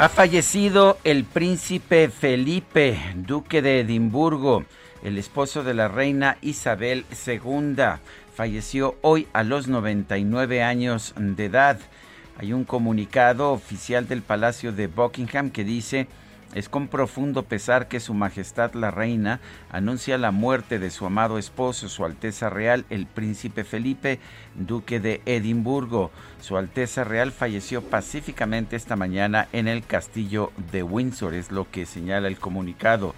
Ha fallecido el príncipe Felipe, duque de Edimburgo, el esposo de la reina Isabel II. Falleció hoy a los 99 años de edad. Hay un comunicado oficial del Palacio de Buckingham que dice es con profundo pesar que Su Majestad la Reina anuncia la muerte de su amado esposo, Su Alteza Real, el Príncipe Felipe, Duque de Edimburgo. Su Alteza Real falleció pacíficamente esta mañana en el castillo de Windsor, es lo que señala el comunicado.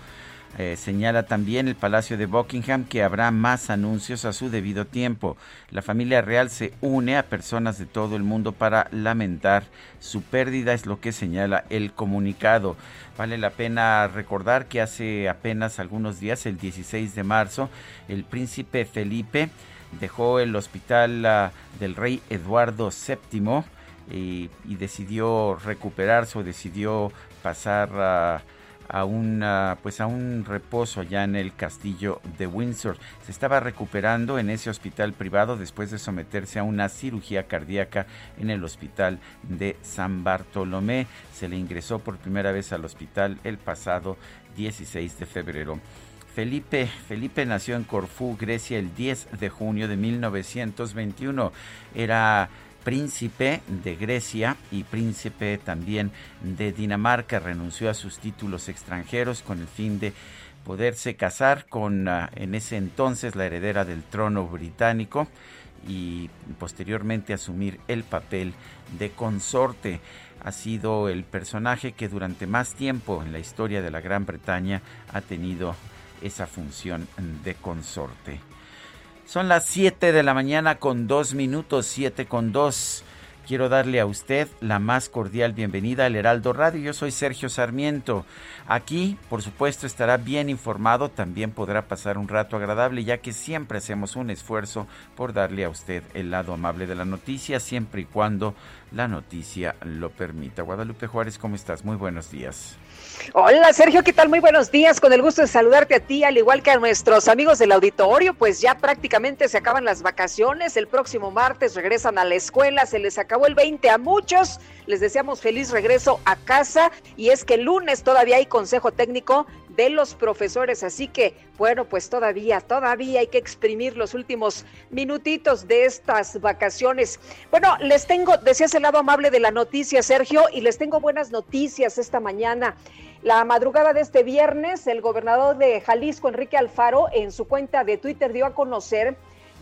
Eh, señala también el Palacio de Buckingham que habrá más anuncios a su debido tiempo. La familia real se une a personas de todo el mundo para lamentar su pérdida, es lo que señala el comunicado. Vale la pena recordar que hace apenas algunos días, el 16 de marzo, el príncipe Felipe dejó el hospital ah, del rey Eduardo VII y, y decidió recuperarse o decidió pasar a a un, pues a un reposo allá en el castillo de Windsor. Se estaba recuperando en ese hospital privado después de someterse a una cirugía cardíaca en el hospital de San Bartolomé. Se le ingresó por primera vez al hospital el pasado 16 de febrero. Felipe, Felipe nació en Corfú, Grecia, el 10 de junio de 1921. Era príncipe de Grecia y príncipe también de Dinamarca. Renunció a sus títulos extranjeros con el fin de poderse casar con ah, en ese entonces la heredera del trono británico y posteriormente asumir el papel de consorte. Ha sido el personaje que durante más tiempo en la historia de la Gran Bretaña ha tenido esa función de consorte. Son las 7 de la mañana con dos minutos, 7 con 2. Quiero darle a usted la más cordial bienvenida al Heraldo Radio. Yo soy Sergio Sarmiento. Aquí, por supuesto, estará bien informado, también podrá pasar un rato agradable, ya que siempre hacemos un esfuerzo por darle a usted el lado amable de la noticia, siempre y cuando la noticia lo permita. Guadalupe Juárez, ¿cómo estás? Muy buenos días. Hola Sergio, ¿qué tal? Muy buenos días. Con el gusto de saludarte a ti, al igual que a nuestros amigos del auditorio, pues ya prácticamente se acaban las vacaciones. El próximo martes regresan a la escuela, se les acabó el 20 a muchos. Les deseamos feliz regreso a casa y es que el lunes todavía hay consejo técnico de los profesores, así que bueno, pues todavía, todavía hay que exprimir los últimos minutitos de estas vacaciones. Bueno, les tengo, decías el lado amable de la noticia, Sergio, y les tengo buenas noticias esta mañana. La madrugada de este viernes, el gobernador de Jalisco, Enrique Alfaro, en su cuenta de Twitter dio a conocer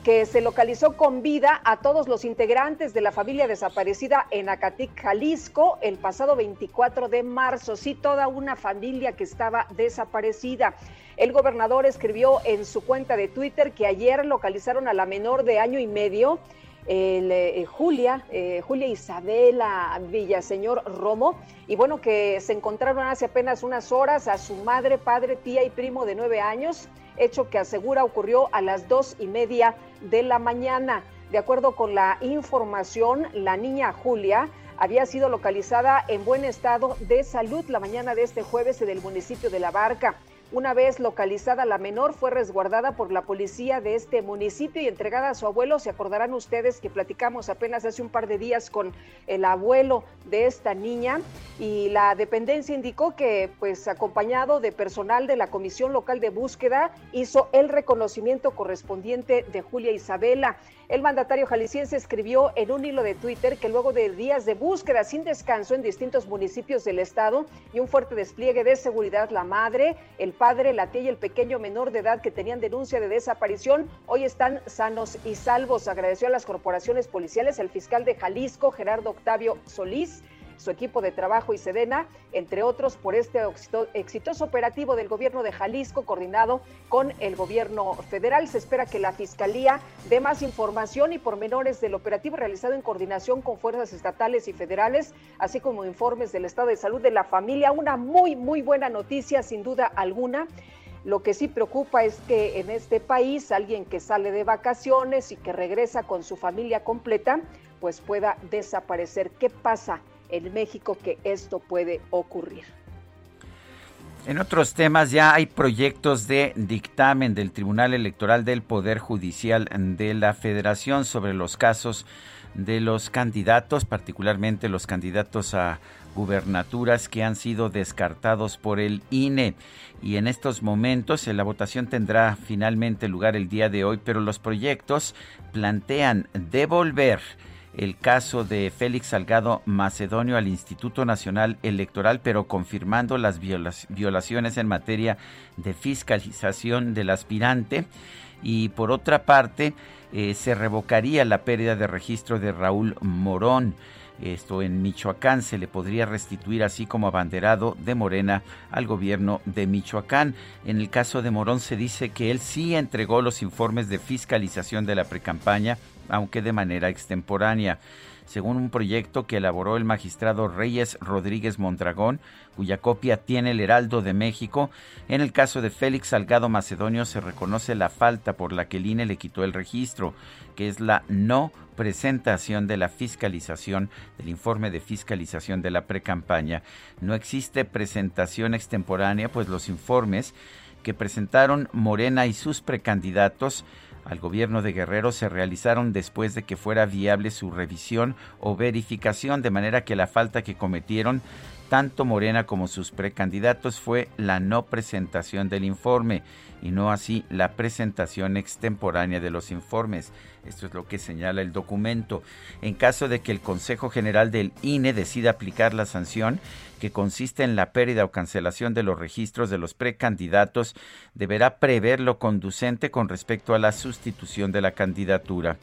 que se localizó con vida a todos los integrantes de la familia desaparecida en Acatic, Jalisco, el pasado 24 de marzo. Sí, toda una familia que estaba desaparecida. El gobernador escribió en su cuenta de Twitter que ayer localizaron a la menor de año y medio, eh, Julia, eh, Julia Isabela Villaseñor Romo, y bueno, que se encontraron hace apenas unas horas a su madre, padre, tía y primo de nueve años hecho que asegura ocurrió a las dos y media de la mañana. De acuerdo con la información, la niña Julia había sido localizada en buen estado de salud la mañana de este jueves en el municipio de La Barca. Una vez localizada la menor, fue resguardada por la policía de este municipio y entregada a su abuelo. Se acordarán ustedes que platicamos apenas hace un par de días con el abuelo de esta niña y la dependencia indicó que, pues, acompañado de personal de la Comisión Local de Búsqueda, hizo el reconocimiento correspondiente de Julia Isabela. El mandatario jalisciense escribió en un hilo de Twitter que luego de días de búsqueda sin descanso en distintos municipios del estado y un fuerte despliegue de seguridad, la madre, el padre, la tía y el pequeño menor de edad que tenían denuncia de desaparición hoy están sanos y salvos. Agradeció a las corporaciones policiales, el fiscal de Jalisco, Gerardo Octavio Solís, su equipo de trabajo y Sedena, entre otros, por este exitoso operativo del gobierno de Jalisco coordinado con el gobierno federal. Se espera que la Fiscalía dé más información y pormenores del operativo realizado en coordinación con fuerzas estatales y federales, así como informes del estado de salud de la familia. Una muy, muy buena noticia, sin duda alguna. Lo que sí preocupa es que en este país alguien que sale de vacaciones y que regresa con su familia completa, pues pueda desaparecer. ¿Qué pasa en México que esto puede ocurrir. En otros temas ya hay proyectos de dictamen del Tribunal Electoral del Poder Judicial de la Federación sobre los casos de los candidatos, particularmente los candidatos a gubernaturas que han sido descartados por el INE. Y en estos momentos la votación tendrá finalmente lugar el día de hoy, pero los proyectos plantean devolver el caso de Félix Salgado Macedonio al Instituto Nacional Electoral, pero confirmando las violaciones en materia de fiscalización del aspirante. Y por otra parte, eh, se revocaría la pérdida de registro de Raúl Morón. Esto en Michoacán se le podría restituir así como abanderado de Morena al gobierno de Michoacán. En el caso de Morón se dice que él sí entregó los informes de fiscalización de la precampaña aunque de manera extemporánea según un proyecto que elaboró el magistrado Reyes Rodríguez Mondragón, cuya copia tiene el Heraldo de México. En el caso de Félix Salgado Macedonio se reconoce la falta por la que el INE le quitó el registro, que es la no presentación de la fiscalización del informe de fiscalización de la precampaña. No existe presentación extemporánea, pues los informes que presentaron Morena y sus precandidatos al gobierno de Guerrero se realizaron después de que fuera viable su revisión o verificación, de manera que la falta que cometieron tanto Morena como sus precandidatos fue la no presentación del informe y no así la presentación extemporánea de los informes. Esto es lo que señala el documento. En caso de que el Consejo General del INE decida aplicar la sanción, que consiste en la pérdida o cancelación de los registros de los precandidatos, deberá prever lo conducente con respecto a la sustitución de la candidatura.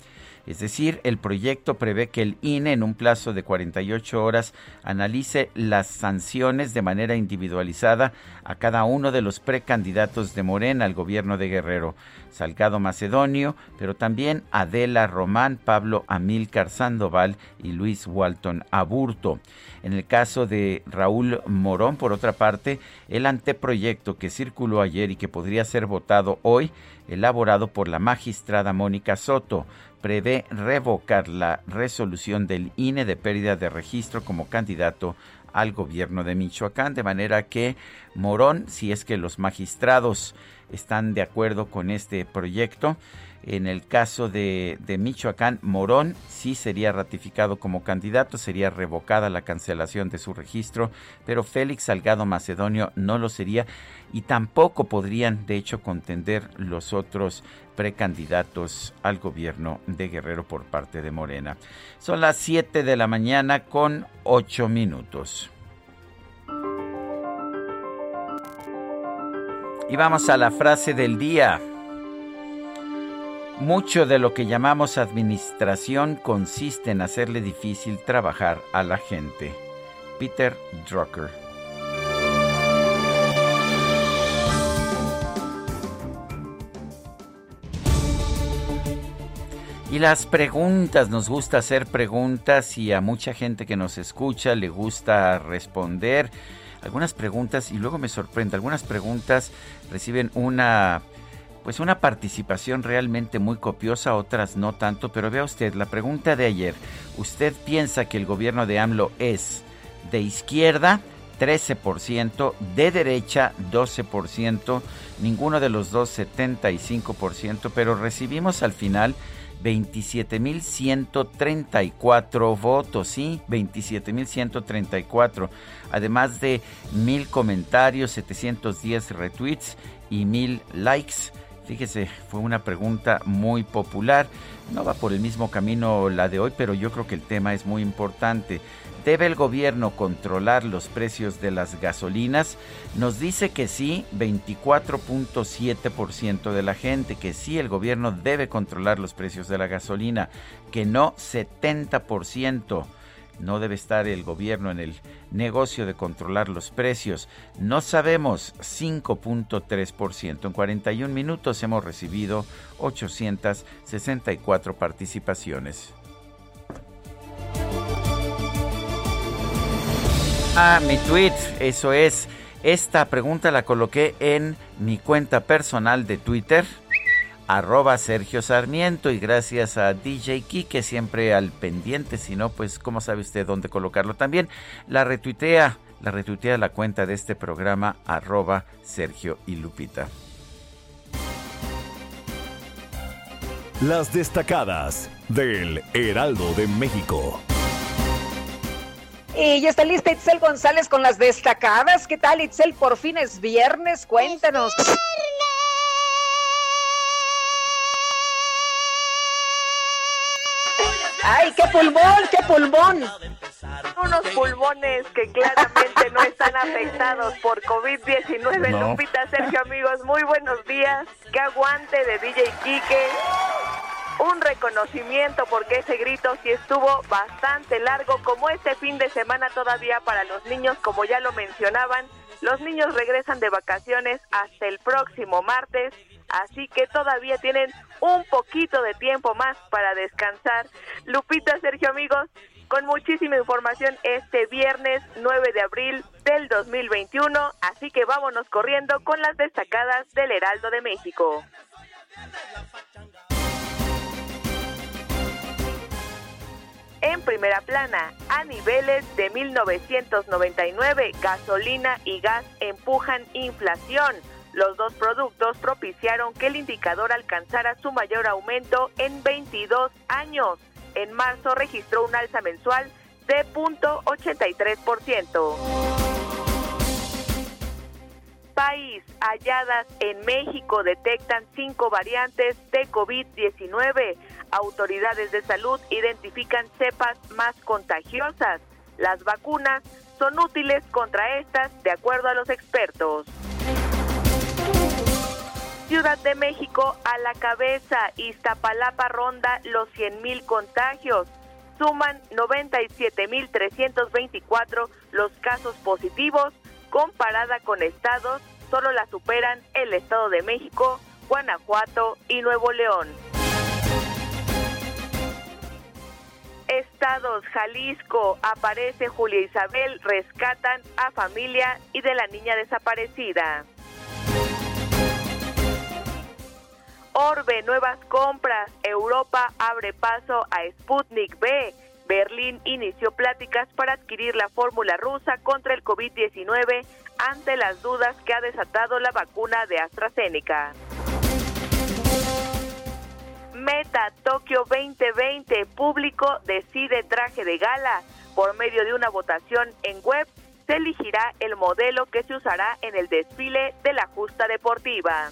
Es decir, el proyecto prevé que el INE en un plazo de 48 horas analice las sanciones de manera individualizada a cada uno de los precandidatos de Morena al gobierno de Guerrero, Salgado Macedonio, pero también Adela Román, Pablo Amílcar Sandoval y Luis Walton Aburto. En el caso de Raúl Morón, por otra parte, el anteproyecto que circuló ayer y que podría ser votado hoy, elaborado por la magistrada Mónica Soto, prevé revocar la resolución del INE de pérdida de registro como candidato al gobierno de Michoacán, de manera que Morón, si es que los magistrados están de acuerdo con este proyecto, en el caso de, Michoacán, Morón sí sería ratificado como candidato, sería revocada la cancelación de su registro, pero Félix Salgado Macedonio no lo sería y tampoco podrían, de hecho, contender los otros precandidatos al gobierno de Guerrero por parte de Morena. Son las 7 de la mañana con 8 minutos. Y vamos a la frase del día. Mucho de lo que llamamos administración consiste en hacerle difícil trabajar a la gente. Peter Drucker. Y las preguntas, nos gusta hacer preguntas y a mucha gente que nos escucha le gusta responder algunas preguntas y luego me sorprende, algunas preguntas reciben una pues una participación realmente muy copiosa, otras no tanto, pero vea usted, la pregunta de ayer, ¿usted piensa que el gobierno de AMLO es de izquierda, 13%, de derecha 12%, ninguno de los dos 75%, pero recibimos al final 27.134 votos, sí, 27.134, además de mil comentarios, 710 retweets y mil likes. Fíjese, fue una pregunta muy popular. No va por el mismo camino la de hoy, pero yo creo que el tema es muy importante. ¿Debe el gobierno controlar los precios de las gasolinas? Nos dice que sí, 24.7% de la gente, que sí, el gobierno debe controlar los precios de la gasolina, que no 70%. No debe estar el gobierno en el negocio de controlar los precios. No sabemos 5.3%. En 41 minutos hemos recibido 864 participaciones. Ah, mi tweet, eso es. Esta pregunta la coloqué en mi cuenta personal de Twitter, arroba Sergio Sarmiento, y gracias a DJ Kike, siempre al pendiente, si no, pues, ¿cómo sabe usted dónde colocarlo? También la retuitea, la retuitea la cuenta de este programa, arroba Sergio y Lupita. Las destacadas del Heraldo de México. Y ya está lista Itzel González con las destacadas. ¿Qué tal, Itzel? Por fin es viernes. Cuéntanos. ¡Ay, qué pulmón, qué pulmón! Unos pulmones que claramente no están afectados por COVID-19. Lupita, Sergio, amigos, muy buenos días. ¡Qué aguante de DJ Quique! un reconocimiento porque ese grito sí estuvo bastante largo como este fin de semana todavía para los niños como ya lo mencionaban los niños regresan de vacaciones hasta el próximo martes así que todavía tienen un poquito de tiempo más para descansar Lupita Sergio amigos con muchísima información este viernes 9 de abril del 2021 así que vámonos corriendo con las destacadas del Heraldo de México en primera plana. A niveles de 1999, gasolina y gas empujan inflación. Los dos productos propiciaron que el indicador alcanzara su mayor aumento en 22 años. En marzo registró un alza mensual de 0.83%. País, halladas en México detectan cinco variantes de COVID-19. Autoridades de salud identifican cepas más contagiosas. Las vacunas son útiles contra estas, de acuerdo a los expertos. Ciudad de México a la cabeza, Iztapalapa ronda los 100.000 contagios. Suman 97.324 los casos positivos, comparada con estados, solo la superan el Estado de México, Guanajuato y Nuevo León. Estados, Jalisco, aparece Julia Isabel, rescatan a familia y de la niña desaparecida. Orbe, nuevas compras. Europa abre paso a Sputnik B. Berlín inició pláticas para adquirir la fórmula rusa contra el COVID-19 ante las dudas que ha desatado la vacuna de AstraZeneca. Meta Tokio 2020, público decide traje de gala. Por medio de una votación en web, se elegirá el modelo que se usará en el desfile de la justa deportiva.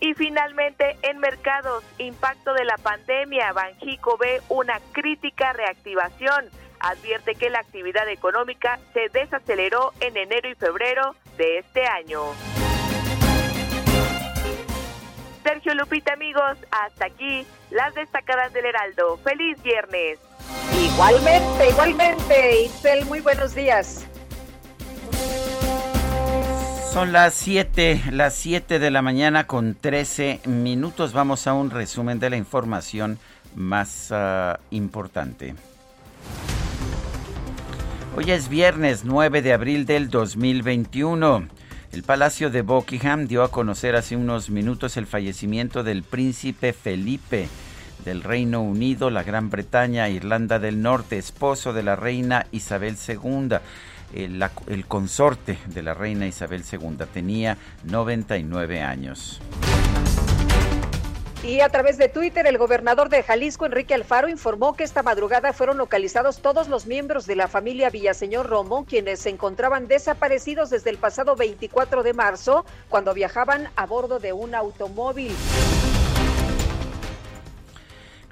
Y finalmente, en mercados, impacto de la pandemia, Banjico ve una crítica reactivación. Advierte que la actividad económica se desaceleró en enero y febrero de este año. Sergio Lupita, amigos, hasta aquí las destacadas del Heraldo. ¡Feliz viernes! Igualmente, igualmente, Itzel, muy buenos días. Son las 7, las 7 de la mañana con 13 minutos. Vamos a un resumen de la información más uh, importante. Hoy es viernes 9 de abril del 2021. El Palacio de Buckingham dio a conocer hace unos minutos el fallecimiento del príncipe Felipe. del Reino Unido, la Gran Bretaña, Irlanda del Norte, esposo de la reina Isabel II. El, consorte de la reina Isabel II tenía 99 años. Y a través de Twitter, el gobernador de Jalisco, Enrique Alfaro, informó que esta madrugada fueron localizados todos los miembros de la familia Villaseñor Romo, quienes se encontraban desaparecidos desde el pasado 24 de marzo, cuando viajaban a bordo de un automóvil.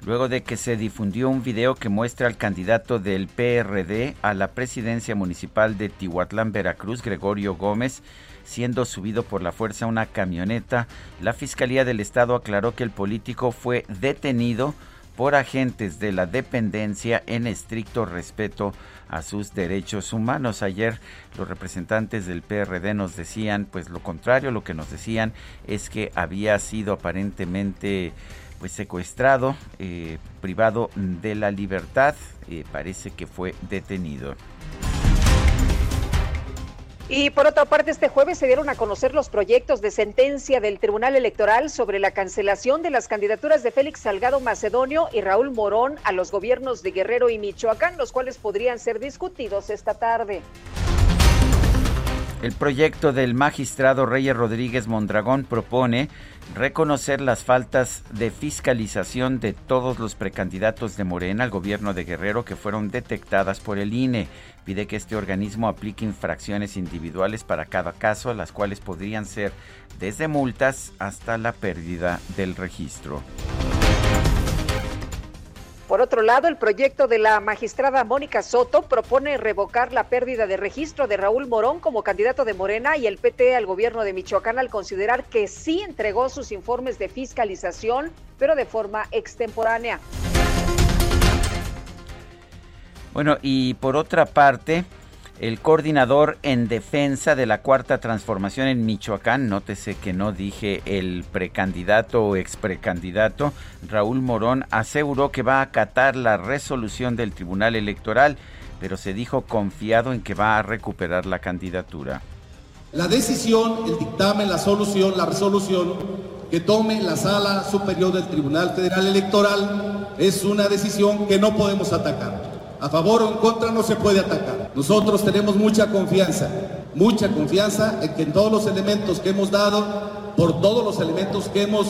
Luego de que se difundió un video que muestra al candidato del PRD a la presidencia municipal de Tihuatlán, Veracruz, Gregorio Gómez, siendo subido por la fuerza una camioneta, la Fiscalía del Estado aclaró que el político fue detenido por agentes de la dependencia en estricto respeto a sus derechos humanos. Ayer los representantes del PRD nos decían, pues lo contrario, lo que nos decían es que había sido aparentemente pues secuestrado, eh, privado de la libertad, eh, parece que fue detenido. Y por otra parte, este jueves se dieron a conocer los proyectos de sentencia del Tribunal Electoral sobre la cancelación de las candidaturas de Félix Salgado Macedonio y Raúl Morón a los gobiernos de Guerrero y Michoacán, los cuales podrían ser discutidos esta tarde. El proyecto del magistrado Reyes Rodríguez Mondragón propone reconocer las faltas de fiscalización de todos los precandidatos de Morena al gobierno de Guerrero que fueron detectadas por el INE. Pide que este organismo aplique infracciones individuales para cada caso, las cuales podrían ser desde multas hasta la pérdida del registro. Por otro lado, el proyecto de la magistrada Mónica Soto propone revocar la pérdida de registro de Raúl Morón como candidato de Morena y el PT al gobierno de Michoacán al considerar que sí entregó sus informes de fiscalización, pero de forma extemporánea. Bueno, y por otra parte, el coordinador en defensa de la cuarta transformación en Michoacán, nótese que no dije el precandidato o exprecandidato, Raúl Morón, aseguró que va a acatar la resolución del Tribunal Electoral, pero se dijo confiado en que va a recuperar la candidatura. La decisión, el dictamen, la solución, la resolución que tome la Sala Superior del Tribunal Federal Electoral es una decisión que no podemos atacar a favor o en contra no se puede atacar. Nosotros tenemos mucha confianza, mucha confianza en que en todos los elementos que hemos dado, por todos los elementos que hemos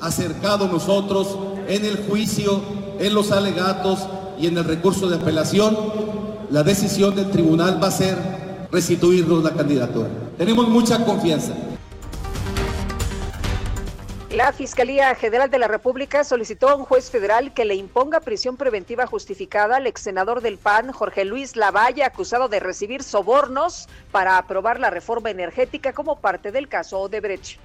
acercado nosotros en el juicio, en los alegatos y en el recurso de apelación, la decisión del tribunal va a ser restituirnos la candidatura. Tenemos mucha confianza. La Fiscalía General de la República solicitó a un juez federal que le imponga prisión preventiva justificada al ex senador del PAN, Jorge Luis Lavalle, acusado de recibir sobornos para aprobar la reforma energética como parte del caso Odebrecht.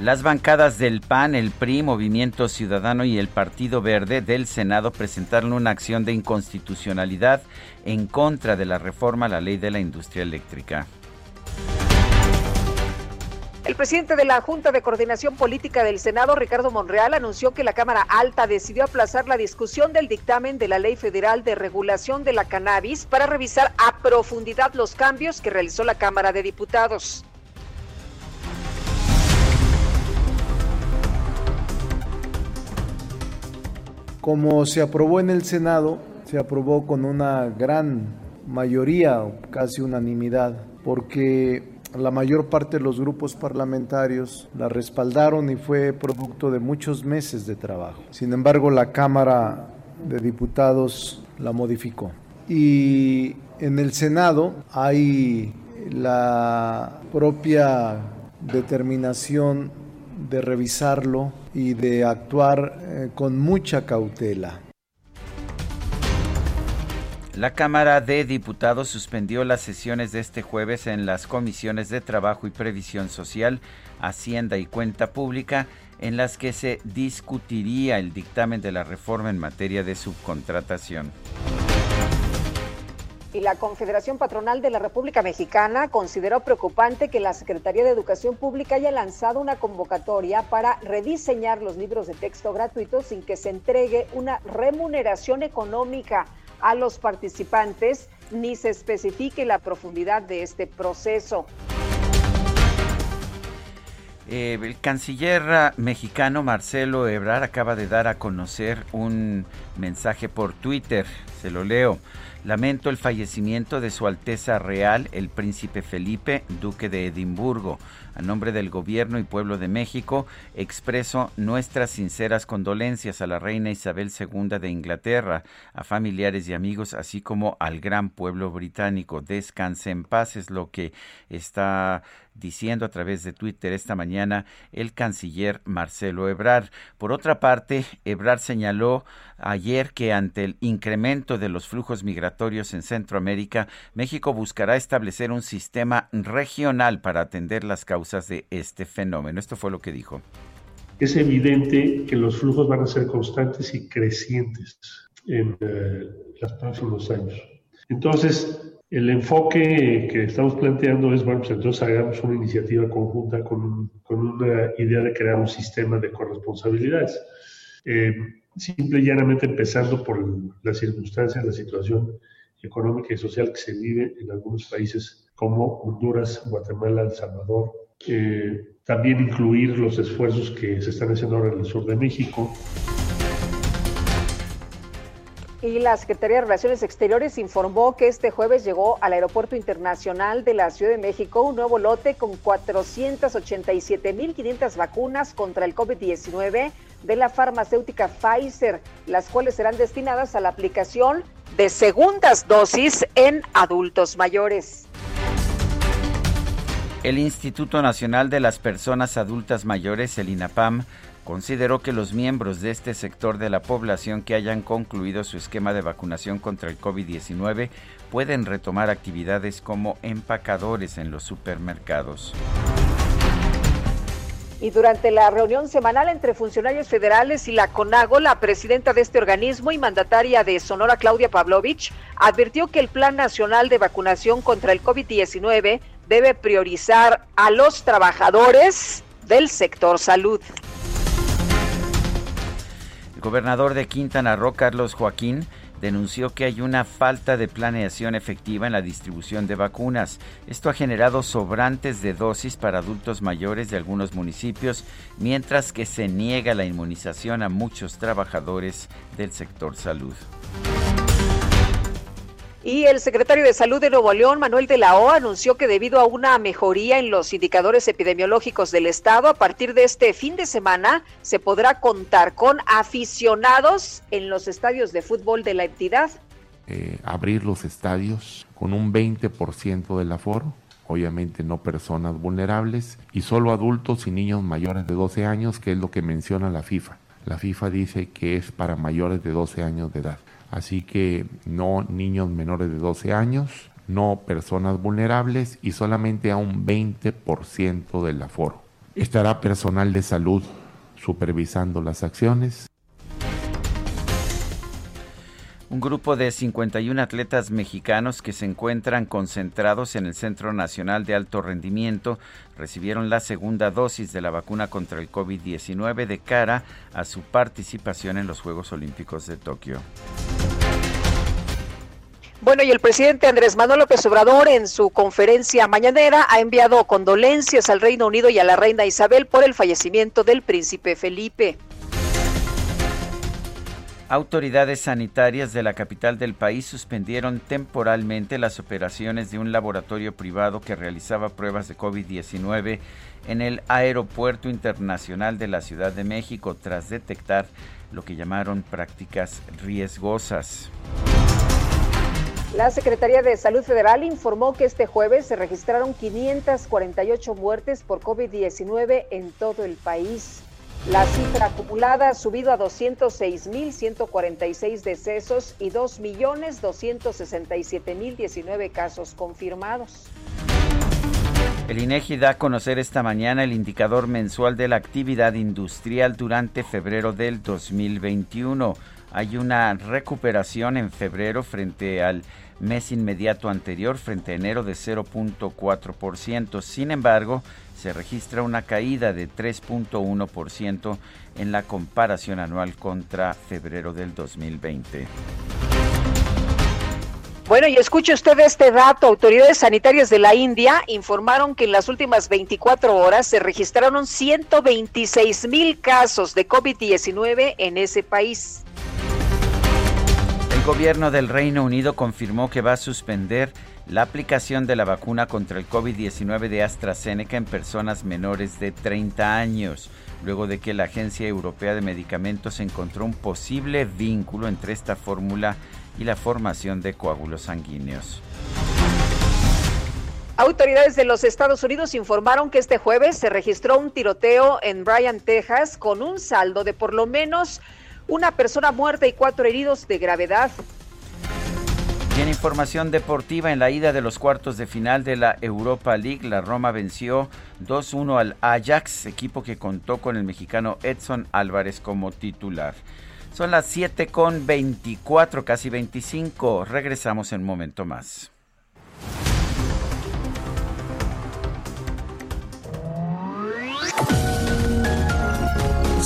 Las bancadas del PAN, el PRI, Movimiento Ciudadano y el Partido Verde del Senado presentaron una acción de inconstitucionalidad en contra de la reforma a la ley de la industria eléctrica. El presidente de la Junta de Coordinación Política del Senado, Ricardo Monreal, anunció que la Cámara Alta decidió aplazar la discusión del dictamen de la Ley Federal de Regulación de la Cannabis para revisar a profundidad los cambios que realizó la Cámara de Diputados. Como se aprobó en el Senado, se aprobó con una gran mayoría, casi unanimidad, porque la mayor parte de los grupos parlamentarios la respaldaron y fue producto de muchos meses de trabajo. Sin embargo, la Cámara de Diputados la modificó. Y en el Senado hay la propia determinación de revisarlo y de actuar eh, con mucha cautela. La Cámara de Diputados suspendió las sesiones de este jueves en las comisiones de Trabajo y Previsión Social, Hacienda y Cuenta Pública, en las que se discutiría el dictamen de la reforma en materia de subcontratación. Y la Confederación Patronal de la República Mexicana consideró preocupante que la Secretaría de Educación Pública haya lanzado una convocatoria para rediseñar los libros de texto gratuitos sin que se entregue una remuneración económica a los participantes ni se especifique la profundidad de este proceso. Eh, el canciller mexicano Marcelo Ebrard acaba de dar a conocer un mensaje por Twitter, se lo leo. Lamento el fallecimiento de Su Alteza Real, el Príncipe Felipe, Duque de Edimburgo. A nombre del Gobierno y Pueblo de México, expreso nuestras sinceras condolencias a la Reina Isabel II de Inglaterra, a familiares y amigos, así como al gran pueblo británico. Descanse en paz, es lo que está diciendo a través de Twitter esta mañana el canciller Marcelo Ebrard. Por otra parte, Ebrard señaló ayer que ante el incremento de los flujos migratorios en Centroamérica, México buscará establecer un sistema regional para atender las causas de este fenómeno. Esto fue lo que dijo. Es evidente que los flujos van a ser constantes y crecientes en eh, los próximos años. Entonces, el enfoque que estamos planteando es, bueno, pues entonces hagamos una iniciativa conjunta con, con una idea de crear un sistema de corresponsabilidades. Eh, simple y llanamente empezando por las circunstancias, la situación económica y social que se vive en algunos países como Honduras, Guatemala, El Salvador. Eh, también incluir los esfuerzos que se están haciendo ahora en el sur de México. Y la Secretaría de Relaciones Exteriores informó que este jueves llegó al Aeropuerto Internacional de la Ciudad de México un nuevo lote con 487.500 vacunas contra el COVID-19 de la farmacéutica Pfizer, las cuales serán destinadas a la aplicación de segundas dosis en adultos mayores. El Instituto Nacional de las Personas Adultas Mayores, el INAPAM, consideró que los miembros de este sector de la población que hayan concluido su esquema de vacunación contra el COVID-19 pueden retomar actividades como empacadores en los supermercados. Y durante la reunión semanal entre funcionarios federales y la CONAGO, la presidenta de este organismo y mandataria de Sonora, Claudia Pavlovich, advirtió que el Plan Nacional de Vacunación contra el COVID-19 debe priorizar a los trabajadores del sector salud. El gobernador de Quintana Roo, Carlos Joaquín, denunció que hay una falta de planeación efectiva en la distribución de vacunas. Esto ha generado sobrantes de dosis para adultos mayores de algunos municipios, mientras que se niega la inmunización a muchos trabajadores del sector salud. Y el secretario de Salud de Nuevo León, Manuel de la O, anunció que debido a una mejoría en los indicadores epidemiológicos del estado, a partir de este fin de semana se podrá contar con aficionados en los estadios de fútbol de la entidad. Eh, abrir los estadios con un 20% del aforo, obviamente no personas vulnerables, y solo adultos y niños mayores de 12 años, que es lo que menciona la FIFA. La FIFA dice que es para mayores de 12 años de edad. Así que no niños menores de 12 años, no personas vulnerables y solamente a un 20% del aforo. Estará personal de salud supervisando las acciones. Un grupo de 51 atletas mexicanos que se encuentran concentrados en el Centro Nacional de Alto Rendimiento recibieron la segunda dosis de la vacuna contra el COVID-19 de cara a su participación en los Juegos Olímpicos de Tokio. Bueno, y el presidente Andrés Manuel López Obrador en su conferencia mañanera ha enviado condolencias al Reino Unido y a la reina Isabel por el fallecimiento del príncipe Felipe. Autoridades sanitarias de la capital del país suspendieron temporalmente las operaciones de un laboratorio privado que realizaba pruebas de COVID-19 en el Aeropuerto Internacional de la Ciudad de México tras detectar lo que llamaron prácticas riesgosas. La Secretaría de Salud Federal informó que este jueves se registraron 548 muertes por COVID-19 en todo el país. La cifra acumulada ha subido a 206.146 decesos y 2.267.019 casos confirmados. El INEGI da a conocer esta mañana el indicador mensual de la actividad industrial durante febrero del 2021. Hay una recuperación en febrero frente al mes inmediato anterior, frente a enero de 0.4%. Sin embargo, se registra una caída de 3.1% en la comparación anual contra febrero del 2020. Bueno, y escuche usted este dato. Autoridades sanitarias de la India informaron que en las últimas 24 horas se registraron 126 mil casos de COVID-19 en ese país. El gobierno del Reino Unido confirmó que va a suspender la aplicación de la vacuna contra el COVID-19 de AstraZeneca en personas menores de 30 años, luego de que la Agencia Europea de Medicamentos encontró un posible vínculo entre esta fórmula y la formación de coágulos sanguíneos. Autoridades de los Estados Unidos informaron que este jueves se registró un tiroteo en Bryan, Texas, con un saldo de por lo menos una persona muerta y cuatro heridos de gravedad. Y en información deportiva, en la ida de los cuartos de final de la Europa League, la Roma venció 2-1 al Ajax, equipo que contó con el mexicano Edson Álvarez como titular. Son las 7 con 24, casi 25. Regresamos en un momento más.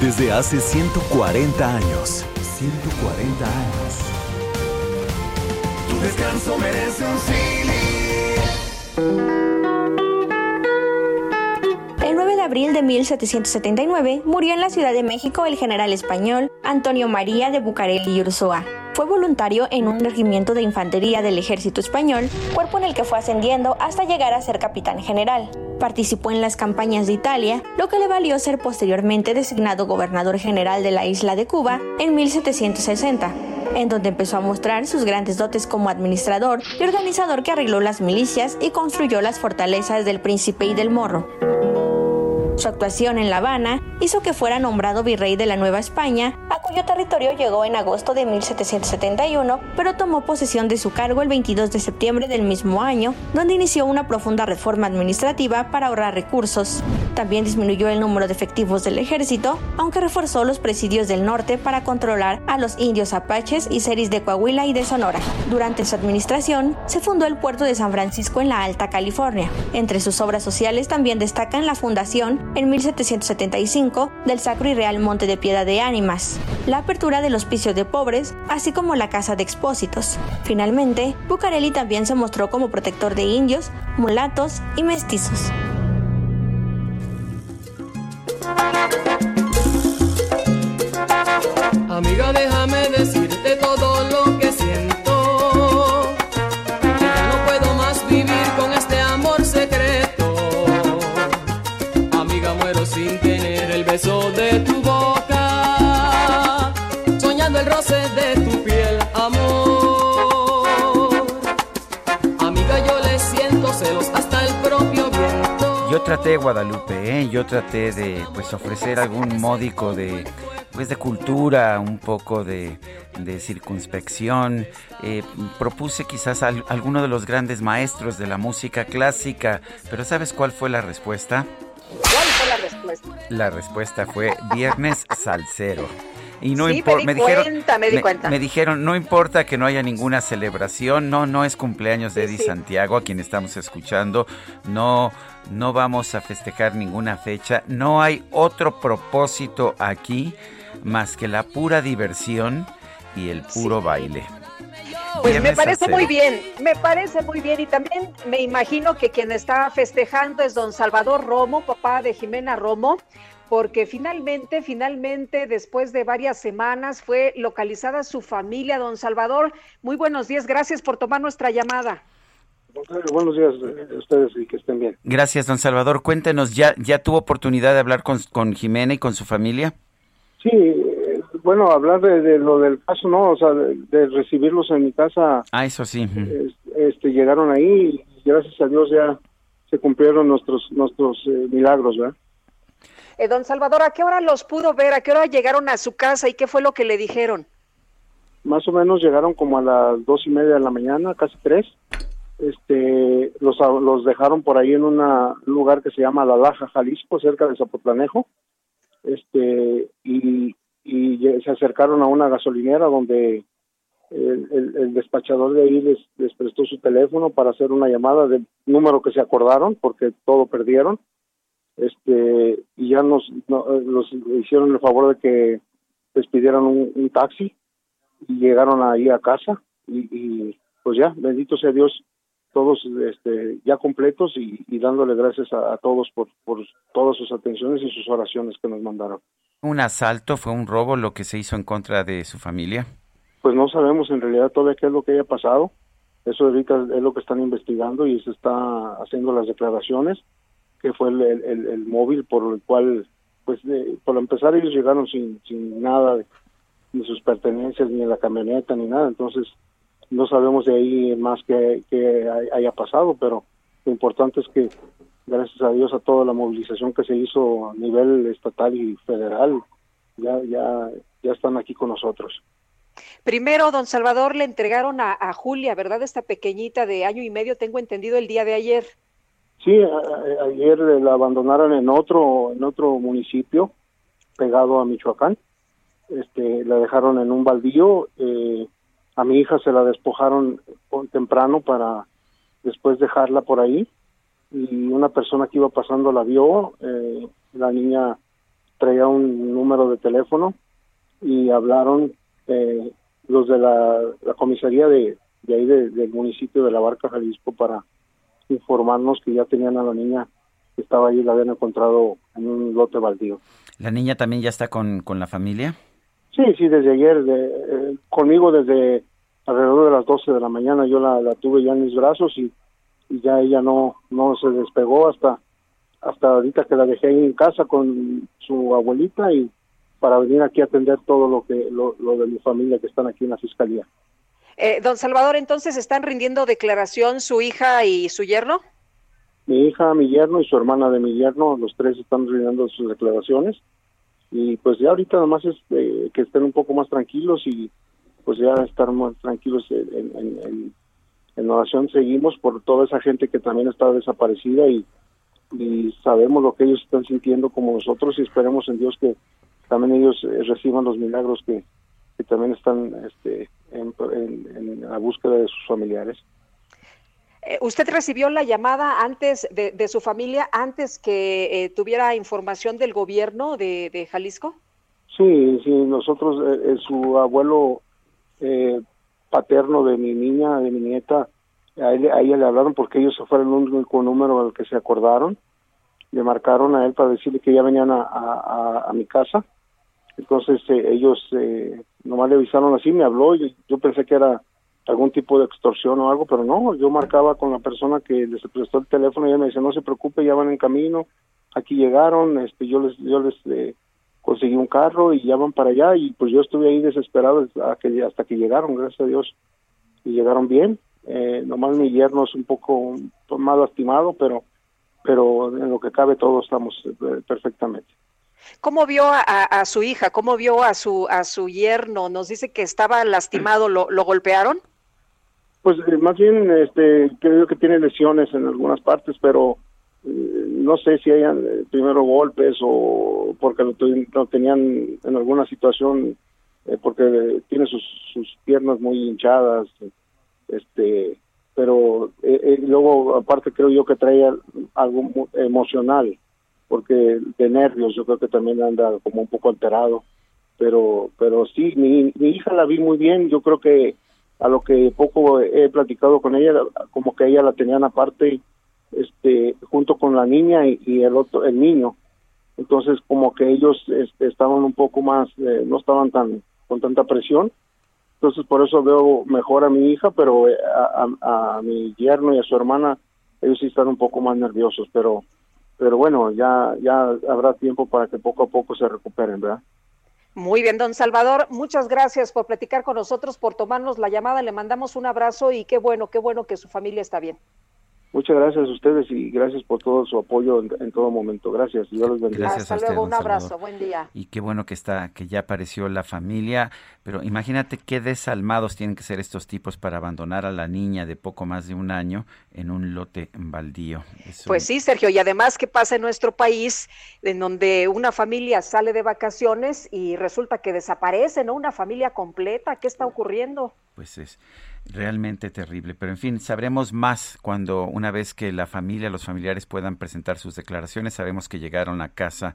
Desde hace 140 años. 140 años. Tu descanso merece un El 9 de abril de 1779 murió en la Ciudad de México el general español Antonio María de Bucareli y Ursúa. Fue voluntario en un regimiento de infantería del ejército español, cuerpo en el que fue ascendiendo hasta llegar a ser capitán general. Participó en las campañas de Italia, lo que le valió ser posteriormente designado gobernador general de la isla de Cuba en 1760 en donde empezó a mostrar sus grandes dotes como administrador y organizador que arregló las milicias y construyó las fortalezas del Príncipe y del Morro. Su actuación en La Habana hizo que fuera nombrado virrey de la Nueva España, a cuyo territorio llegó en agosto de 1771, pero tomó posesión de su cargo el 22 de septiembre del mismo año, donde inició una profunda reforma administrativa para ahorrar recursos. También disminuyó el número de efectivos del ejército, aunque reforzó los presidios del norte para controlar a los indios apaches y seris de Coahuila y de Sonora. Durante su administración, se fundó el puerto de San Francisco en la Alta California. Entre sus obras sociales también destacan la fundación en 1775 del Sacro y Real Monte de Piedad de Ánimas, la apertura del Hospicio de Pobres, así como la Casa de Expósitos. Finalmente, Bucareli también se mostró como protector de indios, mulatos y mestizos. Amiga, déjame decirte Yo traté, Guadalupe, ¿eh? yo traté de pues ofrecer algún módico de pues de cultura, un poco de, de circunspección. Eh, propuse quizás a alguno de los grandes maestros de la música clásica, pero ¿sabes cuál fue la respuesta? ¿Cuál fue la respuesta? La respuesta fue Viernes Salsero. Y no Sí, me di cuenta, me di cuenta. me dijeron, no importa que no haya ninguna celebración, no, no es cumpleaños de Sí, Eddie sí. Santiago, a quien estamos escuchando, no, no vamos a festejar ninguna fecha, no hay otro propósito aquí más que la pura diversión y el puro baile. Pues me parece muy bien, me parece muy bien y también me imagino que quien está festejando es don Salvador Romo, papá de Jimena Romo, porque finalmente, finalmente, después de varias semanas fue localizada su familia. Don Salvador, muy buenos días, gracias por tomar nuestra llamada. Buenos días eh, a ustedes y que estén bien. Gracias, don Salvador. Cuéntenos, ¿ya, ya tuvo oportunidad de hablar con, con Jimena y con su familia? Sí, eh, bueno, hablar de, de lo del caso, ¿no? O sea, de, de recibirlos en mi casa, Ah, eso sí. este, llegaron ahí y gracias a Dios ya se cumplieron nuestros nuestros eh, milagros, ¿verdad? Eh, don Salvador, ¿a qué hora los pudo ver? ¿A qué hora llegaron a su casa y qué fue lo que le dijeron? Más o menos llegaron como a las dos y media de la mañana, casi tres. Este, los, los dejaron por ahí en un lugar que se llama La Laja, Jalisco, cerca de Zapotlanejo. Este, y, y se acercaron a una gasolinera donde el, despachador de ahí les, les, prestó su teléfono para hacer una llamada del número que se acordaron porque todo perdieron este y ya nos los hicieron el favor de que les pidieran un, taxi y llegaron ahí a casa y, pues ya bendito sea Dios todos este ya completos y, dándole gracias a, a todos por, por todas sus atenciones y sus oraciones que nos mandaron. ¿Un asalto fue un robo lo que se hizo en contra de su familia? pues no sabemos en realidad todavía qué es lo que haya pasado. Eso ahorita es lo que están investigando y se está haciendo las declaraciones, que fue el, el, móvil por el cual, pues por empezar ellos llegaron sin, sin nada, ni sus pertenencias, ni la camioneta, ni nada. Entonces no sabemos de ahí más que, que haya pasado, pero lo importante es que gracias a Dios a toda la movilización que se hizo a nivel estatal y federal, ya, ya, ya están aquí con nosotros. Primero, don Salvador, le entregaron a, Julia, ¿verdad? Esta pequeñita de año y medio, tengo entendido, el día de ayer. Sí, ayer la abandonaron en otro, en otro municipio pegado a Michoacán. Este, la dejaron en un baldío. Eh, a mi hija se la despojaron temprano para después dejarla por ahí. Y una persona que iba pasando la vio. Eh, la niña traía un número de teléfono y hablaron eh, los de la, comisaría de, ahí del municipio de La Barca, Jalisco, para informarnos que ya tenían a la niña que estaba ahí, la habían encontrado en un lote baldío. ¿La niña también ya está con, con la familia? Sí, sí, desde ayer, de, eh, conmigo desde alrededor de las 12 de la mañana yo la, la tuve ya en mis brazos y, y, ya ella no, no se despegó hasta, hasta ahorita que la dejé ahí en casa con su abuelita y para venir aquí a atender todo lo que lo, de mi familia que están aquí en la fiscalía. Eh, don Salvador, entonces están rindiendo declaración su hija y su yerno. Mi hija, mi yerno y su hermana de mi yerno, los tres están rindiendo sus declaraciones y pues ya ahorita nada más es eh, que estén un poco más tranquilos y pues ya estar más tranquilos en, en, en, oración seguimos por toda esa gente que también está desaparecida y, y sabemos lo que ellos están sintiendo como nosotros y esperemos en Dios que también ellos eh, reciban los milagros que, también están este, en, la búsqueda de sus familiares. Eh, ¿Usted recibió la llamada antes de, su familia, antes que eh, tuviera información del gobierno de, Jalisco? Sí, sí, nosotros, su abuelo paterno de mi niña, de mi nieta, a, ella le hablaron porque ellos fueron un único número al que se acordaron, le marcaron a él para decirle que ya venían a mi casa entonces eh, ellos eh, nomás le avisaron así, me habló, y yo pensé que era algún tipo de extorsión o algo, pero no, yo marcaba con la persona que les prestó el teléfono y ella me dice, no se preocupe, ya van en camino, aquí llegaron, este, yo les, yo les eh, conseguí un carro y ya van para allá y pues yo estuve ahí desesperado hasta que, hasta que llegaron, gracias a Dios, y llegaron bien, eh, nomás mi yerno es un poco más lastimado, pero, pero en lo que cabe todos estamos perfectamente. ¿Cómo vio a, su hija? ¿Cómo vio a su a su yerno? Nos dice que estaba lastimado. ¿Lo, lo golpearon? Pues eh, más bien, este, creo que tiene lesiones en algunas partes, pero eh, no sé si hayan eh, primero golpes o porque lo, tenían en alguna situación, porque tiene sus, sus piernas muy hinchadas, este, pero luego aparte creo yo que trae algo emocional porque de nervios yo creo que también anda como un poco alterado pero pero sí mi, mi hija la vi muy bien yo creo que a lo que poco he platicado con ella como que ella la tenían aparte este junto con la niña y, el otro el niño. Entonces como que ellos este, estaban un poco más eh, no estaban tan con tanta presión. Entonces por eso veo mejor a mi hija pero eh, a, a, a mi yerno y a su hermana ellos sí están un poco más nerviosos pero pero bueno, ya, ya habrá tiempo para que poco a poco se recuperen, ¿verdad? Muy bien, don Salvador, muchas gracias por platicar con nosotros, por tomarnos la llamada, le mandamos un abrazo y qué bueno, qué bueno que su familia está bien. Muchas gracias a ustedes y gracias por todo su apoyo en, todo momento. Gracias. Dios los bendiga. Gracias Hasta luego, un abrazo, buen día. Y qué bueno que está, que ya apareció la familia, pero imagínate qué desalmados tienen que ser estos tipos para abandonar a la niña de poco más de un año en un lote baldío. Pues sí, Sergio, y además qué pasa en nuestro país, en donde una familia sale de vacaciones y resulta que desaparece, ¿no? Una familia completa, ¿qué está ocurriendo? Pues es realmente terrible. Pero en fin, sabremos más cuando una vez que la familia, los familiares puedan presentar sus declaraciones. Sabemos que llegaron a casa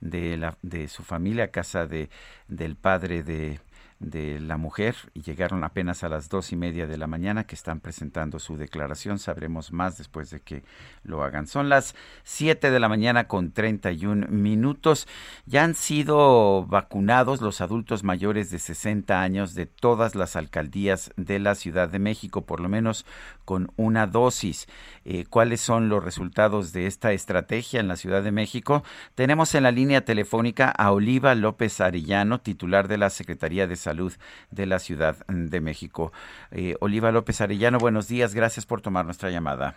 de, la, de su familia, a casa de, del padre de de la mujer y llegaron apenas a las dos y media de la mañana que están presentando su declaración. Sabremos más después de que lo hagan. Son las siete de la mañana con treinta y un minutos. Ya han sido vacunados los adultos mayores de 60 años de todas las alcaldías de la Ciudad de México, por lo menos con una dosis. Eh, ¿Cuáles son los resultados de esta estrategia en la Ciudad de México? Tenemos en la línea telefónica a Oliva López Arellano, titular de la Secretaría de Salud de la Ciudad de México. Eh, Oliva López Arellano, buenos días, gracias por tomar nuestra llamada.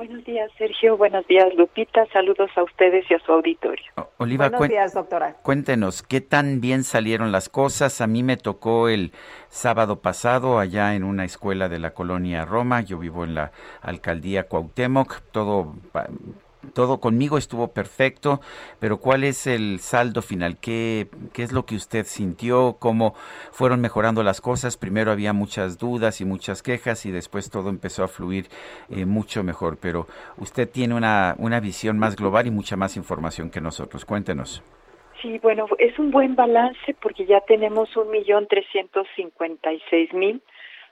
Buenos días, Sergio. Buenos días, Lupita. Saludos a ustedes y a su auditorio. Oliva, Buenos días, doctora. Cuéntenos, ¿qué tan bien salieron las cosas? A mí me tocó el sábado pasado allá en una escuela de la colonia Roma. Yo vivo en la alcaldía Cuauhtémoc. Todo todo conmigo estuvo perfecto, pero ¿cuál es el saldo final? ¿Qué, ¿Qué es lo que usted sintió? ¿Cómo fueron mejorando las cosas? Primero había muchas dudas y muchas quejas y después todo empezó a fluir eh, mucho mejor, pero usted tiene una, una visión más global y mucha más información que nosotros. Cuéntenos. Sí, bueno, es un buen balance porque ya tenemos un millón trescientos cincuenta y seis mil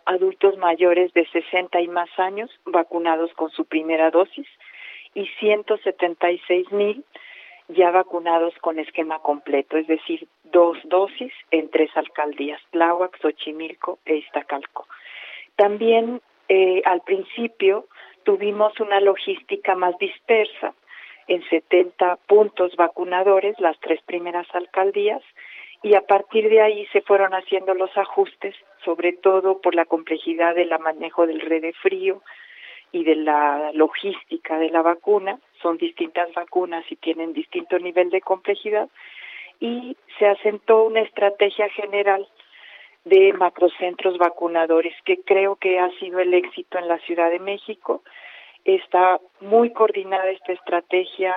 adultos mayores de 60 y más años vacunados con su primera dosis y 176 mil ya vacunados con esquema completo, es decir, dos dosis en tres alcaldías, Tláhuac, Xochimilco e Iztacalco. También eh, al principio tuvimos una logística más dispersa en 70 puntos vacunadores, las tres primeras alcaldías, y a partir de ahí se fueron haciendo los ajustes, sobre todo por la complejidad del manejo del red de frío, y de la logística de la vacuna. Son distintas vacunas y tienen distinto nivel de complejidad y se asentó una estrategia general de macrocentros vacunadores que creo que ha sido el éxito en la Ciudad de México. Está muy coordinada esta estrategia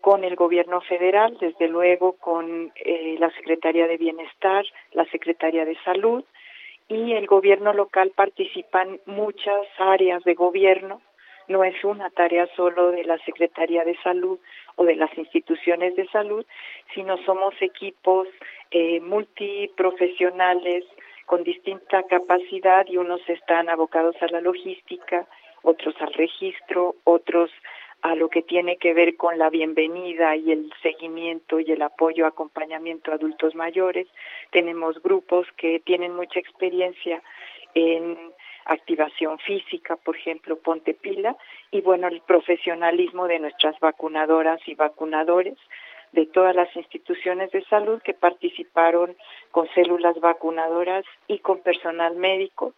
con el gobierno federal, desde luego con eh, la Secretaría de Bienestar, la Secretaría de Salud, y el gobierno local participan muchas áreas de gobierno, no es una tarea solo de la Secretaría de Salud o de las instituciones de salud, sino somos equipos eh, multiprofesionales con distinta capacidad y unos están abocados a la logística, otros al registro, otros a lo que tiene que ver con la bienvenida y el seguimiento y el apoyo, acompañamiento a adultos mayores. Tenemos grupos que tienen mucha experiencia en activación física, por ejemplo, Ponte Pila, y bueno, el profesionalismo de nuestras vacunadoras y vacunadores de todas las instituciones de salud que participaron con células vacunadoras y con personal médico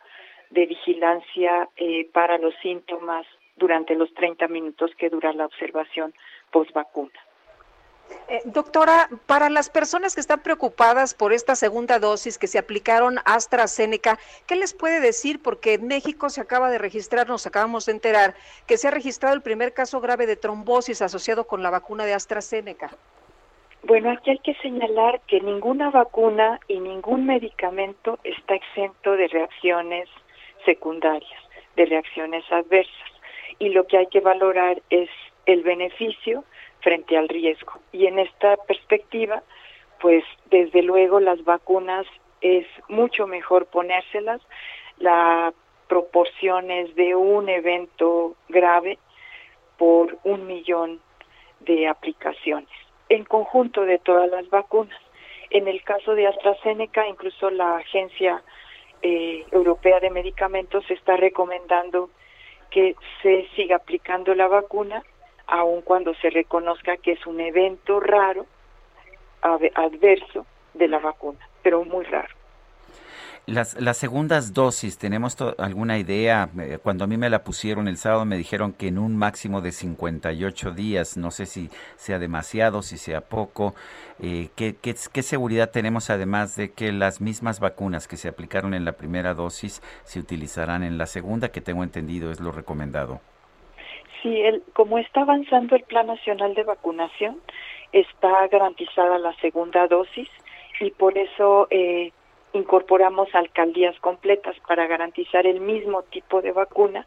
de vigilancia eh, para los síntomas durante los 30 minutos que dura la observación post vacuna. Eh, doctora, para las personas que están preocupadas por esta segunda dosis que se aplicaron AstraZeneca, ¿qué les puede decir? Porque en México se acaba de registrar, nos acabamos de enterar, que se ha registrado el primer caso grave de trombosis asociado con la vacuna de AstraZeneca. Bueno, aquí hay que señalar que ninguna vacuna y ningún medicamento está exento de reacciones secundarias, de reacciones adversas y lo que hay que valorar es el beneficio frente al riesgo. Y en esta perspectiva, pues desde luego las vacunas es mucho mejor ponérselas. La proporción es de un evento grave por un millón de aplicaciones, en conjunto de todas las vacunas. En el caso de AstraZeneca, incluso la Agencia eh, Europea de Medicamentos está recomendando que se siga aplicando la vacuna, aun cuando se reconozca que es un evento raro, adverso de la vacuna, pero muy raro. Las, las segundas dosis, ¿tenemos alguna idea? Eh, cuando a mí me la pusieron el sábado me dijeron que en un máximo de 58 días, no sé si sea demasiado, si sea poco. Eh, ¿qué, qué, seguridad tenemos además de que las mismas vacunas que se aplicaron en la primera dosis se utilizarán en la segunda, que tengo entendido es lo recomendado? Sí, el, como está avanzando el Plan Nacional de Vacunación, está garantizada la segunda dosis y por eso eh, incorporamos alcaldías completas para garantizar el mismo tipo de vacuna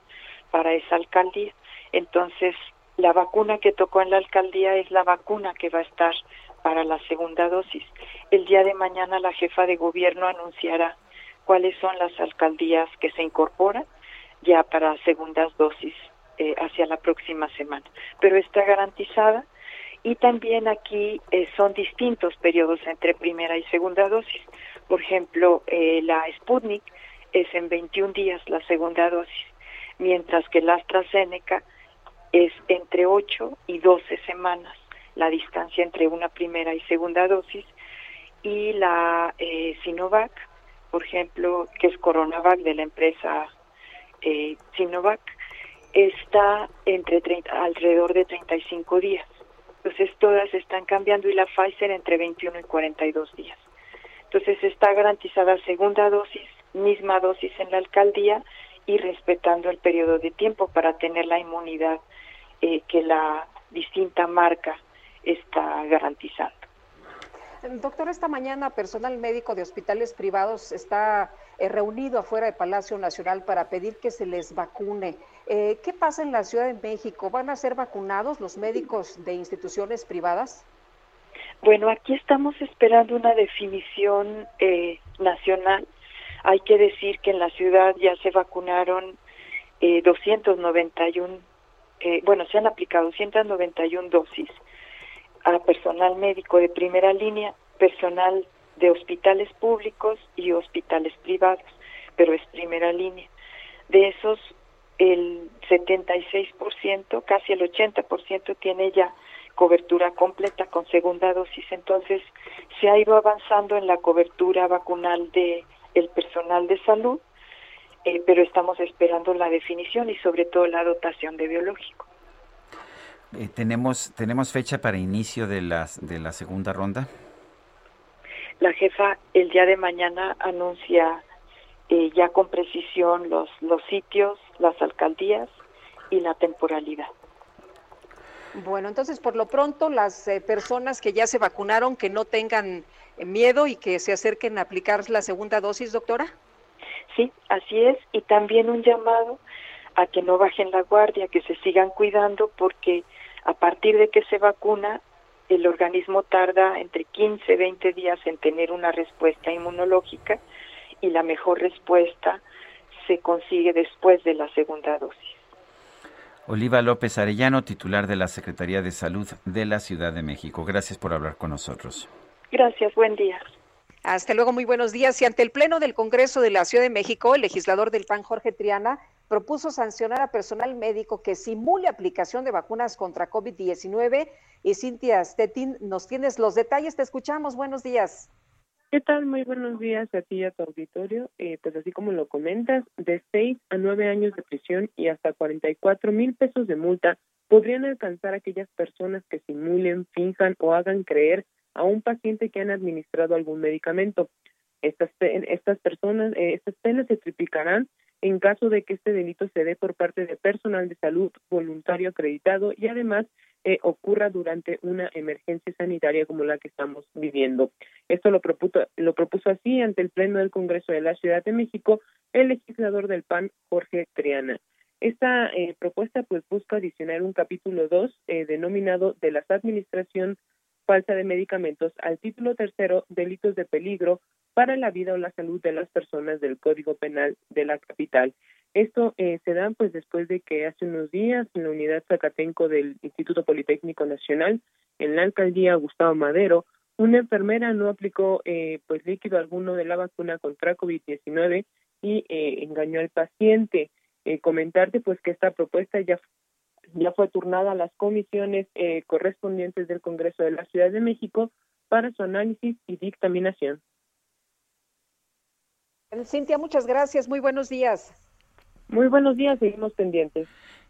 para esa alcaldía. Entonces, la vacuna que tocó en la alcaldía es la vacuna que va a estar para la segunda dosis. El día de mañana la jefa de gobierno anunciará cuáles son las alcaldías que se incorporan ya para segundas dosis eh, hacia la próxima semana. Pero está garantizada y también aquí eh, son distintos periodos entre primera y segunda dosis. Por ejemplo, eh, la Sputnik es en 21 días la segunda dosis, mientras que la AstraZeneca es entre 8 y 12 semanas la distancia entre una primera y segunda dosis y la eh, Sinovac, por ejemplo, que es Coronavac de la empresa eh, Sinovac, está entre 30, alrededor de 35 días. Entonces todas están cambiando y la Pfizer entre 21 y 42 días. Entonces está garantizada segunda dosis, misma dosis en la alcaldía y respetando el periodo de tiempo para tener la inmunidad eh, que la distinta marca está garantizando. Doctor, esta mañana personal médico de hospitales privados está eh, reunido afuera del Palacio Nacional para pedir que se les vacune. Eh, ¿Qué pasa en la Ciudad de México? ¿Van a ser vacunados los médicos de instituciones privadas? Bueno, aquí estamos esperando una definición eh, nacional. Hay que decir que en la ciudad ya se vacunaron eh, 291, eh, bueno, se han aplicado 291 dosis a personal médico de primera línea, personal de hospitales públicos y hospitales privados, pero es primera línea. De esos, el 76%, casi el 80% tiene ya cobertura completa con segunda dosis. Entonces, se ha ido avanzando en la cobertura vacunal de el personal de salud, eh, pero estamos esperando la definición y sobre todo la dotación de biológico. Eh, tenemos tenemos fecha para inicio de las de la segunda ronda. La jefa el día de mañana anuncia eh, ya con precisión los los sitios, las alcaldías y la temporalidad. Bueno, entonces por lo pronto las eh, personas que ya se vacunaron que no tengan eh, miedo y que se acerquen a aplicar la segunda dosis, doctora. Sí, así es. Y también un llamado a que no bajen la guardia, que se sigan cuidando porque a partir de que se vacuna, el organismo tarda entre 15 y 20 días en tener una respuesta inmunológica y la mejor respuesta se consigue después de la segunda dosis. Oliva López Arellano, titular de la Secretaría de Salud de la Ciudad de México. Gracias por hablar con nosotros. Gracias, buen día. Hasta luego, muy buenos días. Y ante el Pleno del Congreso de la Ciudad de México, el legislador del PAN, Jorge Triana, propuso sancionar a personal médico que simule aplicación de vacunas contra COVID-19. Y Cintia Stettin, nos tienes los detalles. Te escuchamos. Buenos días. ¿Qué tal? Muy buenos días a ti y a tu auditorio. Eh, pues así como lo comentas, de seis a nueve años de prisión y hasta 44 mil pesos de multa podrían alcanzar aquellas personas que simulen, finjan o hagan creer a un paciente que han administrado algún medicamento. Estas, estas personas, eh, estas penas se triplicarán en caso de que este delito se dé por parte de personal de salud voluntario acreditado y además eh, ocurra durante una emergencia sanitaria como la que estamos viviendo. Esto lo propuso, lo propuso así ante el Pleno del Congreso de la Ciudad de México el legislador del PAN, Jorge Triana. Esta eh, propuesta pues busca adicionar un capítulo 2 eh, denominado de la administración falsa de medicamentos al título tercero delitos de peligro para la vida o la salud de las personas del Código Penal de la capital. Esto eh, se da pues después de que hace unos días en la unidad Zacatenco del Instituto Politécnico Nacional, en la alcaldía Gustavo Madero, una enfermera no aplicó eh, pues líquido alguno de la vacuna contra COVID-19 y eh, engañó al paciente. Eh, comentarte pues que esta propuesta ya ya fue turnada a las comisiones eh, correspondientes del Congreso de la Ciudad de México para su análisis y dictaminación Cintia, muchas gracias. Muy buenos días. Muy buenos días, seguimos pendientes.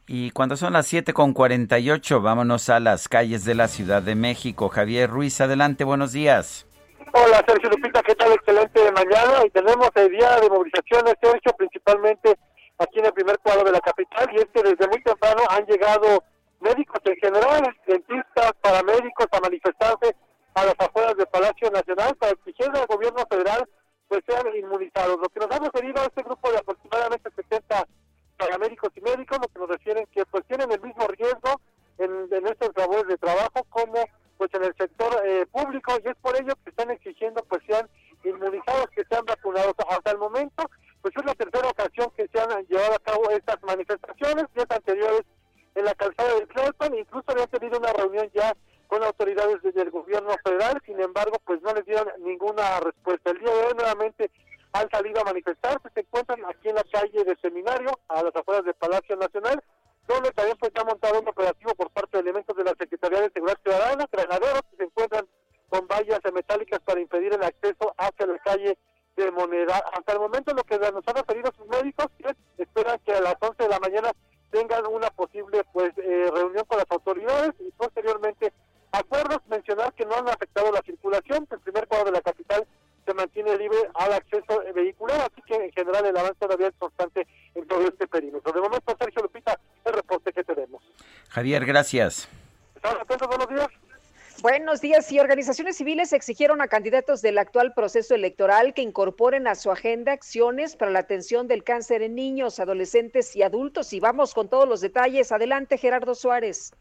Y cuando son las 7 con 48, vámonos a las calles de la Ciudad de México. Javier Ruiz, adelante, buenos días. Hola Sergio Lupita, ¿qué tal? Excelente mañana. Y tenemos el día de movilizaciones, Sergio, principalmente aquí en el primer cuadro de la capital. Y es que desde muy temprano han llegado médicos en general, dentistas, paramédicos a manifestarse a las afueras del Palacio Nacional para exigir al gobierno federal pues sean inmunizados. Lo que nos ha referido a este grupo de aproximadamente 70 paramédicos y médicos, lo que nos refieren que pues tienen el mismo riesgo en, en estos labores de trabajo como pues en el sector eh, público y es por ello que están exigiendo pues sean inmunizados, que sean vacunados. Hasta el momento, pues es la tercera ocasión que se han llevado a cabo estas manifestaciones, días anteriores en la calzada de Tlalpan, incluso habían tenido una reunión ya con autoridades del gobierno federal, sin embargo, pues no les dieron ninguna respuesta. El día de hoy nuevamente han salido a manifestarse, se encuentran aquí en la calle de Seminario, a las afueras del Palacio Nacional, donde también pues, ha montado un operativo por parte de elementos de la Secretaría de Seguridad Ciudadana, granaderos que se encuentran con vallas metálicas para impedir el acceso hacia la calle de Moneda. Hasta el momento lo que nos han referido sus médicos es esperan que a las 11 de la mañana tengan una posible pues eh, reunión con las autoridades y posteriormente acuerdos, mencionar que no han afectado la circulación, el primer cuadro de la capital se mantiene libre al acceso vehicular, así que en general el avance todavía es constante en todo este perímetro. De momento, Sergio Lupita, el reporte que tenemos. Javier, gracias. ¿Están atentos? Buenos días. Buenos días. Y organizaciones civiles exigieron a candidatos del actual proceso electoral que incorporen a su agenda acciones para la atención del cáncer en niños, adolescentes y adultos. Y vamos con todos los detalles. Adelante, Gerardo Suárez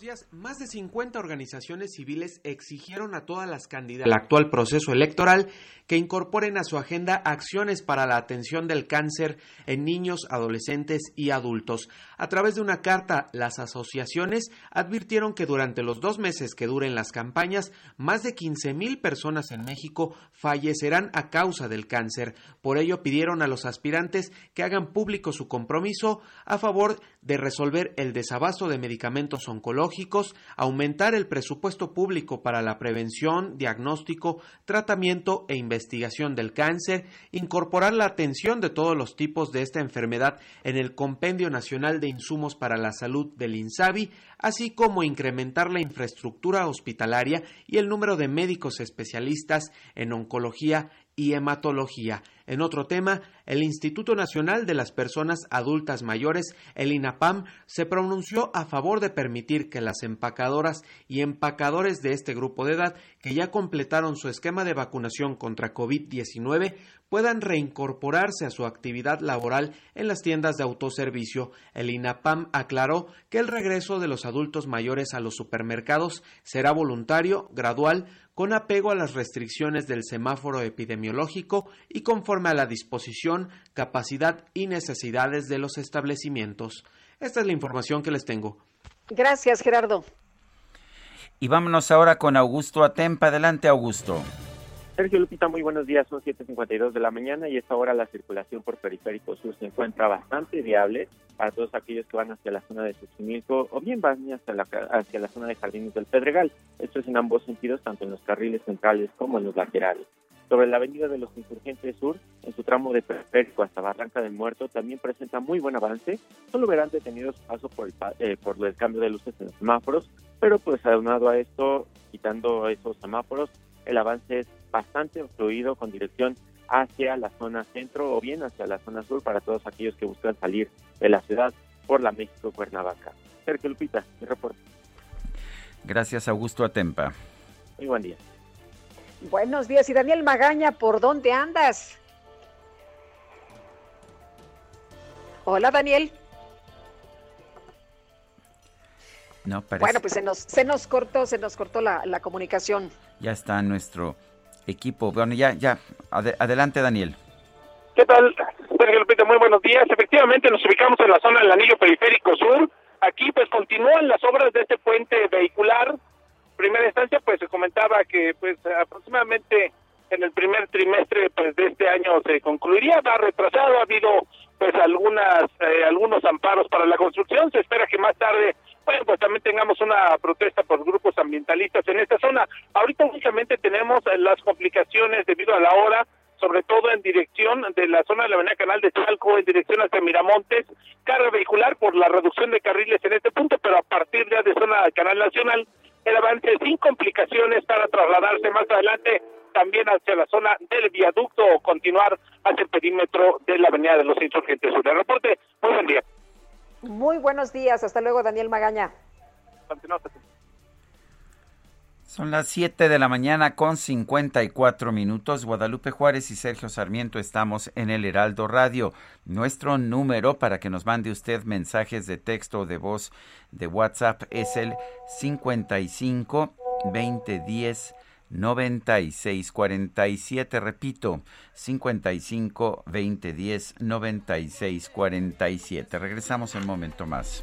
días, más de 50 organizaciones civiles exigieron a todas las candidatas del actual proceso electoral que incorporen a su agenda acciones para la atención del cáncer en niños, adolescentes y adultos. A través de una carta, las asociaciones advirtieron que durante los dos meses que duren las campañas, más de 15 mil personas en México fallecerán a causa del cáncer. Por ello, pidieron a los aspirantes que hagan público su compromiso a favor de resolver el desabasto de medicamentos oncológicos, aumentar el presupuesto público para la prevención, diagnóstico, tratamiento e investigación del cáncer, incorporar la atención de todos los tipos de esta enfermedad en el Compendio Nacional de Insumos para la Salud del INSABI, así como incrementar la infraestructura hospitalaria y el número de médicos especialistas en oncología y hematología. En otro tema, el Instituto Nacional de las Personas Adultas Mayores, el INAPAM, se pronunció a favor de permitir que las empacadoras y empacadores de este grupo de edad que ya completaron su esquema de vacunación contra COVID-19 puedan reincorporarse a su actividad laboral en las tiendas de autoservicio. El INAPAM aclaró que el regreso de los adultos mayores a los supermercados será voluntario, gradual, con apego a las restricciones del semáforo epidemiológico y conforme a la disposición, capacidad y necesidades de los establecimientos. Esta es la información que les tengo. Gracias, Gerardo. Y vámonos ahora con Augusto Atempa. Adelante, Augusto. Sergio Lupita, muy buenos días. Son 7.52 de la mañana y esta hora la circulación por Periférico Sur se encuentra bastante viable para todos aquellos que van hacia la zona de Xochimilco o bien van hacia la, hacia la zona de Jardines del Pedregal. Esto es en ambos sentidos, tanto en los carriles centrales como en los laterales. Sobre la avenida de los Insurgentes Sur, en su tramo de Periférico hasta Barranca del Muerto, también presenta muy buen avance. Solo verán detenidos paso por el, eh, por el cambio de luces en los semáforos, pero pues aunado a esto, quitando esos semáforos, el avance es bastante fluido con dirección hacia la zona centro o bien hacia la zona sur para todos aquellos que buscan salir de la ciudad por la México Cuernavaca. Sergio Lupita, mi reporte. Gracias, Augusto Atempa. Muy buen día. Buenos días. Y Daniel Magaña, ¿por dónde andas? Hola, Daniel. No, Bueno, pues se nos, se nos cortó, se nos cortó la, la comunicación. Ya está nuestro equipo. Bueno, ya, ya. adelante, Daniel. ¿Qué tal, Sergio Lupita? Muy buenos días. Efectivamente, nos ubicamos en la zona del anillo periférico sur. Aquí, pues, continúan las obras de este puente vehicular. Primera instancia, pues, se comentaba que, pues, aproximadamente en el primer trimestre, pues, de este año se concluiría. Va retrasado, ha habido, pues, algunas, eh, algunos amparos para la construcción. Se espera que más tarde bueno, pues también tengamos una protesta por grupos ambientalistas en esta zona. Ahorita únicamente tenemos las complicaciones debido a la hora sobre todo en dirección de la zona de la avenida Canal de Chalco, en dirección hacia Miramontes, carga vehicular por la reducción de carriles en este punto, pero a partir ya de zona Canal Nacional, el avance sin complicaciones para trasladarse más adelante también hacia la zona del viaducto o continuar hacia el perímetro de la avenida de los Insurgentes Sur. El reporte, muy buen día. Muy buenos días, hasta luego Daniel Magaña. Son las 7 de la mañana con 54 minutos. Guadalupe Juárez y Sergio Sarmiento estamos en el Heraldo Radio. Nuestro número para que nos mande usted mensajes de texto o de voz de WhatsApp es el 55 2010 9647. Repito, 55 2010 9647. Regresamos en un momento más.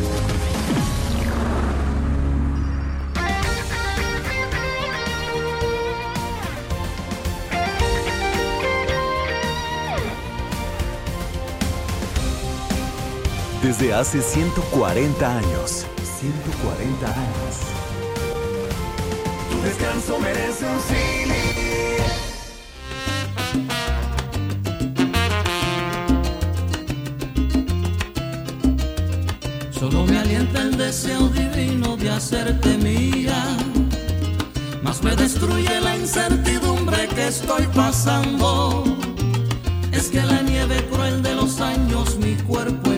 Desde hace 140 años. 140 años. Tu descanso merece un cine. Solo me alienta el deseo divino de hacerte mía, más me destruye la incertidumbre que estoy pasando. Es que la nieve cruel de los años mi cuerpo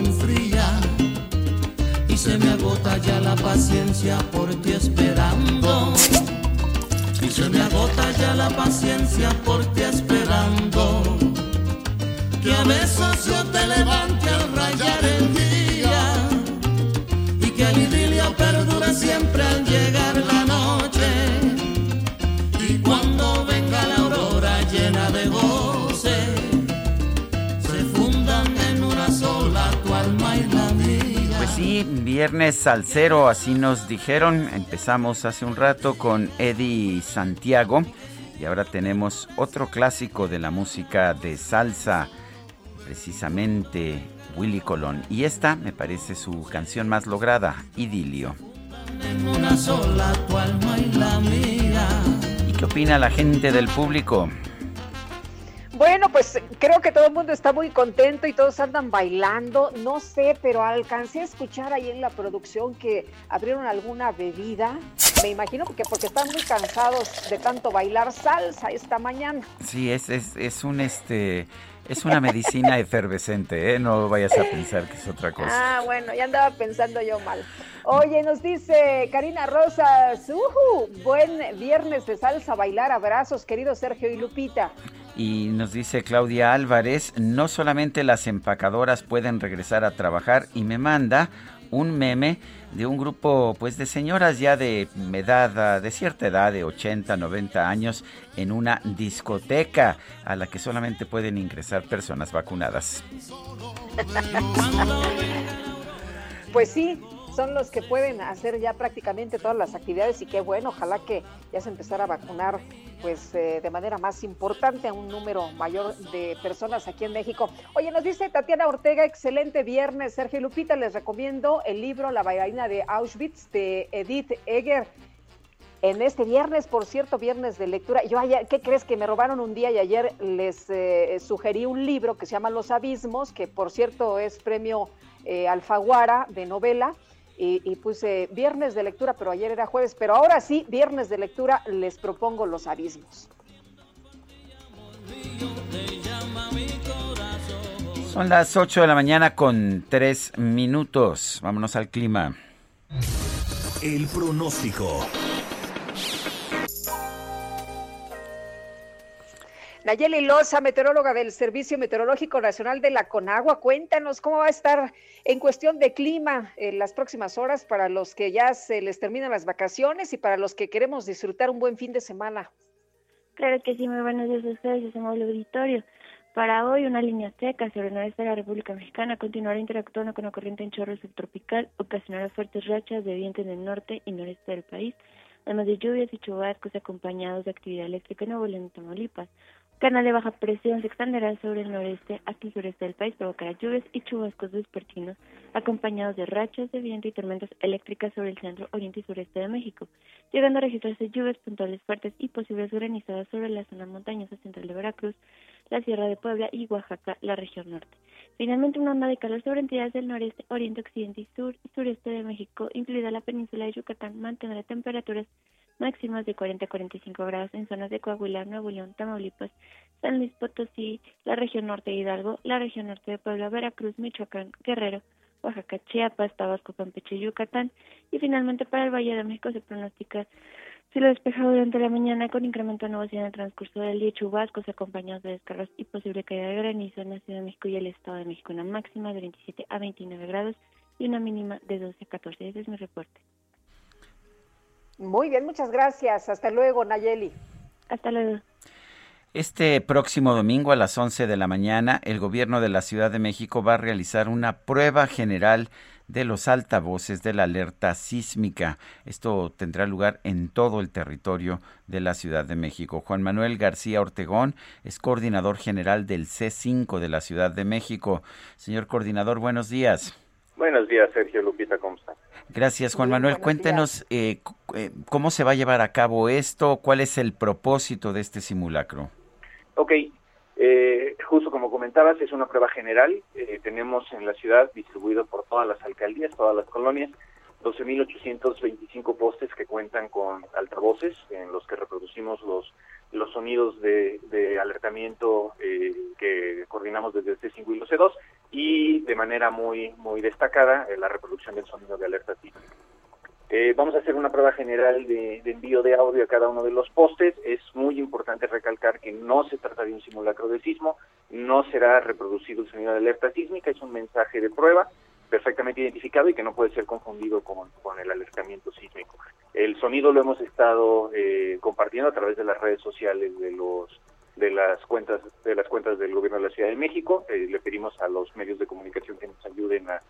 agota ya la paciencia por ti esperando. Y se me agota ya la paciencia por ti esperando. Que a veces yo te levante al rayar el día. Y que el idilio perdure siempre al llegar la sí, viernes salsero, así nos dijeron. Empezamos hace un rato con Eddie Santiago y ahora tenemos otro clásico de la música de salsa, precisamente Willy Colón. Y esta me parece su canción más lograda, Idilio. ¿Y qué opina la gente del público? Bueno, pues creo que todo el mundo está muy contento y todos andan bailando. No sé, pero alcancé a escuchar ahí en la producción que abrieron alguna bebida. Me imagino que porque están muy cansados de tanto bailar salsa esta mañana. Sí, es, es, es un este es una medicina efervescente, ¿eh? No vayas a pensar que es otra cosa. Ah, bueno, ya andaba pensando yo mal. Oye, nos dice Karina Rosas, uh, buen viernes de salsa, bailar, abrazos, querido Sergio y Lupita. Y nos dice Claudia Álvarez, no solamente las empacadoras pueden regresar a trabajar y me manda un meme de un grupo pues de señoras ya de edad, de cierta edad, de 80, 90 años, en una discoteca a la que solamente pueden ingresar personas vacunadas. Pues sí, son los que pueden hacer ya prácticamente todas las actividades y qué bueno, ojalá que ya se empezara a vacunar pues eh, de manera más importante a un número mayor de personas aquí en México. Oye, nos dice Tatiana Ortega, excelente viernes, Sergio Lupita, les recomiendo el libro La bailarina de Auschwitz de Edith Egger. En este viernes, por cierto, viernes de lectura, yo ayer, ¿qué crees que me robaron un día y ayer les eh, sugerí un libro que se llama Los Abismos, que por cierto es premio eh, Alfaguara de novela y, puse viernes de lectura, pero ayer era jueves, pero ahora sí, viernes de lectura, les propongo los abismos. Son las 8 de la mañana con 3 minutos. Vámonos al clima. El pronóstico. Nayeli Loza, meteoróloga del Servicio Meteorológico Nacional de la Conagua, cuéntanos cómo va a estar en cuestión de clima en las próximas horas para los que ya se les terminan las vacaciones y para los que queremos disfrutar un buen fin de semana. Claro que sí, muy buenos días a ustedes, somos el auditorio. Para hoy, una línea seca sobre el noreste de la República Mexicana continuará interactuando con la corriente en chorro subtropical, ocasionará fuertes rachas de viento en el norte y noreste del país, además de lluvias y chubascos acompañados de actividad eléctrica en Nuevo León Tamaulipas. Canal de baja presión se extenderá sobre el noreste hasta el sureste del país, provocará lluvias y chubascos vespertinos, acompañados de rachas de viento y tormentas eléctricas sobre el centro, oriente y sureste de México, llegando a registrarse lluvias puntuales fuertes y posibles granizadas sobre la zona montañosa central de Veracruz, la Sierra de Puebla y Oaxaca, la región norte. Finalmente, una onda de calor sobre entidades del noreste, oriente, occidente y sur y sureste de México, incluida la península de Yucatán, mantendrá temperaturas máximas de 40 a 45 grados en zonas de Coahuila, Nuevo León, Tamaulipas, San Luis Potosí, la región norte de Hidalgo, la región norte de Puebla, Veracruz, Michoacán, Guerrero, Oaxaca, Chiapas, Tabasco, Campeche Yucatán. Y finalmente para el Valle de México se pronostica cielo despejado durante la mañana con incremento de nubosidad en el transcurso del día, chubascos acompañados de descargas y posible caída de granizo en la Ciudad de México y el Estado de México, una máxima de 27 a 29 grados y una mínima de 12 a 14. Ese es mi reporte. Muy bien, muchas gracias. Hasta luego, Nayeli. Hasta luego. Este próximo domingo a las 11 de la mañana, el gobierno de la Ciudad de México va a realizar una prueba general de los altavoces de la alerta sísmica. Esto tendrá lugar en todo el territorio de la Ciudad de México. Juan Manuel García Ortegón es coordinador general del C5 de la Ciudad de México. Señor coordinador, buenos días. Buenos días, Sergio Lupita, ¿cómo? Gracias, Juan Manuel. Cuéntenos eh, eh, cómo se va a llevar a cabo esto, cuál es el propósito de este simulacro. Ok, eh, justo como comentabas, es una prueba general. tenemos en la ciudad distribuido por todas las alcaldías, todas las colonias, 12.825 postes que cuentan con altavoces en los que reproducimos los los sonidos de, alertamiento que coordinamos desde el C5 y los C2 y de manera muy muy destacada la reproducción del sonido de alerta sísmica. Eh, vamos a hacer una prueba general de, envío de audio a cada uno de los postes. Es muy importante recalcar que no se trata de un simulacro de sismo, no será reproducido el sonido de alerta sísmica, es un mensaje de prueba perfectamente identificado y que no puede ser confundido con, con el alertamiento sísmico. El sonido lo hemos estado eh, compartiendo a través de las redes sociales de los de las cuentas de las cuentas del gobierno de la Ciudad de México. Eh, le pedimos a los medios de comunicación que nos ayuden a,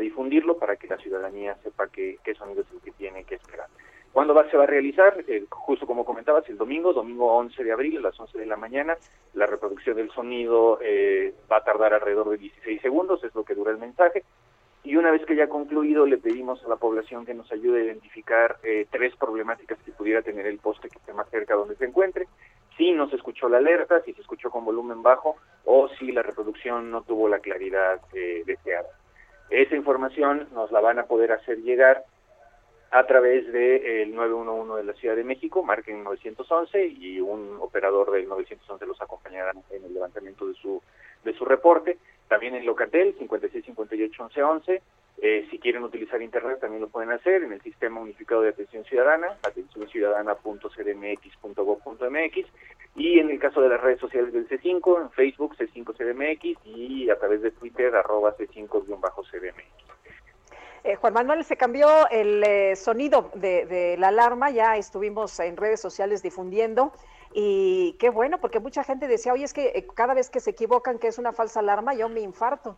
difundirlo para que la ciudadanía sepa qué, qué sonido es el que tiene que esperar. ¿Cuándo va, se va a realizar? Eh, justo como comentabas, el domingo, domingo 11 de abril, a las 11 de la mañana. La reproducción del sonido eh, va a tardar alrededor de 16 segundos, es lo que dura el mensaje. Y una vez que ya concluido, le pedimos a la población que nos ayude a identificar tres problemáticas que pudiera tener el poste que esté más cerca donde se encuentre si no se escuchó la alerta, si se escuchó con volumen bajo o si la reproducción no tuvo la claridad eh, deseada. Esa información nos la van a poder hacer llegar a través del 911 de la Ciudad de México, marquen 911 y un operador del 911 los acompañará en el levantamiento de su de su reporte. También en Locatel 56581111 eh, si quieren utilizar Internet también lo pueden hacer en el Sistema Unificado de Atención Ciudadana, atencionciudadana.cdmx.gov.mx y en el caso de las redes sociales del C5, en Facebook C5CDMX y a través de Twitter arroba C5-CDMX. Eh, Juan Manuel, se cambió el eh, sonido de, de, la alarma, ya estuvimos en redes sociales difundiendo y qué bueno, porque mucha gente decía, oye, es que eh, cada vez que se equivocan que es una falsa alarma, yo me infarto.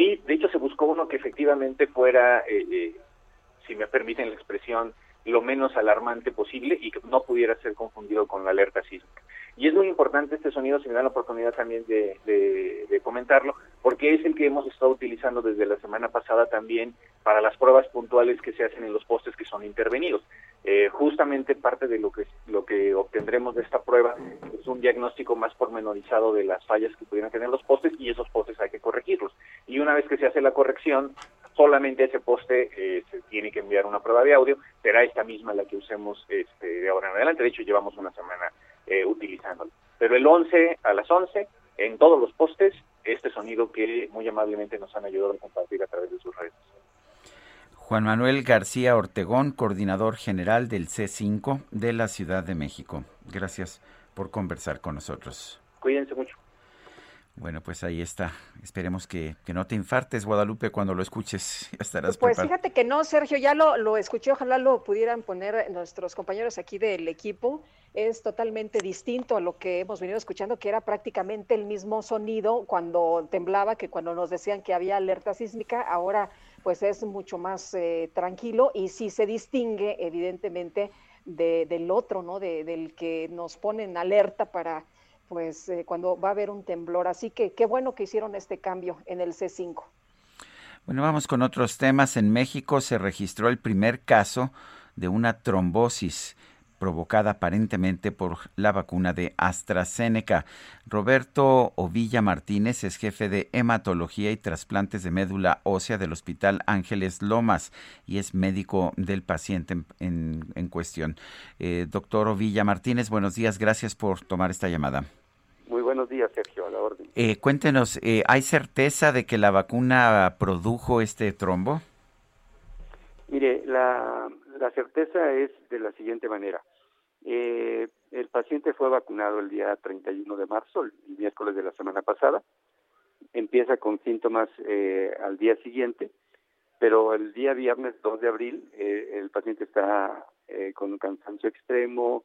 Sí, de hecho se buscó uno que efectivamente fuera, eh, eh, si me permiten la expresión, lo menos alarmante posible y que no pudiera ser confundido con la alerta sísmica. Y es muy importante este sonido, si me dan la oportunidad también de, de, comentarlo, porque es el que hemos estado utilizando desde la semana pasada también para las pruebas puntuales que se hacen en los postes que son intervenidos. Eh, justamente parte de lo que lo que obtendremos de esta prueba es un diagnóstico más pormenorizado de las fallas que pudieran tener los postes y esos postes hay que corregirlos. Y una vez que se hace la corrección, solamente ese poste eh, se tiene que enviar una prueba de audio, será esta misma la que usemos este, de ahora en adelante. De hecho, llevamos una semana eh, utilizándolo. Pero el 11 a las 11, en todos los postes, este sonido que muy amablemente nos han ayudado a compartir a través de sus redes. Juan Manuel García Ortegón, coordinador general del C5 de la Ciudad de México. Gracias por conversar con nosotros. Cuídense mucho. Bueno, pues ahí está. Esperemos que, no te infartes, Guadalupe, cuando lo escuches. Ya estarás Pues fíjate que no, Sergio, ya lo, lo escuché, ojalá lo pudieran poner nuestros compañeros aquí del equipo. Es totalmente distinto a lo que hemos venido escuchando, que era prácticamente el mismo sonido cuando temblaba que cuando nos decían que había alerta sísmica. Ahora pues es mucho más eh, tranquilo y sí se distingue evidentemente del otro, ¿no? del que nos pone en alerta para pues eh, cuando va a haber un temblor. Así que qué bueno que hicieron este cambio en el C5. Bueno, vamos con otros temas. En México se registró el primer caso de una trombosis provocada aparentemente por la vacuna de AstraZeneca. Roberto Ovilla Martínez es jefe de hematología y trasplantes de médula ósea del Hospital Ángeles Lomas y es médico del paciente en, cuestión. Eh, doctor Ovilla Martínez, buenos días, gracias por tomar esta llamada. Muy buenos días, Sergio, a la orden. Eh, cuéntenos, eh, ¿hay certeza de que la vacuna produjo este trombo? Mire, la, la certeza es de la siguiente manera. Eh, el paciente fue vacunado el día 31 de marzo, el miércoles de la semana pasada. Empieza con síntomas eh, al día siguiente, pero el día viernes 2 de abril eh, el paciente está eh, con un cansancio extremo,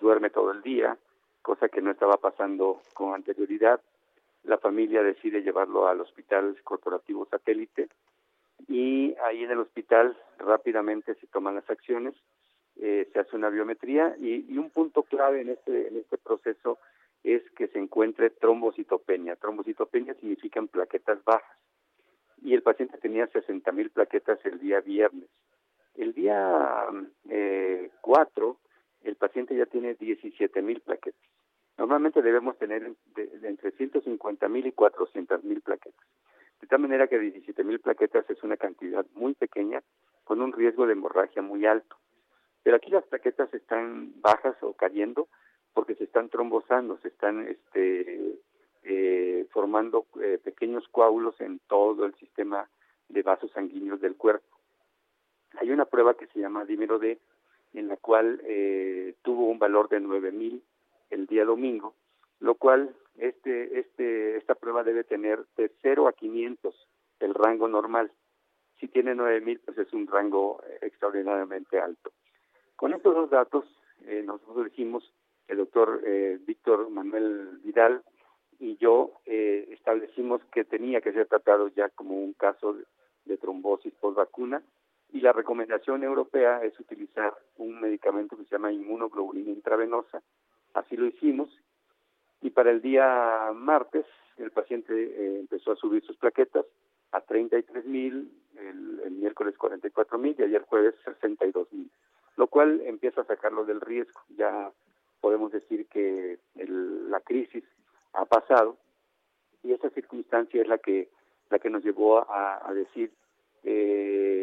duerme todo el día, cosa que no estaba pasando con anterioridad. La familia decide llevarlo al hospital corporativo satélite y ahí en el hospital rápidamente se toman las acciones eh, se hace una biometría y, un punto clave en este, en este proceso es que se encuentre trombocitopenia. Trombocitopenia significan plaquetas bajas y el paciente tenía 60 mil plaquetas el día viernes. El día 4 eh, el paciente ya tiene 17 mil plaquetas. Normalmente debemos tener de, entre 150 mil y 400 mil plaquetas. De tal manera que 17 mil plaquetas es una cantidad muy pequeña con un riesgo de hemorragia muy alto. Pero aquí las plaquetas están bajas o cayendo porque se están trombosando, se están este, eh, formando eh, pequeños coágulos en todo el sistema de vasos sanguíneos del cuerpo. Hay una prueba que se llama dímero D, en la cual eh, tuvo un valor de 9000 el día domingo, lo cual este, este, esta prueba debe tener de 0 a 500 el rango normal. Si tiene 9000, pues es un rango extraordinariamente alto. Con estos dos datos, eh, nosotros dijimos, el doctor eh, Víctor Manuel Vidal y yo eh, establecimos que tenía que ser tratado ya como un caso de, trombosis post vacuna y la recomendación europea es utilizar un medicamento que se llama inmunoglobulina intravenosa. Así lo hicimos y para el día martes el paciente empezó a subir sus plaquetas a 33 mil, el, el miércoles 44 mil y ayer jueves 62 mil lo cual empieza a sacarlo del riesgo. Ya podemos decir que la crisis ha pasado y esa circunstancia es la que la que nos llevó a, decir eh,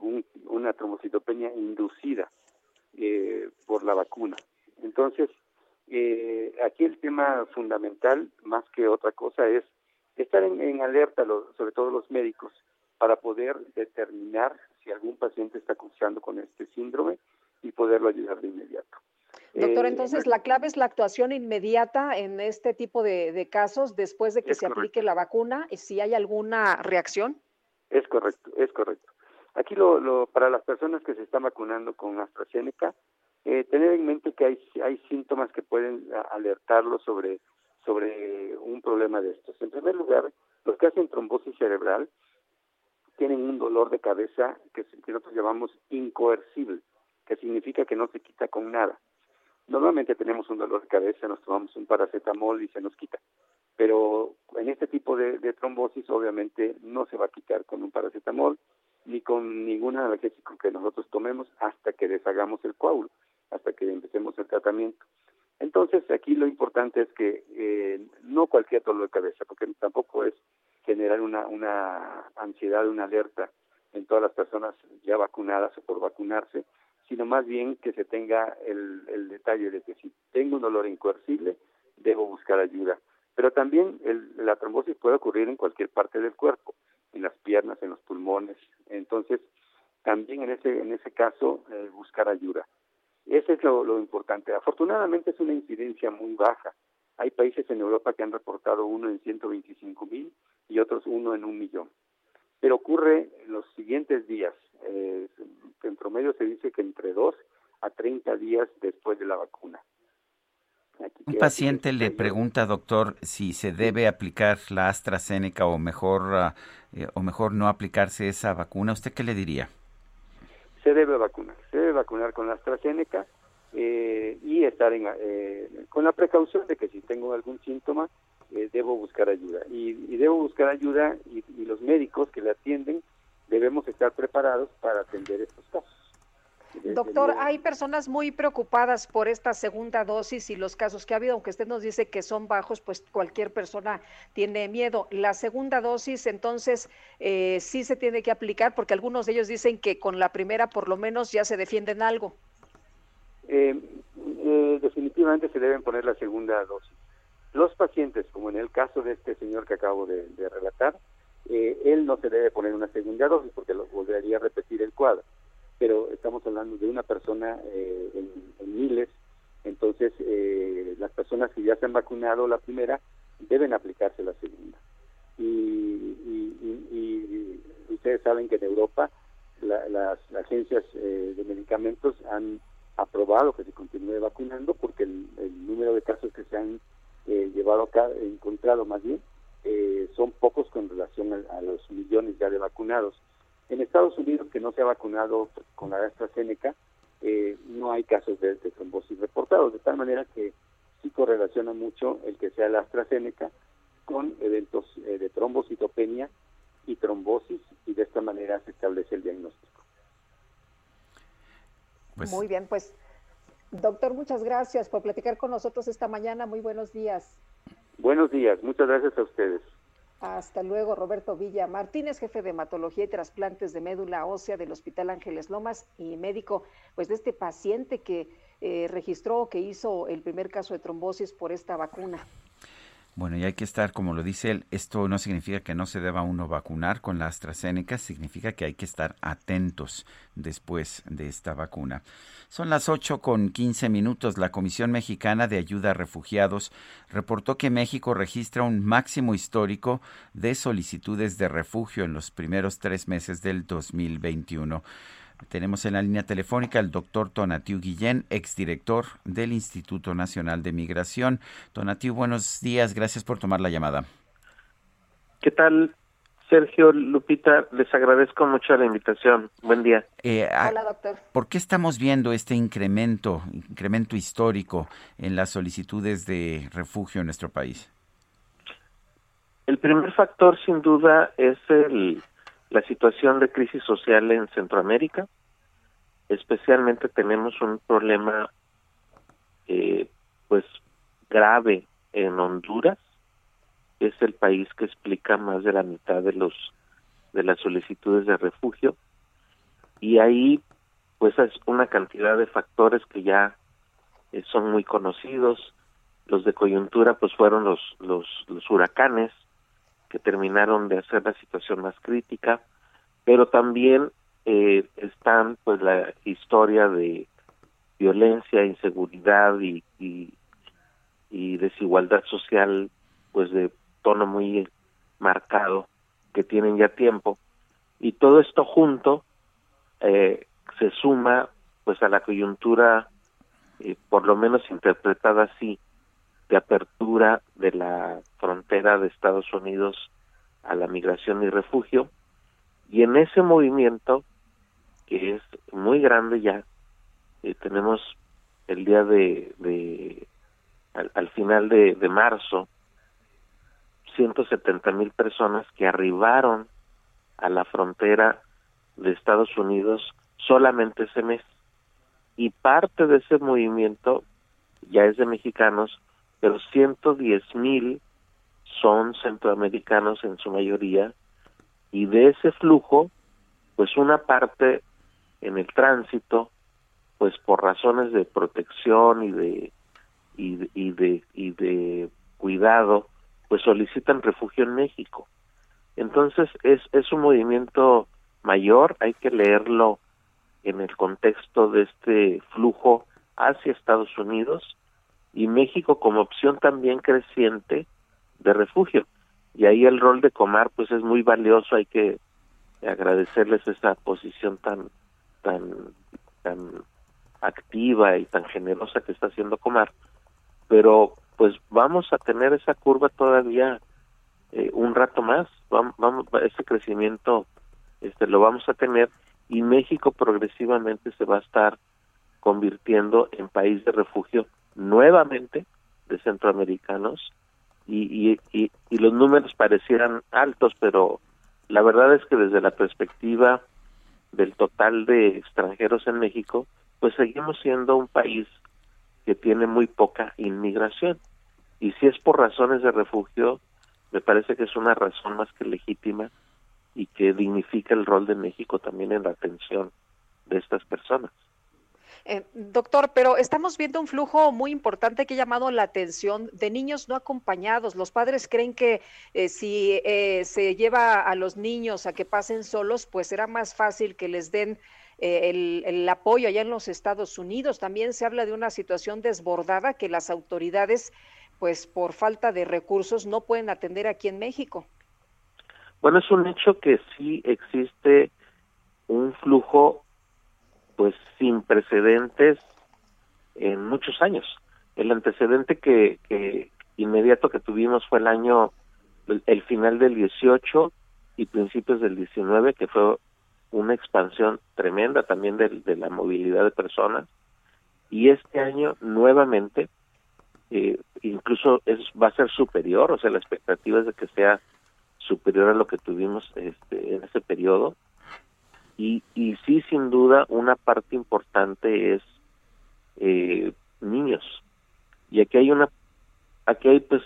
una trombocitopenia inducida eh, por la vacuna. Entonces, eh, aquí el tema fundamental, más que otra cosa, es estar en, alerta, sobre todo los médicos, para poder determinar si algún paciente está cursando con este síndrome y poderlo ayudar de inmediato. Doctor, eh, entonces la clave es la actuación inmediata en este tipo de, casos después de que se aplique la vacuna y si hay alguna reacción. Es correcto, es correcto. Aquí lo, lo para las personas que se están vacunando con AstraZeneca, eh, tener en mente que hay, hay síntomas que pueden alertarlo sobre, un problema de estos. En primer lugar, los que hacen trombosis cerebral tienen un dolor de cabeza que, nosotros llamamos incoercible, que significa que no se quita con nada. Normalmente tenemos un dolor de cabeza, nos tomamos un paracetamol y se nos quita. Pero en este tipo de, trombosis obviamente no se va a quitar con un paracetamol ni con ningún analgésico que nosotros tomemos hasta que deshagamos el coágulo, hasta que empecemos el tratamiento. Entonces aquí lo importante es que eh, no cualquier dolor de cabeza, porque tampoco es generar una, una ansiedad, una alerta en todas las personas ya vacunadas o por vacunarse, sino más bien que se tenga el, el detalle de que si tengo un dolor incoercible, debo buscar ayuda. Pero también la trombosis puede ocurrir en cualquier parte del cuerpo, en las piernas, en los pulmones. Entonces, también en ese, en ese caso, eh, buscar ayuda. Ese es lo, importante. Afortunadamente es una incidencia muy baja. Hay países en Europa que han reportado uno en 125 mil y otros uno en un millón. Pero ocurre en los siguientes días. Eh, en promedio se dice que entre dos a 30 días después de la vacuna. Un paciente le pregunta, doctor, si se debe aplicar la AstraZeneca o mejor, ah, eh, o mejor no aplicarse esa vacuna. ¿Usted qué le diría? Se debe vacunar. Se debe vacunar con la AstraZeneca eh, y estar en, eh, con la precaución de que si tengo algún síntoma, debo buscar ayuda. Y, debo buscar ayuda y, y los médicos que le atienden debemos estar preparados para atender estos casos. Doctor, hay personas muy preocupadas por esta segunda dosis y los casos que ha habido, aunque usted nos dice que son bajos, pues cualquier persona tiene miedo. La segunda dosis, entonces, eh, sí se tiene que aplicar, porque algunos de ellos dicen que con la primera por lo menos ya se defienden algo. Eh, eh, definitivamente se deben poner la segunda dosis. Los pacientes, como en el caso de este señor que acabo de, relatar, él no se debe poner una segunda dosis porque lo volvería a repetir el cuadro pero estamos hablando de una persona eh, en, miles, entonces eh, las personas que ya se han vacunado la primera deben aplicarse la segunda. Y, ustedes saben que en Europa las agencias eh, de medicamentos han aprobado que se continúe vacunando porque el, número de casos que se han llevado acá, encontrado más bien, son pocos con relación a los millones ya de vacunados. En Estados Unidos, que no se ha vacunado con la AstraZeneca, eh, no hay casos de, trombosis reportados, de tal manera que sí correlaciona mucho el que sea la AstraZeneca con eventos eh, de trombocitopenia y trombosis, y de esta manera se establece el diagnóstico. Pues Muy bien, pues doctor, muchas gracias por platicar con nosotros esta mañana. Muy buenos días. Buenos días, muchas gracias a ustedes. Hasta luego, Roberto Villa Martínez, jefe de hematología y trasplantes de médula ósea del Hospital Ángeles Lomas y médico pues de este paciente que eh, registró que hizo el primer caso de trombosis por esta vacuna. Bueno, y hay que estar, como lo dice él, esto no significa que no se deba uno vacunar con la AstraZeneca, significa que hay que estar atentos después de esta vacuna. Son las 8 con 15 minutos. La Comisión Mexicana de Ayuda a Refugiados reportó que México registra un máximo histórico de solicitudes de refugio en los primeros tres meses del 2021. Tenemos en la línea telefónica al doctor Tonatiu Guillén, exdirector del Instituto Nacional de Migración. Tonatiu, buenos días, gracias por tomar la llamada. ¿Qué tal, Sergio Lupita? Les agradezco mucho la invitación. Buen día. Eh, Hola, doctor. ¿Por qué estamos viendo este incremento, incremento histórico en las solicitudes de refugio en nuestro país? El primer factor, sin duda, es el la situación de crisis social en Centroamérica. Especialmente tenemos un problema eh, pues grave en Honduras. Es el país que explica más de la mitad de los de las solicitudes de refugio y ahí pues es una cantidad de factores que ya eh, son muy conocidos. Los de coyuntura pues fueron los los, los huracanes que terminaron de hacer la situación más crítica, pero también eh, están pues la historia de violencia, inseguridad y, y, desigualdad social pues de tono muy marcado que tienen ya tiempo. Y todo esto junto eh, se suma pues a la coyuntura eh, por lo menos interpretada así de apertura de la frontera de Estados Unidos a la migración y refugio. Y en ese movimiento que es muy grande ya eh, tenemos el día de, al, final de, de marzo 170 mil personas que arribaron a la frontera de Estados Unidos solamente ese mes. Y parte de ese movimiento ya es de mexicanos pero 110 mil son centroamericanos en su mayoría y de ese flujo pues una parte en el tránsito pues por razones de protección y de y, de y de cuidado pues solicitan refugio en México. Entonces es, es un movimiento mayor, hay que leerlo en el contexto de este flujo hacia Estados Unidos y México como opción también creciente de refugio. Y ahí el rol de Comar pues es muy valioso, hay que agradecerles esa posición tan tan tan activa y tan generosa que está haciendo Comar, pero pues vamos a tener esa curva todavía eh, un rato más, vamos, ese crecimiento este lo vamos a tener y México progresivamente se va a estar convirtiendo en país de refugio nuevamente de centroamericanos y, y, y, y los números parecieran altos, pero la verdad es que desde la perspectiva del total de extranjeros en México, pues seguimos siendo un país que tiene muy poca inmigración. Y si es por razones de refugio, me parece que es una razón más que legítima y que dignifica el rol de México también en la atención de estas personas. Eh, doctor, pero estamos viendo un flujo muy importante que ha llamado la atención de niños no acompañados. Los padres creen que eh, si eh, se lleva a los niños a que pasen solos, pues será más fácil que les den el, el, apoyo allá en los Estados Unidos. También se habla de una situación desbordada que las autoridades, pues por falta de recursos, no pueden atender aquí en México. Bueno, es un hecho que sí existe un flujo pues sin precedentes en muchos años. El antecedente que, que inmediato que tuvimos fue el año, el, final del 18 y principios del 19, que fue una expansión tremenda también de, de la movilidad de personas. Y este año nuevamente, eh, incluso es va a ser superior, o sea, la expectativa es de que sea superior a lo que tuvimos este, en ese periodo y, y sí, sin duda, una parte importante es eh, niños. Y aquí hay una, aquí hay pues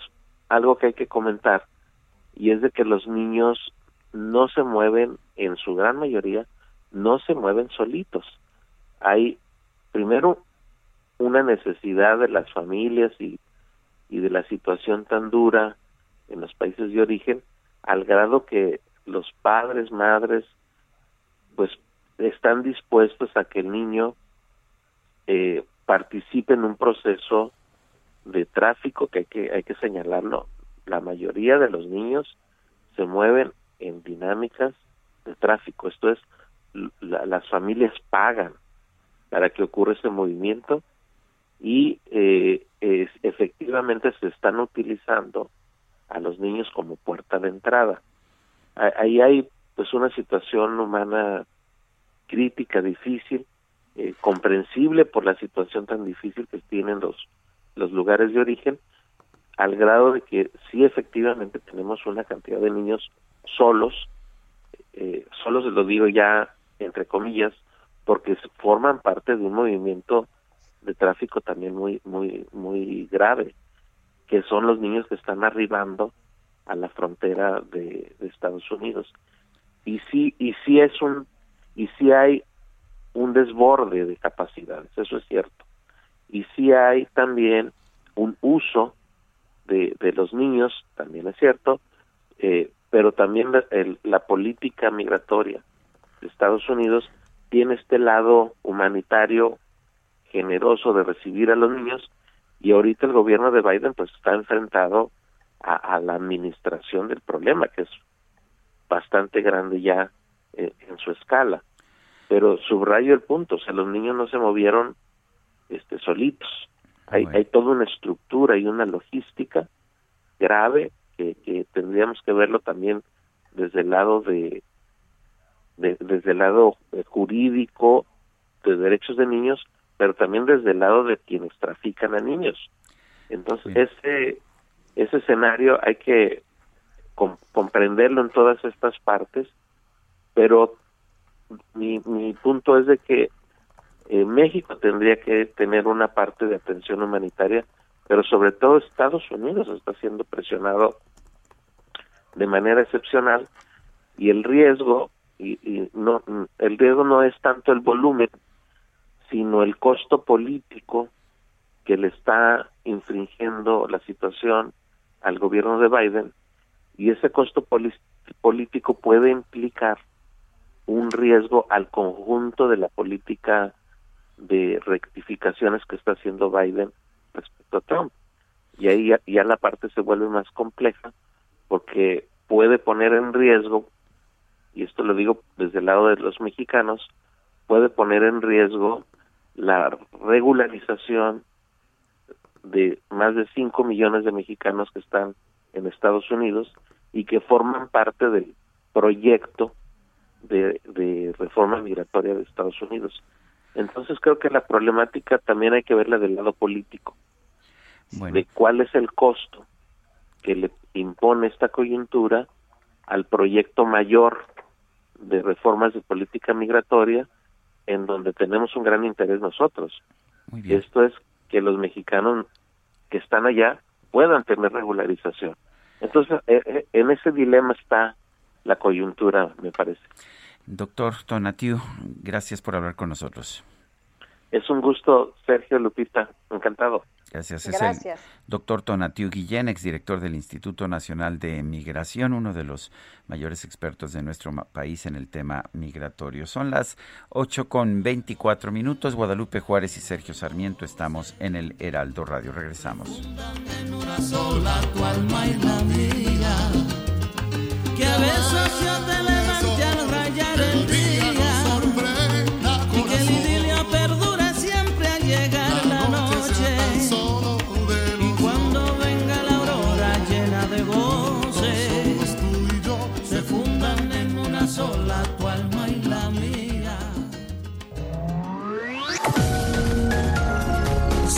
algo que hay que comentar, y es de que los niños no se mueven, en su gran mayoría, no se mueven solitos. Hay, primero, una necesidad de las familias y, y de la situación tan dura en los países de origen, al grado que los padres, madres, pues están dispuestos a que el niño eh, participe en un proceso de tráfico que hay que hay que señalarlo. La mayoría de los niños se mueven en dinámicas de tráfico. Esto es la, las familias pagan para que ocurra ese movimiento y eh, efectivamente se están utilizando a los niños como puerta de entrada. Ahí hay pues una situación humana crítica, difícil, eh, comprensible por la situación tan difícil que tienen los, los lugares de origen, al grado de que sí efectivamente tenemos una cantidad de niños solos, eh, solos lo digo ya entre comillas, porque forman parte de un movimiento de tráfico también muy muy muy grave, que son los niños que están arribando a la frontera de Estados Unidos y sí y sí es un y sí hay un desborde de capacidades eso es cierto. Y sí hay también un uso de, de los niños también es cierto eh, pero también la, el, la política migratoria de Estados Unidos tiene este lado humanitario generoso de recibir a los niños y ahorita el gobierno de Biden pues está enfrentado a, a la administración del problema que es bastante grande ya eh, en su escala. Pero subrayo el punto, o sea, los niños no se movieron este solitos. Hay, hay toda una estructura y una logística grave que, que tendríamos que verlo también desde el lado de, de, desde el lado jurídico de derechos de niños, pero también desde el lado de quienes trafican a niños. Entonces, ese ese escenario hay que comprenderlo en todas estas partes, pero mi, punto es de que eh, México tendría que tener una parte de atención humanitaria, pero sobre todo Estados Unidos está siendo presionado de manera excepcional y el riesgo y, y no el riesgo no es tanto el volumen sino el costo político que le está infringiendo la situación al gobierno de Biden y ese costo político puede implicar un riesgo al conjunto de la política de rectificaciones que está haciendo Biden respecto a Trump. Y ahí ya, la parte se vuelve más compleja porque puede poner en riesgo, y esto lo digo desde el lado de los mexicanos, puede poner en riesgo la regularización de más de 5 millones de mexicanos que están en Estados Unidos y que forman parte del proyecto de, de reforma migratoria de Estados Unidos. Entonces creo que la problemática también hay que verla del lado político, de cuál es el costo que le impone esta coyuntura al proyecto mayor de reformas de política migratoria en donde tenemos un gran interés nosotros. Esto es que los mexicanos que están allá puedan tener regularización. Entonces, eh, eh, en ese dilema está la coyuntura, me parece. Doctor Tonatiu, gracias por hablar con nosotros. Es un gusto, Sergio Lupita, encantado. Gracias. Es el doctor Tonatiu Guillén, exdirector del Instituto Nacional de Migración, uno de los mayores expertos de nuestro país en el tema migratorio. Son las 8 con 24 minutos. Guadalupe Juárez y Sergio Sarmiento estamos en el Heraldo Radio. Regresamos. Que a veces yo te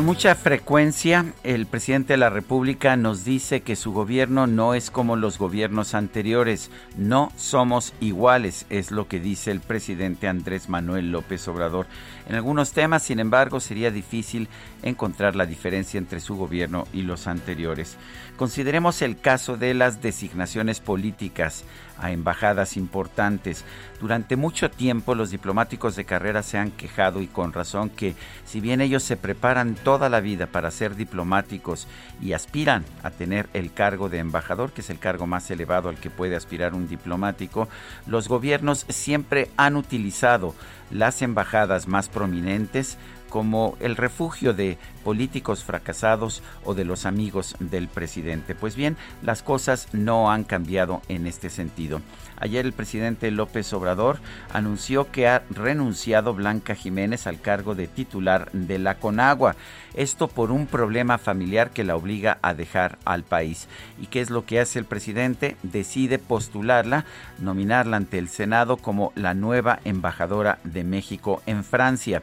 Con mucha frecuencia, el presidente de la República nos dice que su gobierno no es como los gobiernos anteriores. No somos iguales, es lo que dice el presidente Andrés Manuel López Obrador. En algunos temas, sin embargo, sería difícil encontrar la diferencia entre su gobierno y los anteriores. Consideremos el caso de las designaciones políticas a embajadas importantes. Durante mucho tiempo los diplomáticos de carrera se han quejado y con razón que si bien ellos se preparan toda la vida para ser diplomáticos y aspiran a tener el cargo de embajador, que es el cargo más elevado al que puede aspirar un diplomático, los gobiernos siempre han utilizado las embajadas más prominentes como el refugio de políticos fracasados o de los amigos del presidente. Pues bien, las cosas no han cambiado en este sentido. Ayer el presidente López Obrador anunció que ha renunciado Blanca Jiménez al cargo de titular de la Conagua. Esto por un problema familiar que la obliga a dejar al país. ¿Y qué es lo que hace el presidente? Decide postularla, nominarla ante el Senado como la nueva embajadora de México en Francia.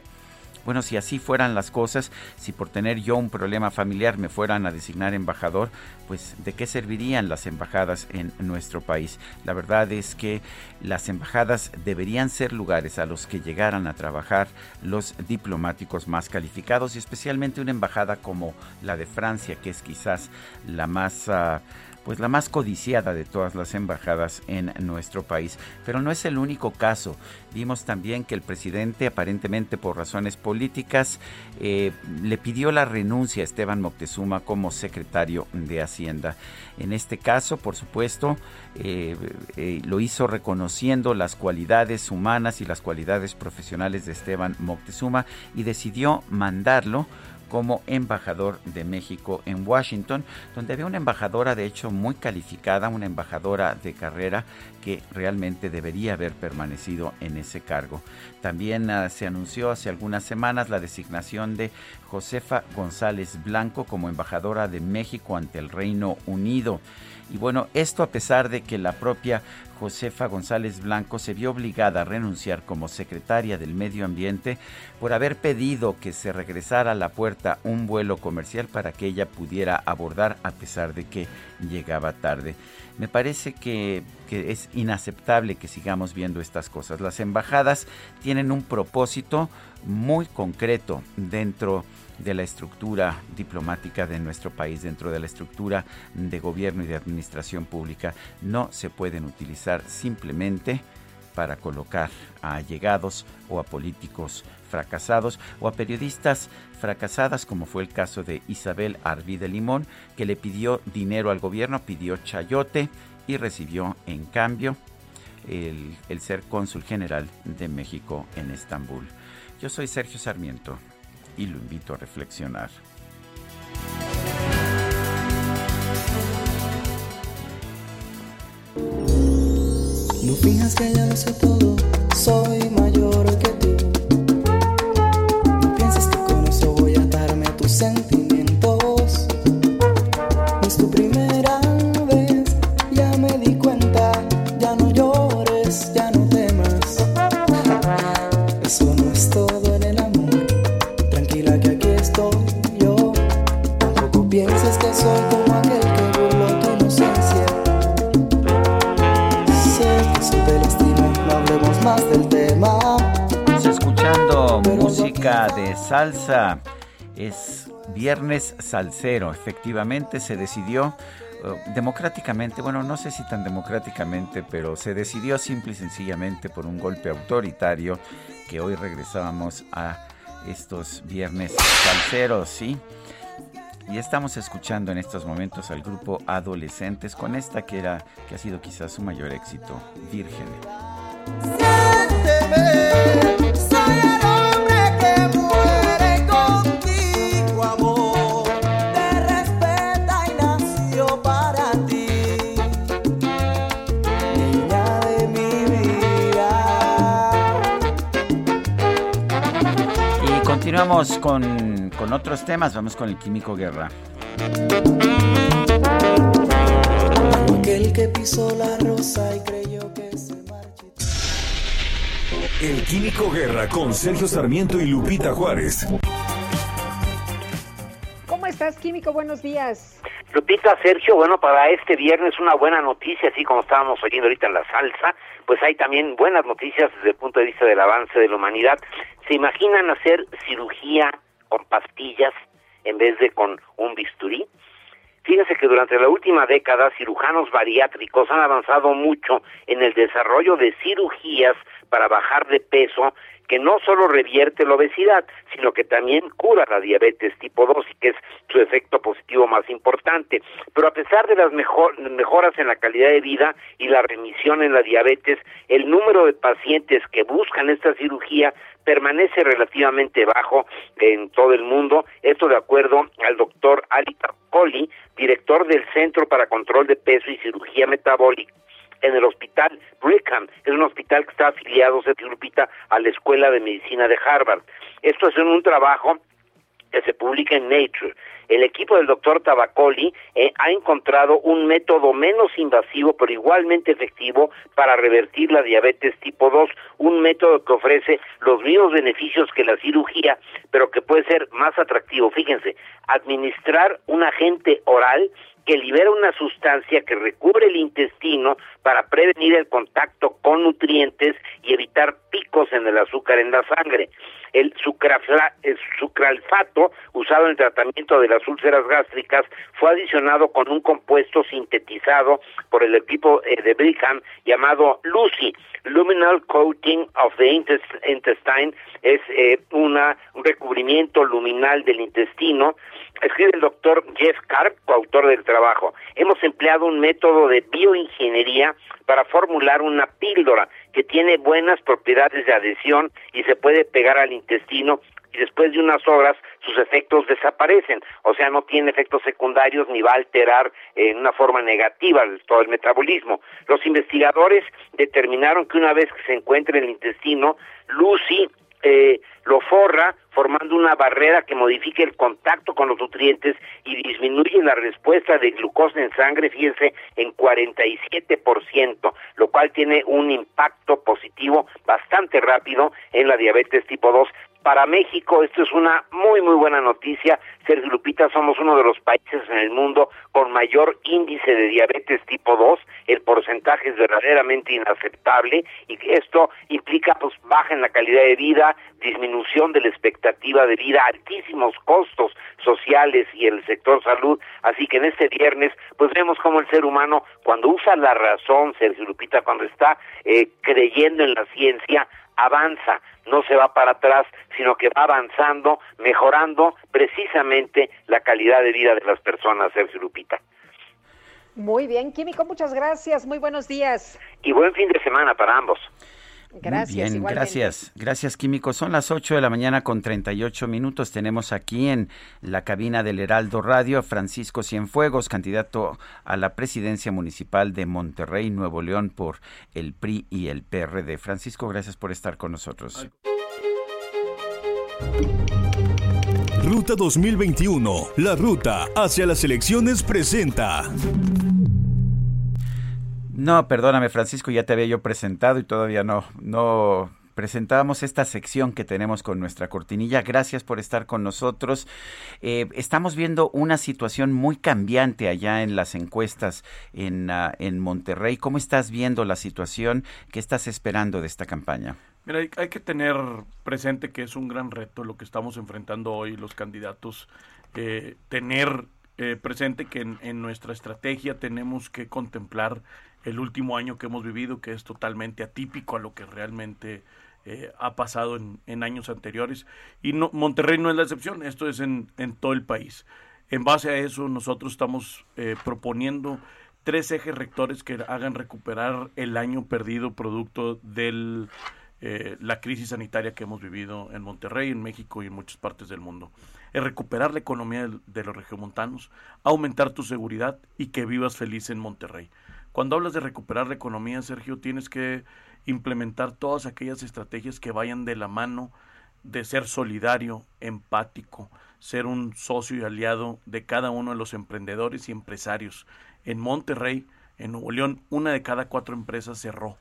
Bueno, si así fueran las cosas, si por tener yo un problema familiar me fueran a designar embajador, pues ¿de qué servirían las embajadas en nuestro país? La verdad es que las embajadas deberían ser lugares a los que llegaran a trabajar los diplomáticos más calificados y especialmente una embajada como la de Francia, que es quizás la más... Ah, pues la más codiciada de todas las embajadas en nuestro país. Pero no es el único caso. Vimos también que el presidente, aparentemente por razones políticas, eh, le pidió la renuncia a Esteban Moctezuma como secretario de Hacienda. En este caso, por supuesto, eh, eh, lo hizo reconociendo las cualidades humanas y las cualidades profesionales de Esteban Moctezuma y decidió mandarlo como embajador de México en Washington, donde había una embajadora de hecho muy calificada, una embajadora de carrera que realmente debería haber permanecido en ese cargo. También uh, se anunció hace algunas semanas la designación de Josefa González Blanco como embajadora de México ante el Reino Unido. Y bueno, esto a pesar de que la propia Josefa González Blanco se vio obligada a renunciar como secretaria del Medio Ambiente por haber pedido que se regresara a la puerta un vuelo comercial para que ella pudiera abordar a pesar de que llegaba tarde. Me parece que, es inaceptable que sigamos viendo estas cosas. Las embajadas tienen un propósito muy concreto dentro de la estructura diplomática de nuestro país, dentro de la estructura de gobierno y de administración pública. No se pueden utilizar simplemente para colocar a allegados o a políticos fracasados o a periodistas fracasadas, como fue el caso de Isabel Arví de Limón, que le pidió dinero al gobierno, pidió chayote y recibió en cambio el, el ser cónsul general de México en Estambul. Yo soy Sergio Sarmiento y lo invito a reflexionar. No fijas que ya lo sé todo, soy mayor que tú. No pienses que con eso voy a darme tus sentimientos. Soy como aquel que burló tu inocencia. Sé que eso te lastima, no hablemos más del tema. Estamos escuchando música de salsa. Es viernes salsero. Efectivamente se decidió eh, democráticamente, bueno, no sé si tan democráticamente, pero se decidió simple y sencillamente por un golpe autoritario que hoy regresábamos a estos viernes salseros, ¿sí? Y estamos escuchando en estos momentos al grupo Adolescentes con esta que era que ha sido quizás su mayor éxito, Virgen. Continuamos con, con otros temas, vamos con el Químico Guerra. Aquel que pisó la rosa y creyó que se El Químico Guerra con Sergio Sarmiento y Lupita Juárez. ¿Cómo estás, Químico? Buenos días. Lupita, Sergio, bueno, para este viernes una buena noticia, así como estábamos oyendo ahorita en la salsa, pues hay también buenas noticias desde el punto de vista del avance de la humanidad. ¿Se imaginan hacer cirugía con pastillas en vez de con un bisturí? Fíjense que durante la última década cirujanos bariátricos han avanzado mucho en el desarrollo de cirugías para bajar de peso que no solo revierte la obesidad, sino que también cura la diabetes tipo 2, que es su efecto positivo más importante. Pero a pesar de las mejor, mejoras en la calidad de vida y la remisión en la diabetes, el número de pacientes que buscan esta cirugía permanece relativamente bajo en todo el mundo, esto de acuerdo al doctor Ali Poli, director del Centro para Control de Peso y Cirugía Metabólica en el hospital Brigham, es un hospital que está afiliado, se Lupita, a la Escuela de Medicina de Harvard. Esto es en un trabajo que se publica en Nature. El equipo del doctor Tabacoli eh, ha encontrado un método menos invasivo pero igualmente efectivo para revertir la diabetes tipo 2, un método que ofrece los mismos beneficios que la cirugía, pero que puede ser más atractivo. Fíjense, administrar un agente oral que libera una sustancia que recubre el intestino para prevenir el contacto con nutrientes y evitar picos en el azúcar en la sangre. El, sucralfato usado en el tratamiento de la las úlceras gástricas fue adicionado con un compuesto sintetizado por el equipo eh, de Brigham llamado Lucy, Luminal Coating of the Intestine, es eh, una, un recubrimiento luminal del intestino. Escribe el doctor Jeff Karp, coautor del trabajo. Hemos empleado un método de bioingeniería para formular una píldora que tiene buenas propiedades de adhesión y se puede pegar al intestino y después de unas horas sus efectos desaparecen, o sea, no tiene efectos secundarios ni va a alterar en una forma negativa todo el metabolismo. Los investigadores determinaron que una vez que se encuentre en el intestino, Lucy eh, lo forra formando una barrera que modifique el contacto con los nutrientes y disminuye la respuesta de glucosa en sangre, fíjense, en 47%, lo cual tiene un impacto positivo bastante rápido en la diabetes tipo 2 para México esto es una muy muy buena noticia. Sergio Lupita somos uno de los países en el mundo con mayor índice de diabetes tipo 2. El porcentaje es verdaderamente inaceptable y esto implica pues baja en la calidad de vida, disminución de la expectativa de vida, altísimos costos sociales y el sector salud. Así que en este viernes pues vemos cómo el ser humano cuando usa la razón, Sergio Lupita, cuando está eh, creyendo en la ciencia, avanza, no se va para atrás, sino que va avanzando, mejorando precisamente la calidad de vida de las personas, Sergio Lupita. Muy bien, Químico, muchas gracias, muy buenos días. Y buen fin de semana para ambos. Gracias. Muy bien, gracias. Gracias, Químico. Son las 8 de la mañana con 38 minutos. Tenemos aquí en la cabina del Heraldo Radio a Francisco Cienfuegos, candidato a la presidencia municipal de Monterrey, Nuevo León, por el PRI y el PRD. Francisco, gracias por estar con nosotros. Ruta 2021, la ruta hacia las elecciones presenta. No, perdóname Francisco, ya te había yo presentado y todavía no, no presentábamos esta sección que tenemos con nuestra cortinilla. Gracias por estar con nosotros. Eh, estamos viendo una situación muy cambiante allá en las encuestas en, uh, en Monterrey. ¿Cómo estás viendo la situación? ¿Qué estás esperando de esta campaña? Mira, hay, que tener presente que es un gran reto lo que estamos enfrentando hoy los candidatos. Eh, tener eh, presente que en nuestra estrategia tenemos que contemplar el último año que hemos vivido, que es totalmente atípico a lo que realmente eh, ha pasado en, años anteriores. Y no, Monterrey no es la excepción, esto es en, en todo el país. En base a eso, nosotros estamos eh, proponiendo tres ejes rectores que hagan recuperar el año perdido producto de eh, la crisis sanitaria que hemos vivido en Monterrey, en México y en muchas partes del mundo. Es recuperar la economía de, de los regiomontanos, aumentar tu seguridad y que vivas feliz en Monterrey. Cuando hablas de recuperar la economía, Sergio, tienes que implementar todas aquellas estrategias que vayan de la mano de ser solidario, empático, ser un socio y aliado de cada uno de los emprendedores y empresarios. En Monterrey, en Nuevo León, una de cada cuatro empresas cerró.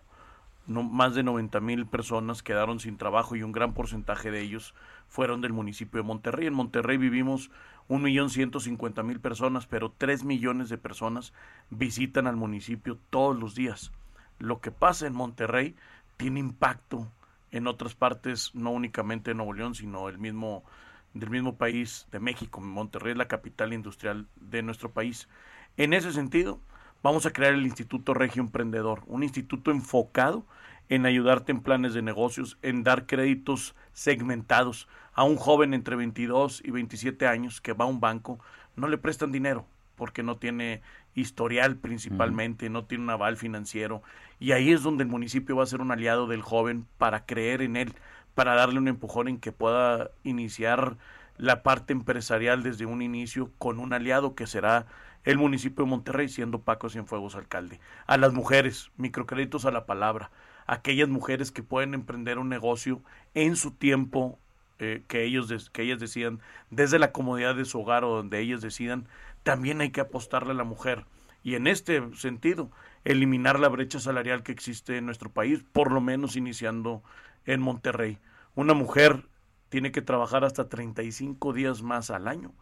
Más de 90 mil personas quedaron sin trabajo y un gran porcentaje de ellos fueron del municipio de Monterrey. En Monterrey vivimos un millón ciento cincuenta mil personas, pero tres millones de personas visitan al municipio todos los días. Lo que pasa en Monterrey tiene impacto en otras partes, no únicamente de Nuevo León, sino el mismo, del mismo país de México. Monterrey es la capital industrial de nuestro país. En ese sentido, vamos a crear el Instituto Regio Emprendedor, un instituto enfocado en ayudarte en planes de negocios, en dar créditos segmentados a un joven entre 22 y 27 años que va a un banco, no le prestan dinero porque no tiene historial principalmente, no tiene un aval financiero. Y ahí es donde el municipio va a ser un aliado del joven para creer en él, para darle un empujón en que pueda iniciar la parte empresarial desde un inicio con un aliado que será el municipio de Monterrey, siendo Paco Cienfuegos alcalde. A las mujeres, microcréditos a la palabra, aquellas mujeres que pueden emprender un negocio en su tiempo eh, que, ellos que ellas decidan, desde la comodidad de su hogar o donde ellas decidan, también hay que apostarle a la mujer. Y en este sentido, eliminar la brecha salarial que existe en nuestro país, por lo menos iniciando en Monterrey. Una mujer tiene que trabajar hasta 35 días más al año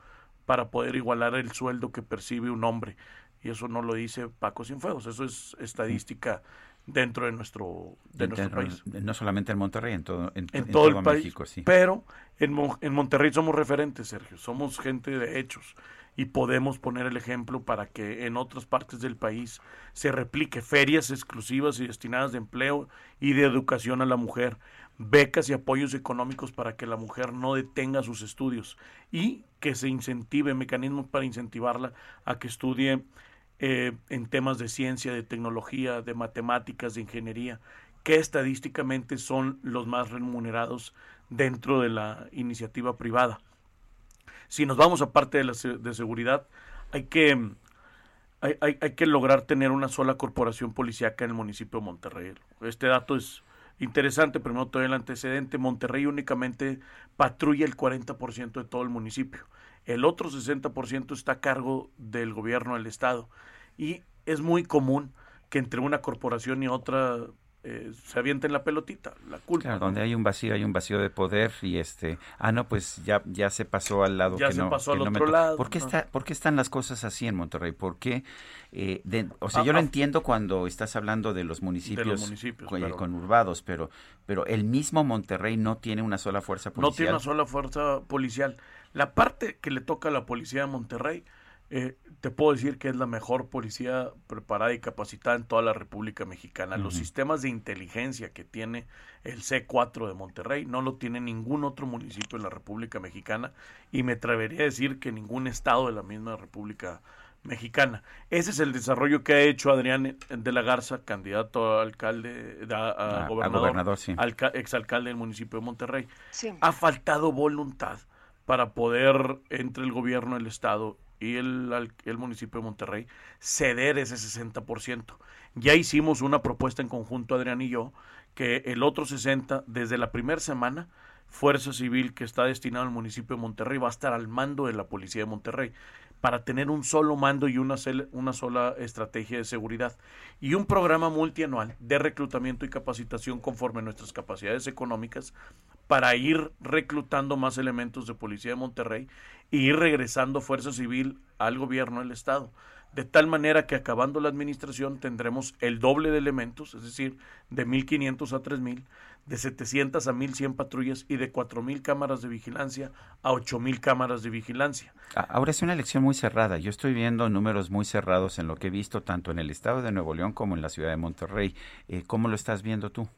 para poder igualar el sueldo que percibe un hombre. Y eso no lo dice Paco Cienfuegos, eso es estadística dentro de nuestro, de nuestro país. No solamente en Monterrey, en todo, en, en todo, el país, México, sí. Pero en, en Monterrey somos referentes, Sergio, somos gente de hechos y podemos poner el ejemplo para que en otras partes del país se replique ferias exclusivas y destinadas de empleo y de educación a la mujer, becas y apoyos económicos para que la mujer no detenga sus estudios y que se incentive mecanismos para incentivarla a que estudie eh, en temas de ciencia, de tecnología, de matemáticas, de ingeniería, que estadísticamente son los más remunerados dentro de la iniciativa privada. Si nos vamos a parte de, la, de seguridad, hay que, hay, hay, hay, que lograr tener una sola corporación policíaca en el municipio de Monterrey. Este dato es interesante, primero todo el antecedente. Monterrey únicamente patrulla el 40% de todo el municipio. El otro 60% está a cargo del gobierno del estado. Y es muy común que entre una corporación y otra eh, se avienten la pelotita, la culpa. Claro, donde hay un vacío, hay un vacío de poder y este, ah, no, pues ya, ya se pasó al lado ya que se no. pasó que al no otro me lado. ¿Por qué, no. está, ¿Por qué están las cosas así en Monterrey? ¿Por qué? Eh, de, o sea, Ah, yo lo ah. entiendo cuando estás hablando de los municipios, municipios, con- claro. conurbados, pero, pero el mismo Monterrey no tiene una sola fuerza policial. No tiene una sola fuerza policial. La parte que le toca a la policía de Monterrey, eh, te puedo decir que es la mejor policía preparada y capacitada en toda la República Mexicana. Los sistemas de inteligencia que tiene el C4 de Monterrey no lo tiene ningún otro municipio en la República Mexicana y me atrevería a decir que ningún estado de la misma República Mexicana. Ese es el desarrollo que ha hecho Adrián de la Garza, candidato a alcalde, a, a A- a gobernador, gobernador, sí. alca- exalcalde del municipio de Monterrey. Sí. Ha faltado voluntad para poder, entre el gobierno del Estado y el, el municipio de Monterrey, ceder ese 60%. Ya hicimos una propuesta en conjunto, Adrián y yo, que el otro 60%, desde la primera semana, Fuerza Civil que está destinado al municipio de Monterrey va a estar al mando de la Policía de Monterrey para tener un solo mando y una, una sola estrategia de seguridad y un programa multianual de reclutamiento y capacitación conforme a nuestras capacidades económicas para ir reclutando más elementos de Policía de Monterrey y ir regresando Fuerza Civil al gobierno del Estado. De tal manera que acabando la administración tendremos el doble de elementos, es decir, de 1.500 a 3.000, de 700 a 1.100 patrullas y de 4.000 cámaras de vigilancia a 8.000 cámaras de vigilancia. Ahora es una elección muy cerrada. Yo estoy viendo números muy cerrados en lo que he visto tanto en el estado de Nuevo León como en la ciudad de Monterrey. Eh, ¿Cómo lo estás viendo tú?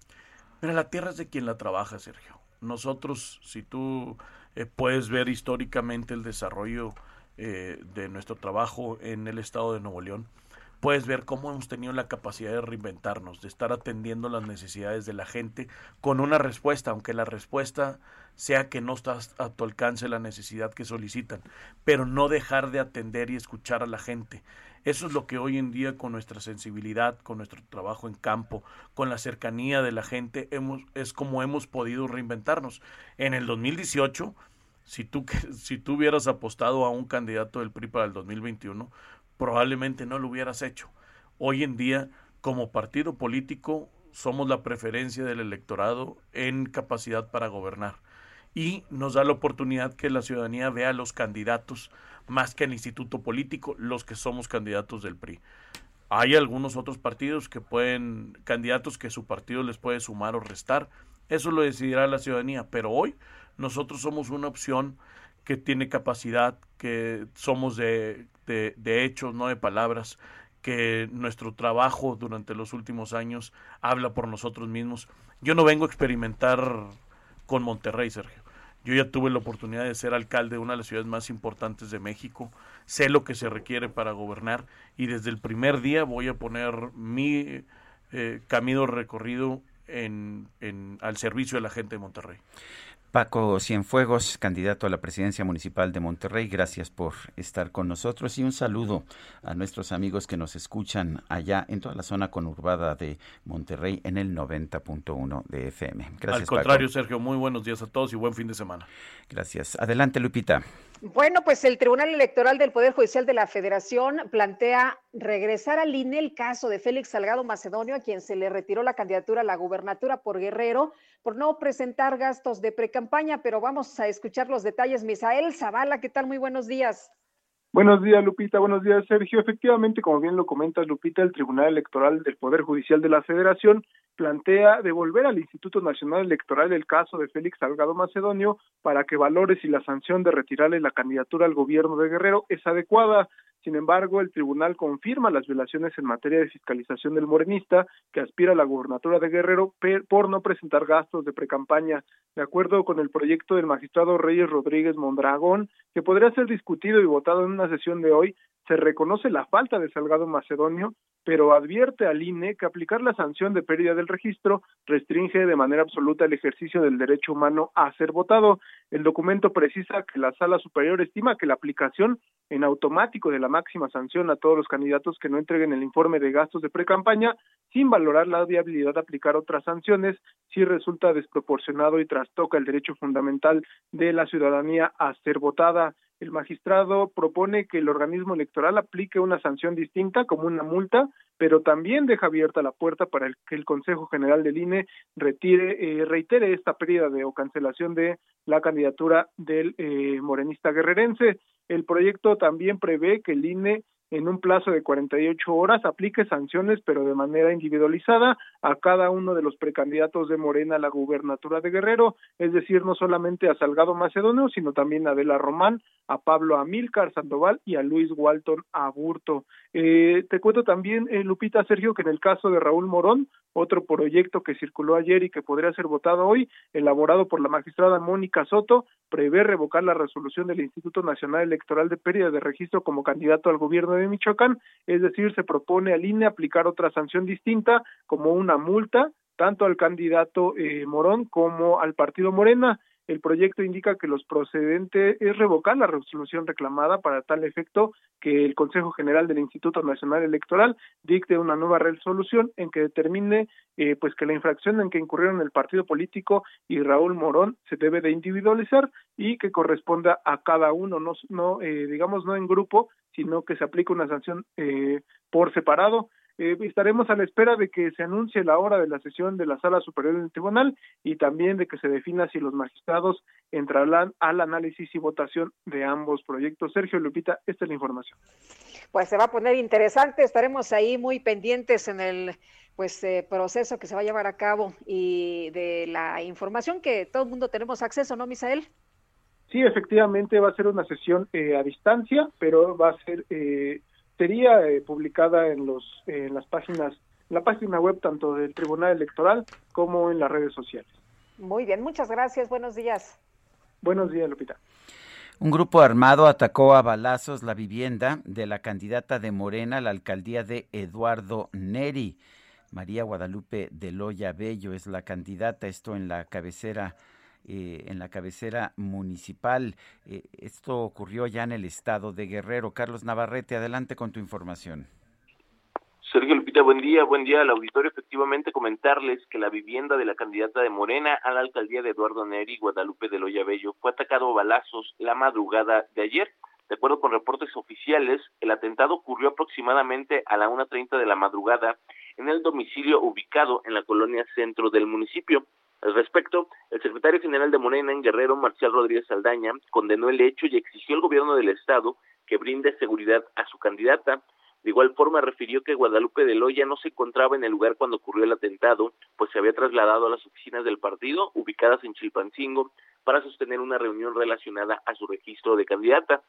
Mira, la tierra es de quien la trabaja, Sergio. Nosotros, si tú eh, puedes ver históricamente el desarrollo eh, de nuestro trabajo en el estado de Nuevo León, puedes ver cómo hemos tenido la capacidad de reinventarnos, de estar atendiendo las necesidades de la gente con una respuesta, aunque la respuesta sea que no está a tu alcance la necesidad que solicitan, pero no dejar de atender y escuchar a la gente. Eso es lo que hoy en día con nuestra sensibilidad, con nuestro trabajo en campo, con la cercanía de la gente, es como hemos podido reinventarnos. En el 2018, si tú, si tú hubieras apostado a un candidato del PRI para el 2021, probablemente no lo hubieras hecho. Hoy en día, como partido político, somos la preferencia del electorado en capacidad para gobernar. Y nos da la oportunidad que la ciudadanía vea a los candidatos más que al instituto político, los que somos candidatos del PRI. Hay algunos otros partidos que pueden, candidatos que su partido les puede sumar o restar. Eso lo decidirá la ciudadanía. Pero hoy nosotros somos una opción que tiene capacidad, que somos de, de, de hechos, no de palabras, que nuestro trabajo durante los últimos años habla por nosotros mismos. Yo no vengo a experimentar con Monterrey, Sergio. Yo ya tuve la oportunidad de ser alcalde de una de las ciudades más importantes de México. Sé lo que se requiere para gobernar y desde el primer día voy a poner mi eh, camino recorrido en, en- al servicio de la gente de Monterrey. Paco Cienfuegos, candidato a la presidencia municipal de Monterrey, gracias por estar con nosotros y un saludo a nuestros amigos que nos escuchan allá en toda la zona conurbada de Monterrey en el 90.1 de FM. Gracias, Al contrario, Paco. Sergio, muy buenos días a todos y buen fin de semana. Gracias. Adelante, Lupita. Bueno, pues el Tribunal Electoral del Poder Judicial de la Federación plantea regresar al INE el caso de Félix Salgado Macedonio, a quien se le retiró la candidatura a la gubernatura por Guerrero por no presentar gastos de precampaña, pero vamos a escuchar los detalles. Misael Zavala, ¿qué tal? Muy buenos días. Buenos días, Lupita. Buenos días, Sergio. Efectivamente, como bien lo comenta Lupita, el Tribunal Electoral del Poder Judicial de la Federación plantea devolver al Instituto Nacional Electoral el caso de Félix Salgado Macedonio para que valore si la sanción de retirarle la candidatura al gobierno de Guerrero es adecuada. Sin embargo, el tribunal confirma las violaciones en materia de fiscalización del morenista que aspira a la gubernatura de Guerrero por no presentar gastos de precampaña. De acuerdo con el proyecto del magistrado Reyes Rodríguez Mondragón, que podría ser discutido y votado en una sesión de hoy, se reconoce la falta de Salgado Macedonio, pero advierte al INE que aplicar la sanción de pérdida del registro restringe de manera absoluta el ejercicio del derecho humano a ser votado. El documento precisa que la Sala Superior estima que la aplicación en automático de la máxima sanción a todos los candidatos que no entreguen el informe de gastos de precampaña, sin valorar la viabilidad de aplicar otras sanciones, si resulta desproporcionado y trastoca el derecho fundamental de la ciudadanía a ser votada. El magistrado propone que el organismo electoral aplique una sanción distinta como una multa, pero también deja abierta la puerta para que el Consejo General del INE retire, eh, reitere esta pérdida de o cancelación de la candidatura del eh, morenista guerrerense. El proyecto también prevé que el INE en un plazo de 48 horas aplique sanciones, pero de manera individualizada a cada uno de los precandidatos de Morena a la gubernatura de Guerrero, es decir, no solamente a Salgado Macedonio, sino también a Adela Román, a Pablo Amílcar Sandoval y a Luis Walton Aburto. Eh, te cuento también, eh, Lupita Sergio, que en el caso de Raúl Morón, otro proyecto que circuló ayer y que podría ser votado hoy, elaborado por la magistrada Mónica Soto, prevé revocar la resolución del Instituto Nacional Electoral de pérdida de registro como candidato al gobierno de Michoacán, es decir, se propone al INE aplicar otra sanción distinta como una multa tanto al candidato eh, Morón como al partido Morena. El proyecto indica que los procedentes es revocar la resolución reclamada para tal efecto que el Consejo General del Instituto Nacional Electoral dicte una nueva resolución en que determine eh, pues que la infracción en que incurrieron el partido político y Raúl Morón se debe de individualizar y que corresponda a cada uno, no, eh, digamos no en grupo, sino que se aplique una sanción eh, por separado. Eh, estaremos a la espera de que se anuncie la hora de la sesión de la Sala Superior del Tribunal y también de que se defina si los magistrados entrarán al análisis y votación de ambos proyectos. Sergio Lupita, esta es la información. Pues se va a poner interesante, estaremos ahí muy pendientes en el pues eh, proceso que se va a llevar a cabo y de la información que todo el mundo tenemos acceso, ¿no, Misael? Sí, efectivamente va a ser una sesión eh, a distancia, pero va a ser eh, sería eh, publicada en los en las páginas en la página web tanto del Tribunal Electoral como en las redes sociales. Muy bien, muchas gracias. Buenos días. Buenos días, Lupita. Un grupo armado atacó a balazos la vivienda de la candidata de Morena a la alcaldía de Eduardo Neri. María Guadalupe de Loya Bello es la candidata, esto en la cabecera eh, en la cabecera municipal. Eh, esto ocurrió ya en el estado de Guerrero. Carlos Navarrete, adelante con tu información. Sergio Lupita, buen día, buen día al auditorio. Efectivamente, comentarles que la vivienda de la candidata de Morena a la alcaldía de Eduardo Neri, Guadalupe de Loya Bello, fue atacado a balazos la madrugada de ayer. De acuerdo con reportes oficiales, el atentado ocurrió aproximadamente a la 1.30 de la madrugada en el domicilio ubicado en la colonia centro del municipio. Al respecto, el secretario general de Morena en Guerrero, Marcial Rodríguez Saldaña, condenó el hecho y exigió al gobierno del estado que brinde seguridad a su candidata. De igual forma refirió que Guadalupe de Loya no se encontraba en el lugar cuando ocurrió el atentado, pues se había trasladado a las oficinas del partido ubicadas en Chilpancingo para sostener una reunión relacionada a su registro de candidata.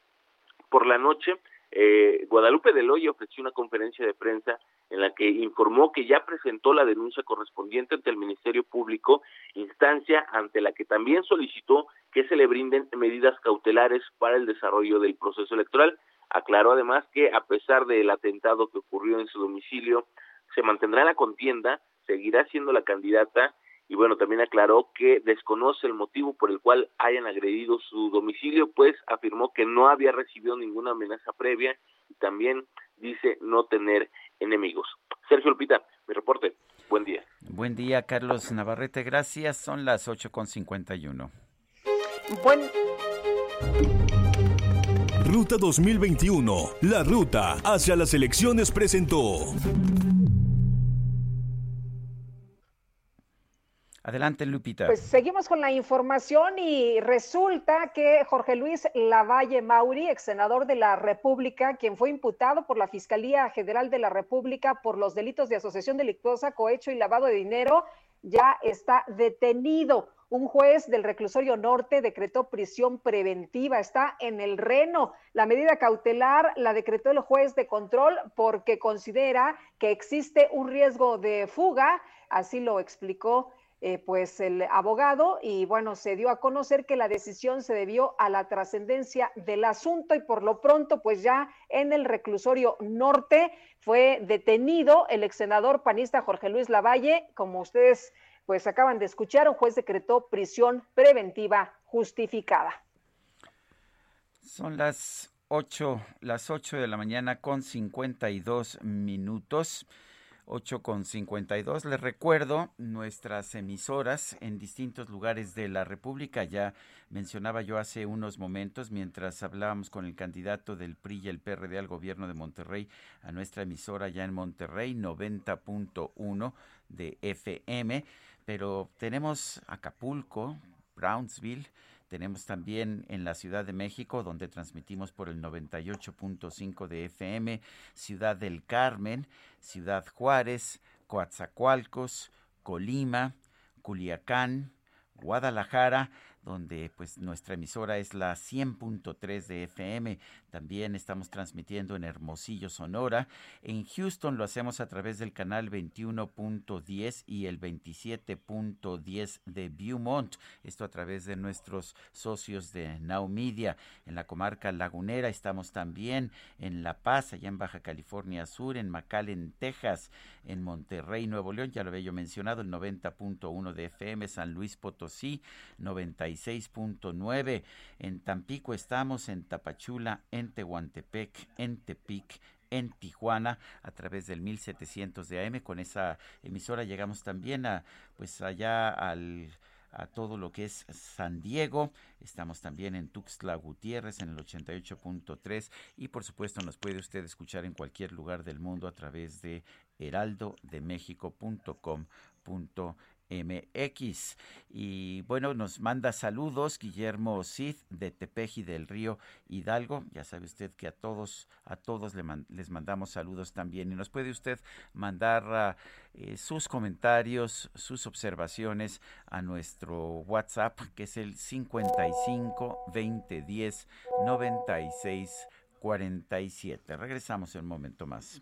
Por la noche, eh, Guadalupe de Loya ofreció una conferencia de prensa en la que informó que ya presentó la denuncia correspondiente ante el Ministerio Público, instancia ante la que también solicitó que se le brinden medidas cautelares para el desarrollo del proceso electoral. Aclaró además que a pesar del atentado que ocurrió en su domicilio, se mantendrá la contienda, seguirá siendo la candidata y bueno, también aclaró que desconoce el motivo por el cual hayan agredido su domicilio, pues afirmó que no había recibido ninguna amenaza previa y también dice no tener enemigos. Sergio Lupita, mi reporte. Buen día. Buen día, Carlos Navarrete. Gracias. Son las 8.51. Buen... Ruta 2021. La ruta hacia las elecciones presentó. Adelante, Lupita. Pues seguimos con la información y resulta que Jorge Luis Lavalle Mauri, ex senador de la República, quien fue imputado por la Fiscalía General de la República por los delitos de asociación delictuosa, cohecho y lavado de dinero, ya está detenido. Un juez del reclusorio norte decretó prisión preventiva, está en el reno. La medida cautelar la decretó el juez de control porque considera que existe un riesgo de fuga, así lo explicó eh, pues el abogado y bueno, se dio a conocer que la decisión se debió a la trascendencia del asunto y por lo pronto pues ya en el reclusorio norte fue detenido el ex senador panista Jorge Luis Lavalle, como ustedes pues acaban de escuchar, un juez decretó prisión preventiva justificada. Son las 8, las 8 de la mañana con 52 minutos. 8 con 52. Les recuerdo nuestras emisoras en distintos lugares de la República. Ya mencionaba yo hace unos momentos, mientras hablábamos con el candidato del PRI y el PRD al gobierno de Monterrey, a nuestra emisora ya en Monterrey, 90.1 de FM pero tenemos Acapulco, Brownsville, tenemos también en la Ciudad de México, donde transmitimos por el 98.5 de FM, Ciudad del Carmen, Ciudad Juárez, Coatzacoalcos, Colima, Culiacán, Guadalajara, donde pues nuestra emisora es la 100.3 de FM. También estamos transmitiendo en Hermosillo, Sonora. En Houston lo hacemos a través del canal 21.10 y el 27.10 de Viewmont. Esto a través de nuestros socios de Now Media. En la comarca lagunera estamos también en La Paz, allá en Baja California Sur, en McAllen, Texas, en Monterrey, Nuevo León, ya lo había yo mencionado, el 90.1 de FM, San Luis Potosí, 96.9. En Tampico estamos, en Tapachula, en Tehuantepec, en Tepic, en Tijuana a través del 1700 de AM. Con esa emisora llegamos también a pues allá al a todo lo que es San Diego. Estamos también en Tuxtla Gutiérrez en el 88.3 y por supuesto nos puede usted escuchar en cualquier lugar del mundo a través de heraldodemexico.com.mx. MX. Y bueno, nos manda saludos Guillermo Cid de Tepeji del Río Hidalgo. Ya sabe usted que a todos, a todos les mandamos saludos también. Y nos puede usted mandar ah, eh, sus comentarios, sus observaciones a nuestro WhatsApp, que es el 55 20 10 96 47. Regresamos en un momento más.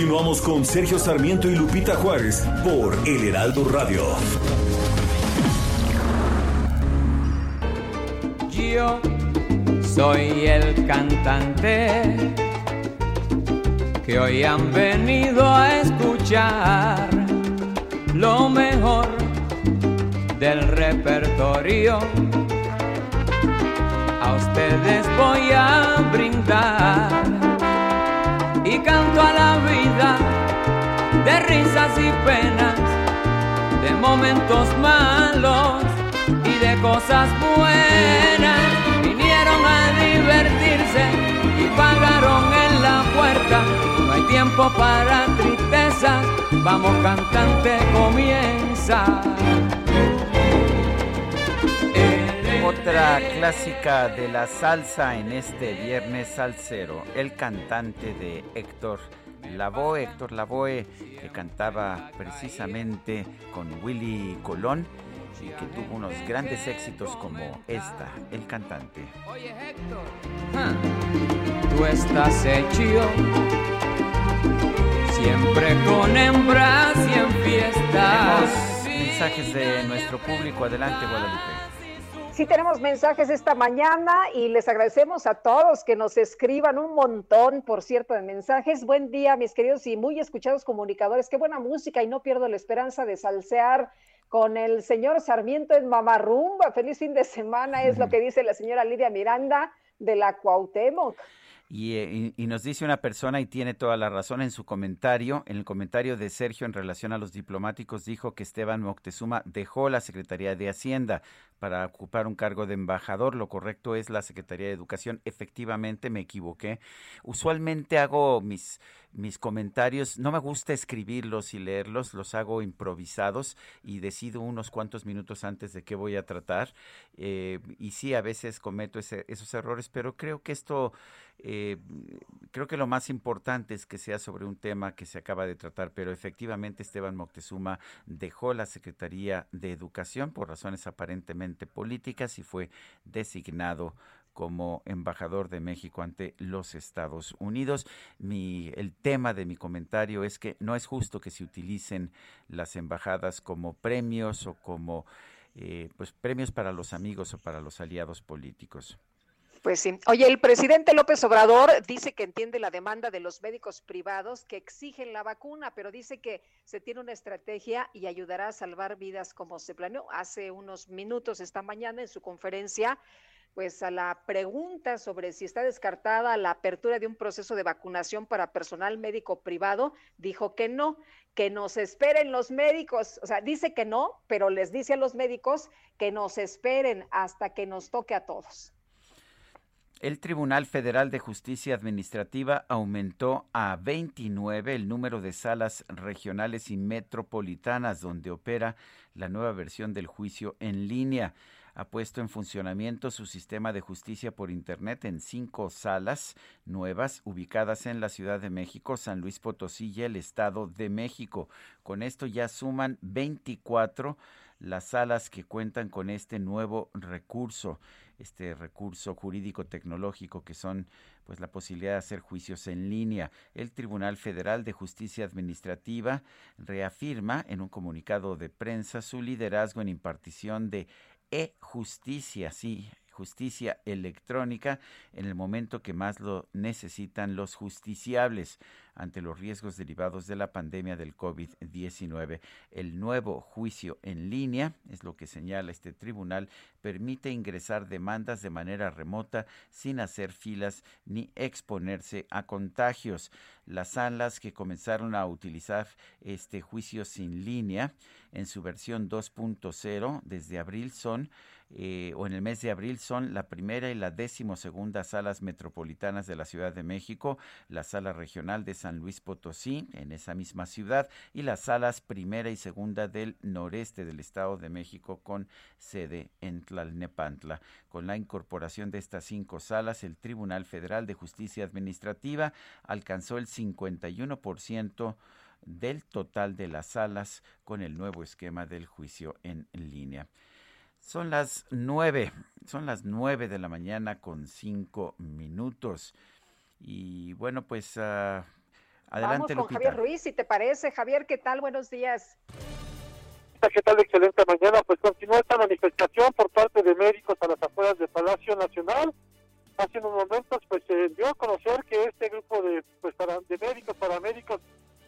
Continuamos con Sergio Sarmiento y Lupita Juárez por El Heraldo Radio. Yo soy el cantante que hoy han venido a escuchar lo mejor del repertorio. A ustedes voy a brindar y canto a la vida de risas y penas, de momentos malos y de cosas buenas. Vinieron a divertirse y pagaron en la puerta. No hay tiempo para tristeza, vamos cantante, comienza. Otra clásica de la salsa en este viernes salsero, el cantante de Héctor Lavoe, Héctor Lavoe, que cantaba precisamente con Willy Colón y que tuvo unos grandes éxitos como esta, El cantante. Oye Héctor, tú estás hecho siempre con hembras y en fiestas. mensajes de nuestro público. Adelante, Guadalupe. Sí tenemos mensajes esta mañana y les agradecemos a todos que nos escriban un montón, por cierto, de mensajes. Buen día, mis queridos y muy escuchados comunicadores. Qué buena música y no pierdo la esperanza de salsear con el señor Sarmiento en Mamarrumba. Feliz fin de semana, es lo que dice la señora Lidia Miranda de la Cuauhtémoc. Eh, y, nos dice una persona, y tiene toda la razón en su comentario, en el comentario de Sergio en relación a los diplomáticos, dijo que Esteban Moctezuma dejó la Secretaría de Hacienda para ocupar un cargo de embajador. Lo correcto es la Secretaría de Educación. Efectivamente, me equivoqué. Usualmente hago mis, mis comentarios, no me gusta escribirlos y leerlos, los hago improvisados y decido unos cuantos minutos antes de qué voy a tratar. Eh, y sí, a veces cometo esos errores, pero creo que esto eh, creo que lo más importante es que sea sobre un tema que se acaba de tratar, pero efectivamente Esteban Moctezuma dejó la Secretaría de Educación por razones aparentemente políticas y fue designado como embajador de México ante los Estados Unidos. Mi, el tema de mi comentario es que no es justo que se utilicen las embajadas como premios o como eh, pues premios para los amigos o para los aliados políticos. Pues sí. Oye, el presidente López Obrador dice que entiende la demanda de los médicos privados que exigen la vacuna, pero dice que se tiene una estrategia y ayudará a salvar vidas como se planeó hace unos minutos esta mañana en su conferencia. Pues a la pregunta sobre si está descartada la apertura de un proceso de vacunación para personal médico privado, dijo que no, que nos esperen los médicos. O sea, dice que no, pero les dice a los médicos que nos esperen hasta que nos toque a todos. El Tribunal Federal de Justicia Administrativa aumentó a 29 el número de salas regionales y metropolitanas donde opera la nueva versión del juicio en línea. Ha puesto en funcionamiento su sistema de justicia por Internet en cinco salas nuevas ubicadas en la Ciudad de México, San Luis Potosí y el Estado de México. Con esto ya suman 24 las salas que cuentan con este nuevo recurso, este recurso jurídico tecnológico que son pues la posibilidad de hacer juicios en línea. El Tribunal Federal de Justicia Administrativa reafirma en un comunicado de prensa su liderazgo en impartición de e-justicia, sí, justicia electrónica en el momento que más lo necesitan los justiciables ante los riesgos derivados de la pandemia del COVID-19. El nuevo juicio en línea, es lo que señala este tribunal, permite ingresar demandas de manera remota sin hacer filas ni exponerse a contagios. Las salas que comenzaron a utilizar este juicio sin línea en su versión 2.0 desde abril son eh, o en el mes de abril son la primera y la décimo segunda salas metropolitanas de la Ciudad de México, la sala regional de San Luis Potosí en esa misma ciudad y las salas primera y segunda del noreste del Estado de México con sede en Tlalnepantla. Con la incorporación de estas cinco salas, el Tribunal Federal de Justicia Administrativa alcanzó el 51% del total de las salas con el nuevo esquema del juicio en línea. Son las nueve, son las nueve de la mañana con cinco minutos. Y bueno, pues uh, adelante, Vamos con Javier Ruiz, si te parece. Javier, ¿qué tal? Buenos días. ¿Qué tal? Excelente mañana. Pues continúa esta manifestación por parte de médicos a las afueras del Palacio Nacional. Hace unos momentos, pues se dio a conocer que este grupo de, pues, para, de médicos, paramédicos,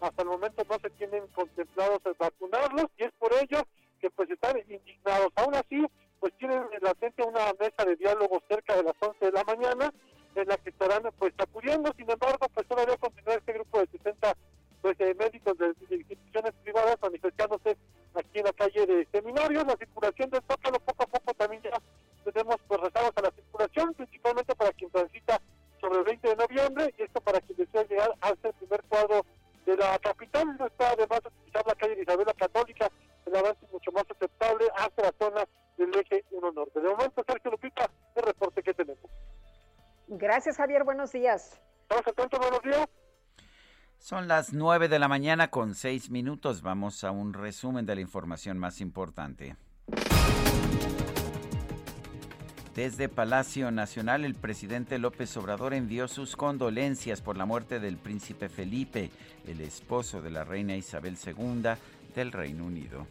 hasta el momento no se tienen contemplados vacunarlos y es por ello que pues están indignados. Aún así, pues tienen latente una mesa de diálogo cerca de las 11 de la mañana en la que estarán pues acudiendo. Sin embargo, pues todavía continúa este grupo de 60 pues, eh, médicos de, instituciones privadas manifestándose aquí en la calle de Seminario. La circulación del Zócalo poco a poco también ya tenemos pues rezados a la circulación, principalmente para quien transita sobre el 20 de noviembre y esto para quien desea llegar hasta el primer cuadro de la capital. No está además utilizar la calle de Isabela Católica el avance es mucho más aceptable hacia la zona del eje 1 norte. De momento, Sergio Lupita, el reporte que tenemos. Gracias, Javier. Buenos días. Estamos atentos, buenos días. Son las 9 de la mañana con 6 minutos. Vamos a un resumen de la información más importante. Desde Palacio Nacional, el presidente López Obrador envió sus condolencias por la muerte del príncipe Felipe, el esposo de la reina Isabel II del Reino Unido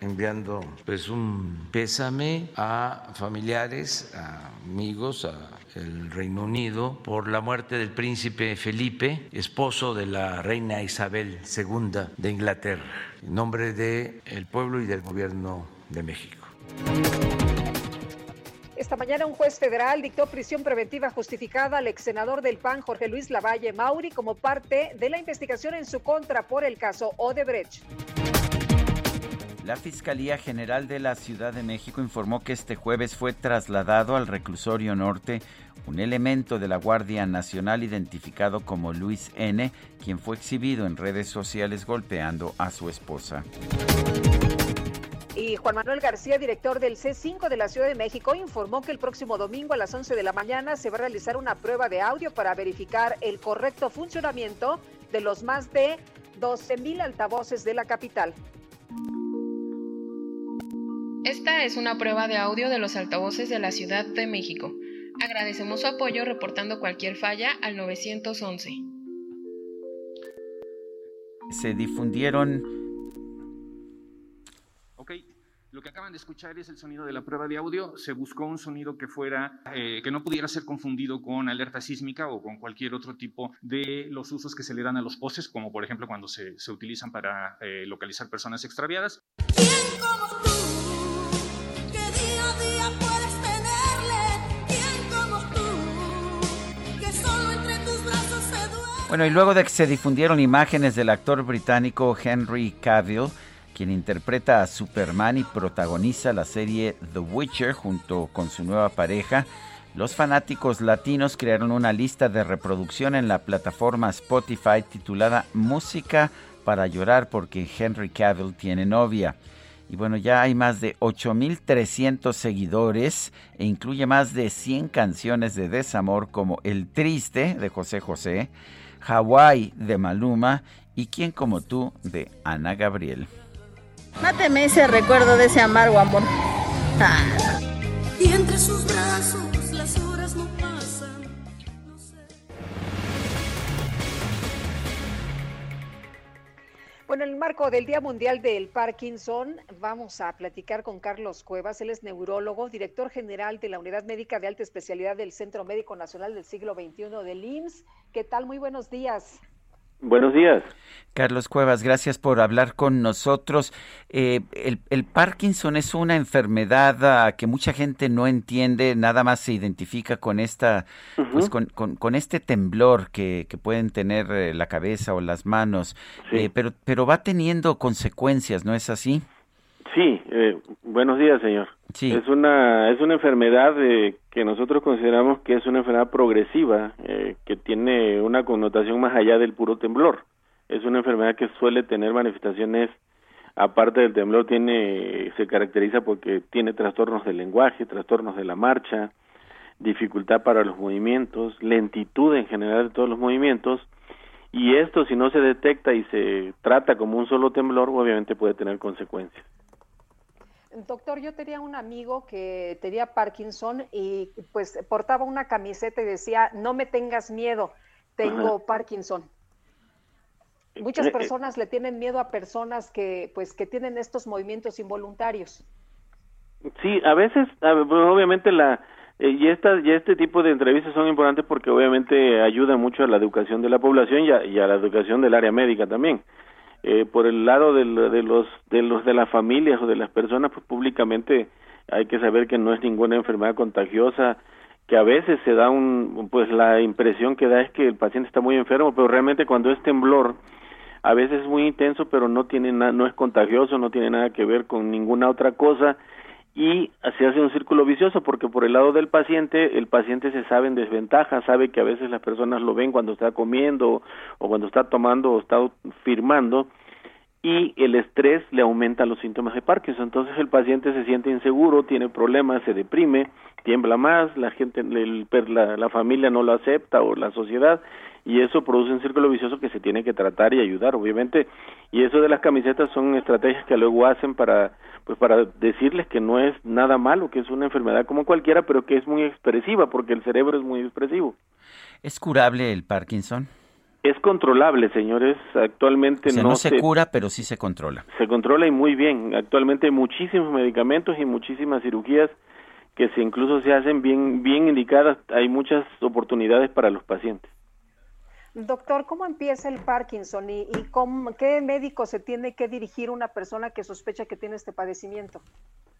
enviando pues un pésame a familiares, a amigos, a Reino Unido por la muerte del príncipe Felipe, esposo de la reina Isabel II de Inglaterra, en nombre del el pueblo y del gobierno de México. Esta mañana un juez federal dictó prisión preventiva justificada al ex senador del PAN Jorge Luis Lavalle Mauri como parte de la investigación en su contra por el caso Odebrecht. La Fiscalía General de la Ciudad de México informó que este jueves fue trasladado al reclusorio norte un elemento de la Guardia Nacional identificado como Luis N., quien fue exhibido en redes sociales golpeando a su esposa. Y Juan Manuel García, director del C5 de la Ciudad de México, informó que el próximo domingo a las 11 de la mañana se va a realizar una prueba de audio para verificar el correcto funcionamiento de los más de 12.000 altavoces de la capital. Esta es una prueba de audio de los altavoces de la Ciudad de México. Agradecemos su apoyo reportando cualquier falla al 911. Se difundieron... Lo que acaban de escuchar es el sonido de la prueba de audio. Se buscó un sonido que fuera, eh, que no pudiera ser confundido con alerta sísmica o con cualquier otro tipo de los usos que se le dan a los postes, como por ejemplo cuando se, se utilizan para eh, localizar personas extraviadas. Bueno, y luego de que se difundieron imágenes del actor británico Henry Cavill, quien interpreta a Superman y protagoniza la serie The Witcher junto con su nueva pareja, los fanáticos latinos crearon una lista de reproducción en la plataforma Spotify titulada Música para llorar porque Henry Cavill tiene novia. Y bueno, ya hay más de 8.300 seguidores e incluye más de 100 canciones de desamor como El Triste de José José, Hawaii de Maluma y Quién como tú de Ana Gabriel. Máteme ese recuerdo de ese amargo amor. Ah. Y entre sus brazos las horas no pasan. Bueno, en el marco del Día Mundial del Parkinson, vamos a platicar con Carlos Cuevas. Él es neurólogo, director general de la Unidad Médica de Alta Especialidad del Centro Médico Nacional del Siglo XXI del IMSS. ¿Qué tal? Muy buenos días. Buenos días. Carlos Cuevas, gracias por hablar con nosotros. Eh, el, Parkinson es una enfermedad ah, que mucha gente no entiende, nada más se identifica con esta, pues con, con, este temblor que, que pueden tener eh, la cabeza o las manos, eh, pero, pero va teniendo consecuencias, ¿no es así? Sí, buenos días, señor. Sí. Es una es una enfermedad que nosotros consideramos que es una enfermedad progresiva, que tiene una connotación más allá del puro temblor es una enfermedad que suele tener manifestaciones aparte del temblor tiene se caracteriza porque tiene trastornos del lenguaje, trastornos de la marcha, dificultad para los movimientos, lentitud en general de todos los movimientos y esto si no se detecta y se trata como un solo temblor, obviamente puede tener consecuencias. Doctor, yo tenía un amigo que tenía Parkinson y pues portaba una camiseta y decía, no me tengas miedo, tengo Parkinson. Muchas eh, eh, personas le tienen miedo a personas que, pues, que tienen estos movimientos involuntarios. Sí, a veces, obviamente la eh, y esta y este tipo de entrevistas son importantes porque obviamente ayuda mucho a la educación de la población y a, la educación del área médica también. Por el lado de, los de los de las familias o de las personas, pues públicamente hay que saber que no es ninguna enfermedad contagiosa, que a veces se da un pues la impresión que da es que el paciente está muy enfermo, pero realmente cuando es temblor a veces es muy intenso, pero no tiene no es contagioso, no tiene nada que ver con ninguna otra cosa y se hace un círculo vicioso porque por el lado del paciente, el paciente se sabe en desventaja, sabe que a veces las personas lo ven cuando está comiendo o cuando está tomando o está firmando y el estrés le aumenta los síntomas de Parkinson. Entonces el paciente se siente inseguro, tiene problemas, se deprime, tiembla más, la gente, la, la familia no lo acepta o la sociedad y eso produce un círculo vicioso que se tiene que tratar y ayudar, obviamente. Y eso de las camisetas son estrategias que luego hacen para pues para decirles que no es nada malo, que es una enfermedad como cualquiera, pero que es muy expresiva porque el cerebro es muy expresivo. ¿Es curable el Parkinson? Es controlable, señores. Actualmente O sea, no, no se cura, pero sí se controla. se controla y muy bien. Actualmente hay muchísimos medicamentos y muchísimas cirugías que se incluso se hacen bien bien indicadas. Hay muchas oportunidades para los pacientes. Doctor, ¿cómo empieza el Parkinson y, cómo- qué médico se tiene que dirigir una persona que sospecha que tiene este padecimiento?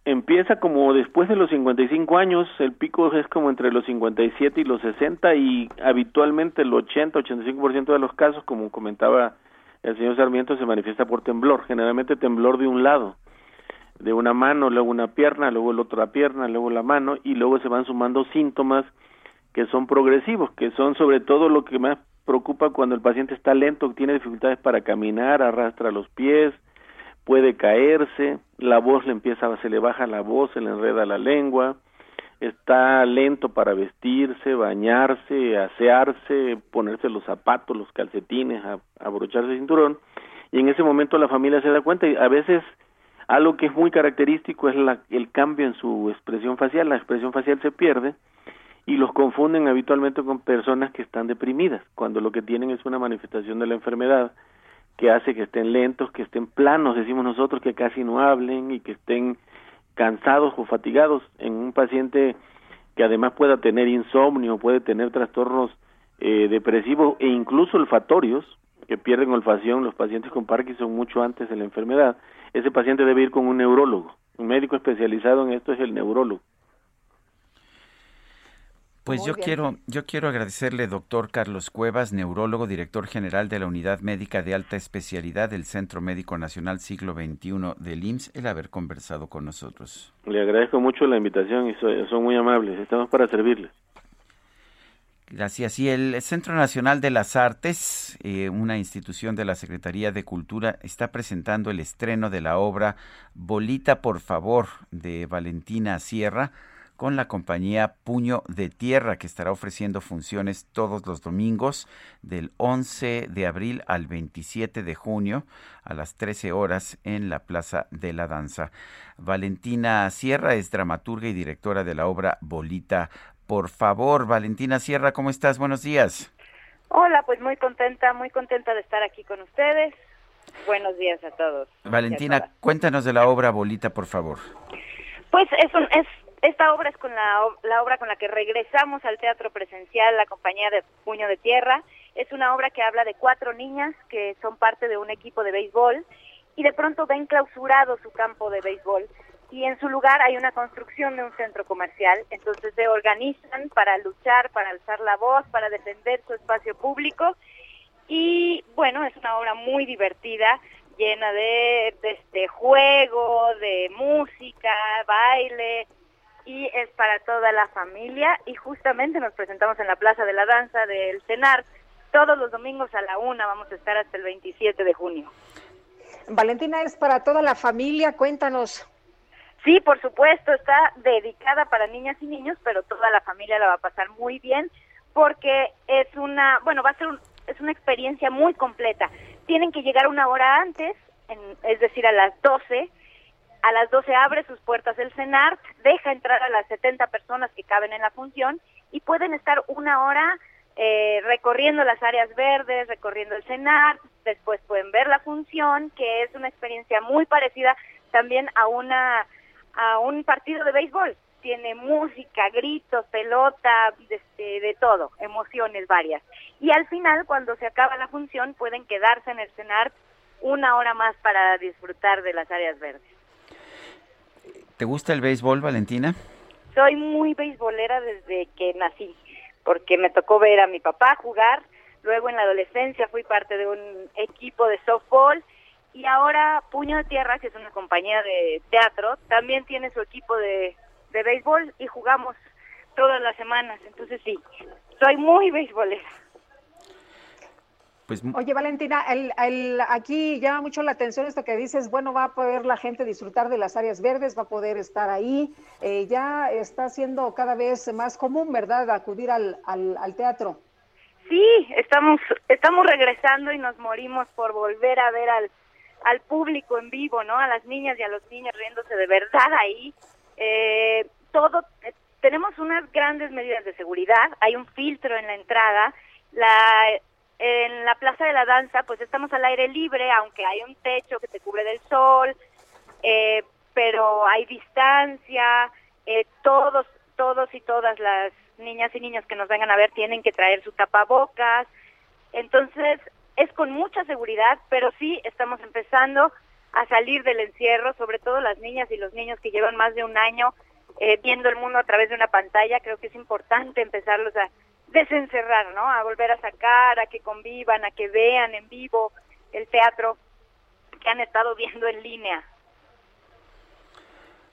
Empieza como después de los 55 años, el pico es como entre los 57 y los 60 y habitualmente el 80-85% de los casos, como comentaba el señor Sarmiento, se manifiesta por temblor, generalmente temblor de un lado, de una mano, luego una pierna, luego la otra pierna, luego la mano y luego se van sumando síntomas que son progresivos, que son sobre todo lo que más preocupa cuando el paciente está lento, tiene dificultades para caminar, arrastra los pies, puede caerse, la voz le empieza, se le baja la voz, se le enreda la lengua, está lento para vestirse, bañarse, asearse, ponerse los zapatos, los calcetines, abrocharse el cinturón, y en ese momento la familia se da cuenta y a veces algo que es muy característico es la- el cambio en su expresión facial, la expresión facial se pierde y los confunden habitualmente con personas que están deprimidas, cuando lo que tienen es una manifestación de la enfermedad que hace que estén lentos, que estén planos, decimos nosotros, que casi no hablen y que estén cansados o fatigados en un paciente que además pueda tener insomnio, puede tener trastornos eh, depresivos e incluso olfatorios, que pierden olfacción los pacientes con Parkinson mucho antes de la enfermedad, ese paciente debe ir con un neurólogo. Un médico especializado en esto es el neurólogo. Pues Muy yo bien. quiero, yo quiero agradecerle, doctor Carlos Cuevas, neurólogo, director general de la Unidad Médica de Alta Especialidad del Centro Médico Nacional Siglo XXI del IMSS, el haber conversado con nosotros. Le agradezco mucho la invitación y so- son muy amables. Estamos para servirles. Gracias. Y el Centro Nacional de las Artes, eh, una institución de la Secretaría de Cultura, está presentando el estreno de la obra Bolita, por favor, de Valentina Sierra, con la compañía Puño de Tierra, que estará ofreciendo funciones todos los domingos del 11 de abril al 27 de junio a las 13 horas en la Plaza de la Danza. Valentina Sierra es dramaturga y directora de la obra Bolita. Por favor, Valentina Sierra, ¿cómo estás? Buenos días. Hola, pues muy contenta, muy contenta de estar aquí con ustedes. Buenos días a todos. Valentina, cuéntanos de la obra Bolita, por favor. Pues es, un- es esta obra es con la, la obra con la que regresamos al teatro presencial, la compañía de Puño de Tierra. Es una obra que habla de cuatro niñas que son parte de un equipo de béisbol y de pronto ven clausurado su campo de béisbol y en su lugar hay una construcción de un centro comercial. Entonces se organizan para luchar, para alzar la voz, para defender su espacio público y bueno, es una obra muy divertida, llena de, de este juego, de música, baile y es para toda la familia y justamente nos presentamos en la Plaza de la Danza del CENAR todos los domingos a la una, vamos a estar hasta el 27 de junio. Valentina, es para toda la familia, cuéntanos. Sí, por supuesto, está dedicada para niñas y niños, pero toda la familia la va a pasar muy bien porque es una, bueno, va a ser un- es una experiencia muy completa. Tienen que llegar una hora antes, en- es decir, a las 12. A las 12 abre sus puertas el CENAR, deja entrar a las 70 personas que caben en la función y pueden estar una hora eh, recorriendo las áreas verdes, recorriendo el CENAR, después pueden ver la función, que es una experiencia muy parecida también a una a un partido de béisbol. Tiene música, gritos, pelota, de, de- de todo, emociones varias. Y al final, cuando se acaba la función, pueden quedarse en el cenar una hora más para disfrutar de las áreas verdes. ¿Te gusta el béisbol, Valentina? Soy muy beisbolera desde que nací, porque me tocó ver a mi papá jugar, luego en la adolescencia fui parte de un equipo de softball y ahora Puño de Tierra, que es una compañía de teatro, también tiene su equipo de, de béisbol y jugamos todas las semanas, entonces sí, soy muy beisbolera. Pues Oye, Valentina, el, el- aquí llama mucho la atención esto que dices, bueno, va a poder la gente disfrutar de las áreas verdes, va a poder estar ahí. Eh, ya está siendo cada vez más común, ¿verdad?, acudir al, al, al teatro. Sí, estamos estamos regresando y nos morimos por volver a ver al al público en vivo, ¿no? A las niñas y a los niños riéndose de verdad ahí. Eh, todo, eh, tenemos unas grandes medidas de seguridad, hay un filtro en la entrada, la, en la Plaza de la Danza pues estamos al aire libre, aunque hay un techo que te cubre del sol, eh, pero hay distancia, eh, todos, todos y todas las niñas y niños que nos vengan a ver tienen que traer su tapabocas, entonces es con mucha seguridad, pero sí estamos empezando a salir del encierro, sobre todo las niñas y los niños que llevan más de un año eh, viendo el mundo a través de una pantalla, creo que es importante empezarlos a desencerrar, ¿no? A volver a sacar, a que convivan, a que vean en vivo el teatro que han estado viendo en línea.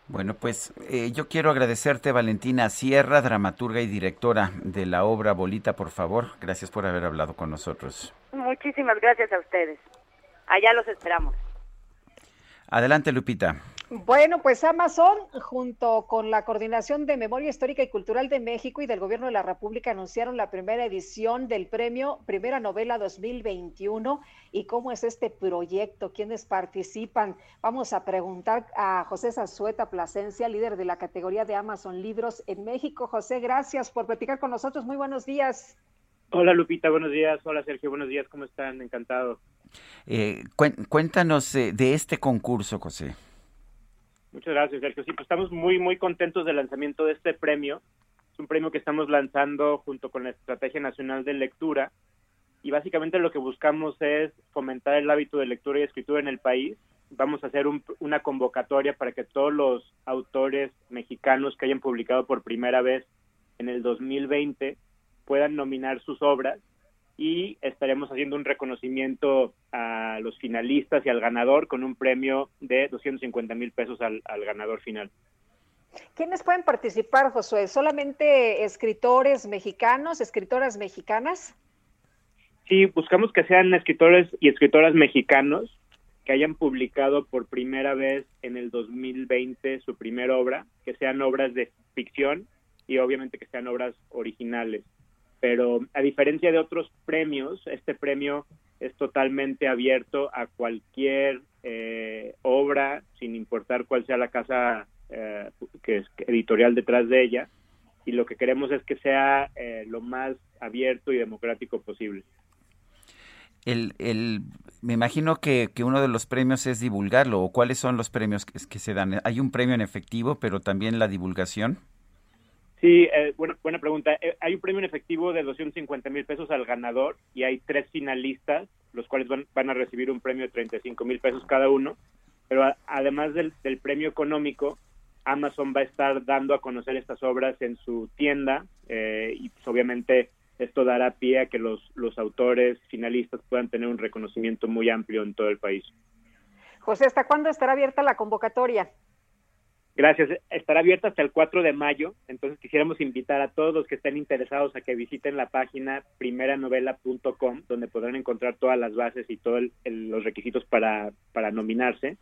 Bueno, pues eh, yo quiero agradecerte, Valentina Sierra, dramaturga y directora de la obra Bolita, por favor. Gracias por haber hablado con nosotros. Muchísimas gracias a ustedes. Allá los esperamos. Adelante, Lupita. Bueno, pues Amazon, junto con la Coordinación de Memoria Histórica y Cultural de México y del Gobierno de la República, anunciaron la primera edición del premio Primera Novela 2021. ¿Y cómo es este proyecto? ¿Quiénes participan? Vamos a preguntar a José Zazueta Plasencia, líder de la categoría de Amazon Libros en México. José, gracias por platicar con nosotros. Muy buenos días. Hola Lupita, buenos días. Hola Sergio, buenos días. ¿Cómo están? Encantado. Eh, cuéntanos eh, de este concurso, José. Muchas gracias, Sergio. Sí, pues estamos muy, muy contentos del lanzamiento de este premio. Es un premio que estamos lanzando junto con la Estrategia Nacional de Lectura. Y básicamente lo que buscamos es fomentar el hábito de lectura y escritura en el país. Vamos a hacer una convocatoria para que todos los autores mexicanos que hayan publicado por primera vez en el 2020 puedan nominar sus obras y estaremos haciendo un reconocimiento a los finalistas y al ganador con un premio de 250 mil pesos al, ganador final. ¿Quiénes pueden participar, Josué? ¿Solamente escritores mexicanos, escritoras mexicanas? Sí, buscamos que sean escritores y escritoras mexicanos que hayan publicado por primera vez en el 2020 su primera obra, que sean obras de ficción y obviamente que sean obras originales pero a diferencia de otros premios, este premio es totalmente abierto a cualquier eh, obra, sin importar cuál sea la casa eh, editorial detrás de ella, y lo que queremos es que sea eh, lo más abierto y democrático posible. El, el, me imagino que, que, uno de los premios es divulgarlo, o cuáles son los premios que se dan. Hay un premio en efectivo, pero también la divulgación. Sí, eh, buena, buena pregunta. Eh, hay un premio en efectivo de 250 mil pesos al ganador y hay tres finalistas, los cuales van, van a recibir un premio de 35 mil pesos cada uno. Pero además del, premio económico, Amazon va a estar dando a conocer estas obras en su tienda eh, y pues, obviamente esto dará pie a que los autores finalistas puedan tener un reconocimiento muy amplio en todo el país. José, ¿hasta cuándo estará abierta la convocatoria? Gracias. Estará abierta hasta el 4 de mayo, entonces quisiéramos invitar a todos los que estén interesados a que visiten la página primeranovela.com, donde podrán encontrar todas las bases y todos los requisitos para, para nominarse.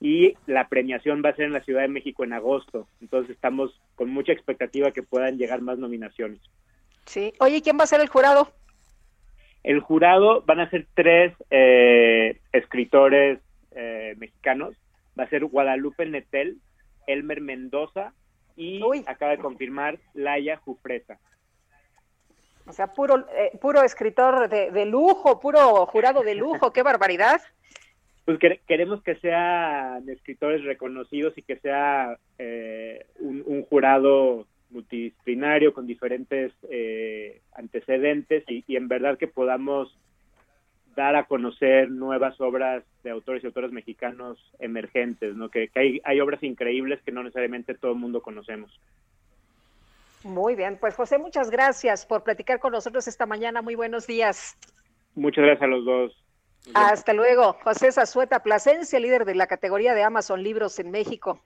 Y la premiación va a ser en la Ciudad de México en agosto, entonces estamos con mucha expectativa que puedan llegar más nominaciones. Sí. Oye, ¿quién va a ser el jurado? El jurado van a ser tres eh, escritores eh, mexicanos. Va a ser Guadalupe Netel, Elmer Mendoza y acaba de confirmar Laia Jufresa. O sea, puro, eh, puro escritor de, lujo, puro jurado de lujo, qué barbaridad. Pues queremos que sean escritores reconocidos y que sea eh, un, jurado multidisciplinario con diferentes eh, antecedentes y, y en verdad que podamos dar a conocer nuevas obras de autores y autoras mexicanos emergentes, ¿no? Que, hay, hay obras increíbles que no necesariamente todo el mundo conocemos. Muy bien, pues José, muchas gracias por platicar con nosotros esta mañana. Muy buenos días. Muchas gracias a los dos. Hasta luego. José Zazueta Plasencia, líder de la categoría de Amazon Libros en México.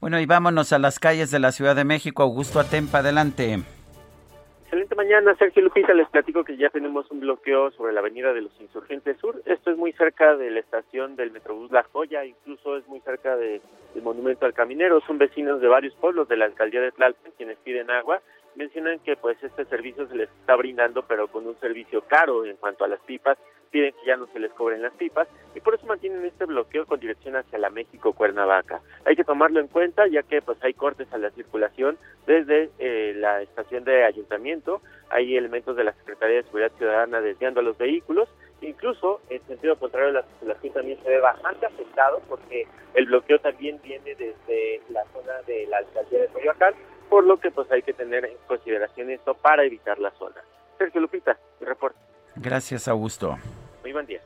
Bueno, y vámonos a las calles de la Ciudad de México. Augusto Atempa, adelante. Excelente mañana, Sergio Lupita. Les platico que ya tenemos un bloqueo sobre la avenida de los Insurgentes Sur. Esto es muy cerca de la estación del Metrobús La Joya, incluso es muy cerca del Monumento al Caminero. Son vecinos de varios pueblos de la alcaldía de Tlalpan quienes piden agua. Mencionan que pues este servicio se les está brindando, pero con un servicio caro en cuanto a las pipas. Piden que ya no se les cobren las pipas y por eso mantienen este bloqueo con dirección hacia la México Cuernavaca. Hay que tomarlo en cuenta ya que pues hay cortes a la circulación desde eh, la estación de ayuntamiento, hay elementos de la Secretaría de Seguridad Ciudadana desviando a los vehículos, incluso en sentido contrario la circulación también se ve bastante afectado porque el bloqueo también viene desde la zona de la alcaldía de Coyoacán, por lo que pues hay que tener en consideración esto para evitar la zona. Sergio Lupita, mi reporte. Gracias, Augusto. Muy buen día.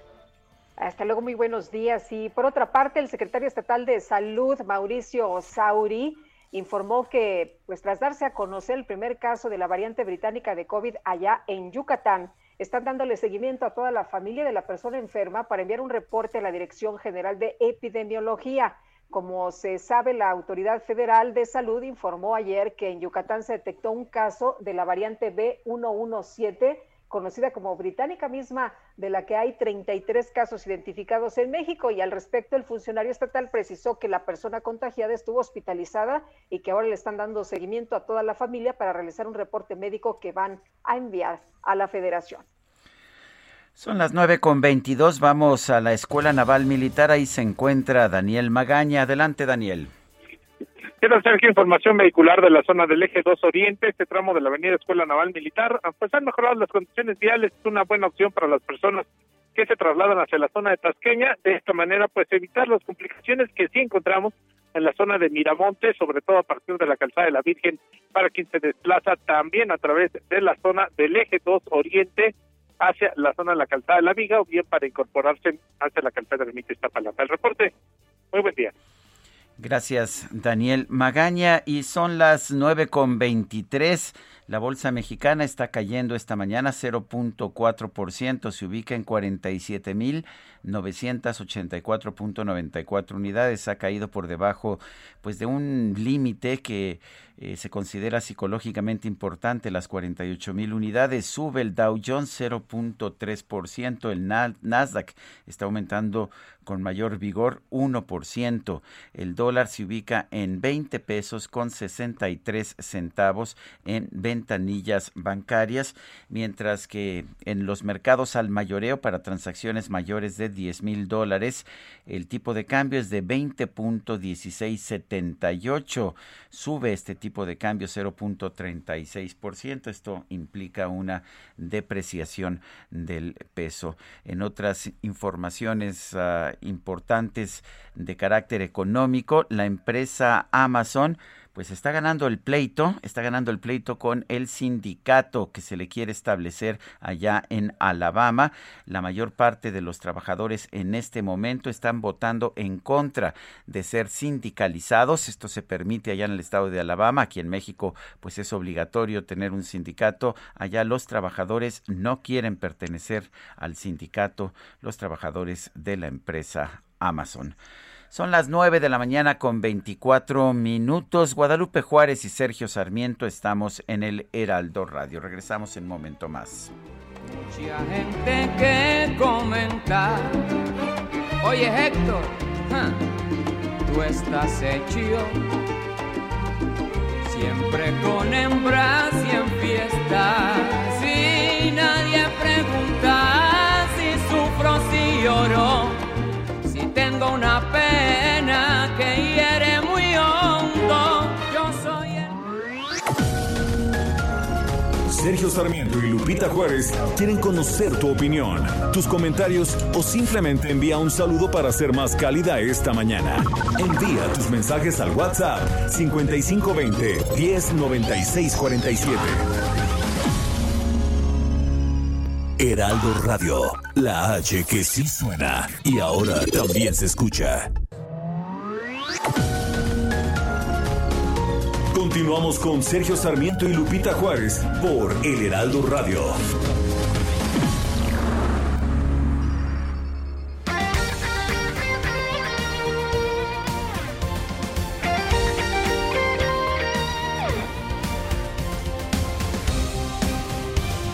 Hasta luego, muy buenos días. Y por otra parte, el secretario estatal de Salud, Mauricio Osauri, informó que, pues tras darse a conocer el primer caso de la variante británica de COVID allá en Yucatán, están dándole seguimiento a toda la familia de la persona enferma para enviar un reporte a la Dirección General de Epidemiología. Como se sabe, la Autoridad Federal de Salud informó ayer que en Yucatán se detectó un caso de la variante B117 conocida como británica misma, de la que hay 33 casos identificados en México. Y al respecto, el funcionario estatal precisó que la persona contagiada estuvo hospitalizada y que ahora le están dando seguimiento a toda la familia para realizar un reporte médico que van a enviar a la federación. Son las nueve con veintidós. Vamos a la Escuela Naval Militar. Ahí se encuentra Daniel Magaña. Adelante, Daniel. Hacer aquí información vehicular de la zona del eje 2 Oriente, este tramo de la avenida Escuela Naval Militar. Pues han mejorado las condiciones viales, es una buena opción para las personas que se trasladan hacia la zona de Tasqueña. De esta manera, pues evitar las complicaciones que sí encontramos en la zona de Miramonte, sobre todo a partir de la calzada de la Virgen, para quien se desplaza también a través de la zona del eje 2 Oriente hacia la zona de la calzada de la Viga o bien para incorporarse hacia la calzada de Ermita Iztapalapa. El reporte, muy buen día. Gracias, Daniel Magaña. Y son las nueve con veintitrés. La bolsa mexicana está cayendo esta mañana 0.4%, se ubica en 47.984.94 unidades, ha caído por debajo pues de un límite que eh, se considera psicológicamente importante, las 48 mil unidades. Sube el Dow Jones 0.3%, el Nasdaq está aumentando con mayor vigor 1%. El dólar se ubica en 20 pesos con 63 centavos en ventanillas bancarias, mientras que en los mercados al mayoreo para transacciones mayores de 10 mil dólares, el tipo de cambio es de 20.1678. Sube este tipo de cambio 0.36%. Esto implica una depreciación del peso. En otras informaciones uh, importantes de carácter económico, la empresa Amazon pues está ganando el pleito, está ganando el pleito con el sindicato que se le quiere establecer allá en Alabama. La mayor parte de los trabajadores en este momento están votando en contra de ser sindicalizados. Esto se permite allá en el estado de Alabama. Aquí en México, pues es obligatorio tener un sindicato. Allá los trabajadores no quieren pertenecer al sindicato, los trabajadores de la empresa Amazon. Son las 9 de la mañana con 24 minutos. Guadalupe Juárez y Sergio Sarmiento estamos en el Heraldo Radio. Regresamos en un momento más. Mucha gente que comenta. Oye Héctor, tú estás hecho siempre con hembras y en fiestas. Si nadie pregunta si sufro, si lloro tengo una pena que hiere muy hondo. Yo soy Sergio Sarmiento y Lupita Juárez quieren conocer tu opinión, tus comentarios o simplemente envía un saludo para ser más cálida esta mañana. Envía tus mensajes al WhatsApp 5520 109647. Heraldo Radio, la H que sí suena y ahora también se escucha. Continuamos con Sergio Sarmiento y Lupita Juárez por El Heraldo Radio.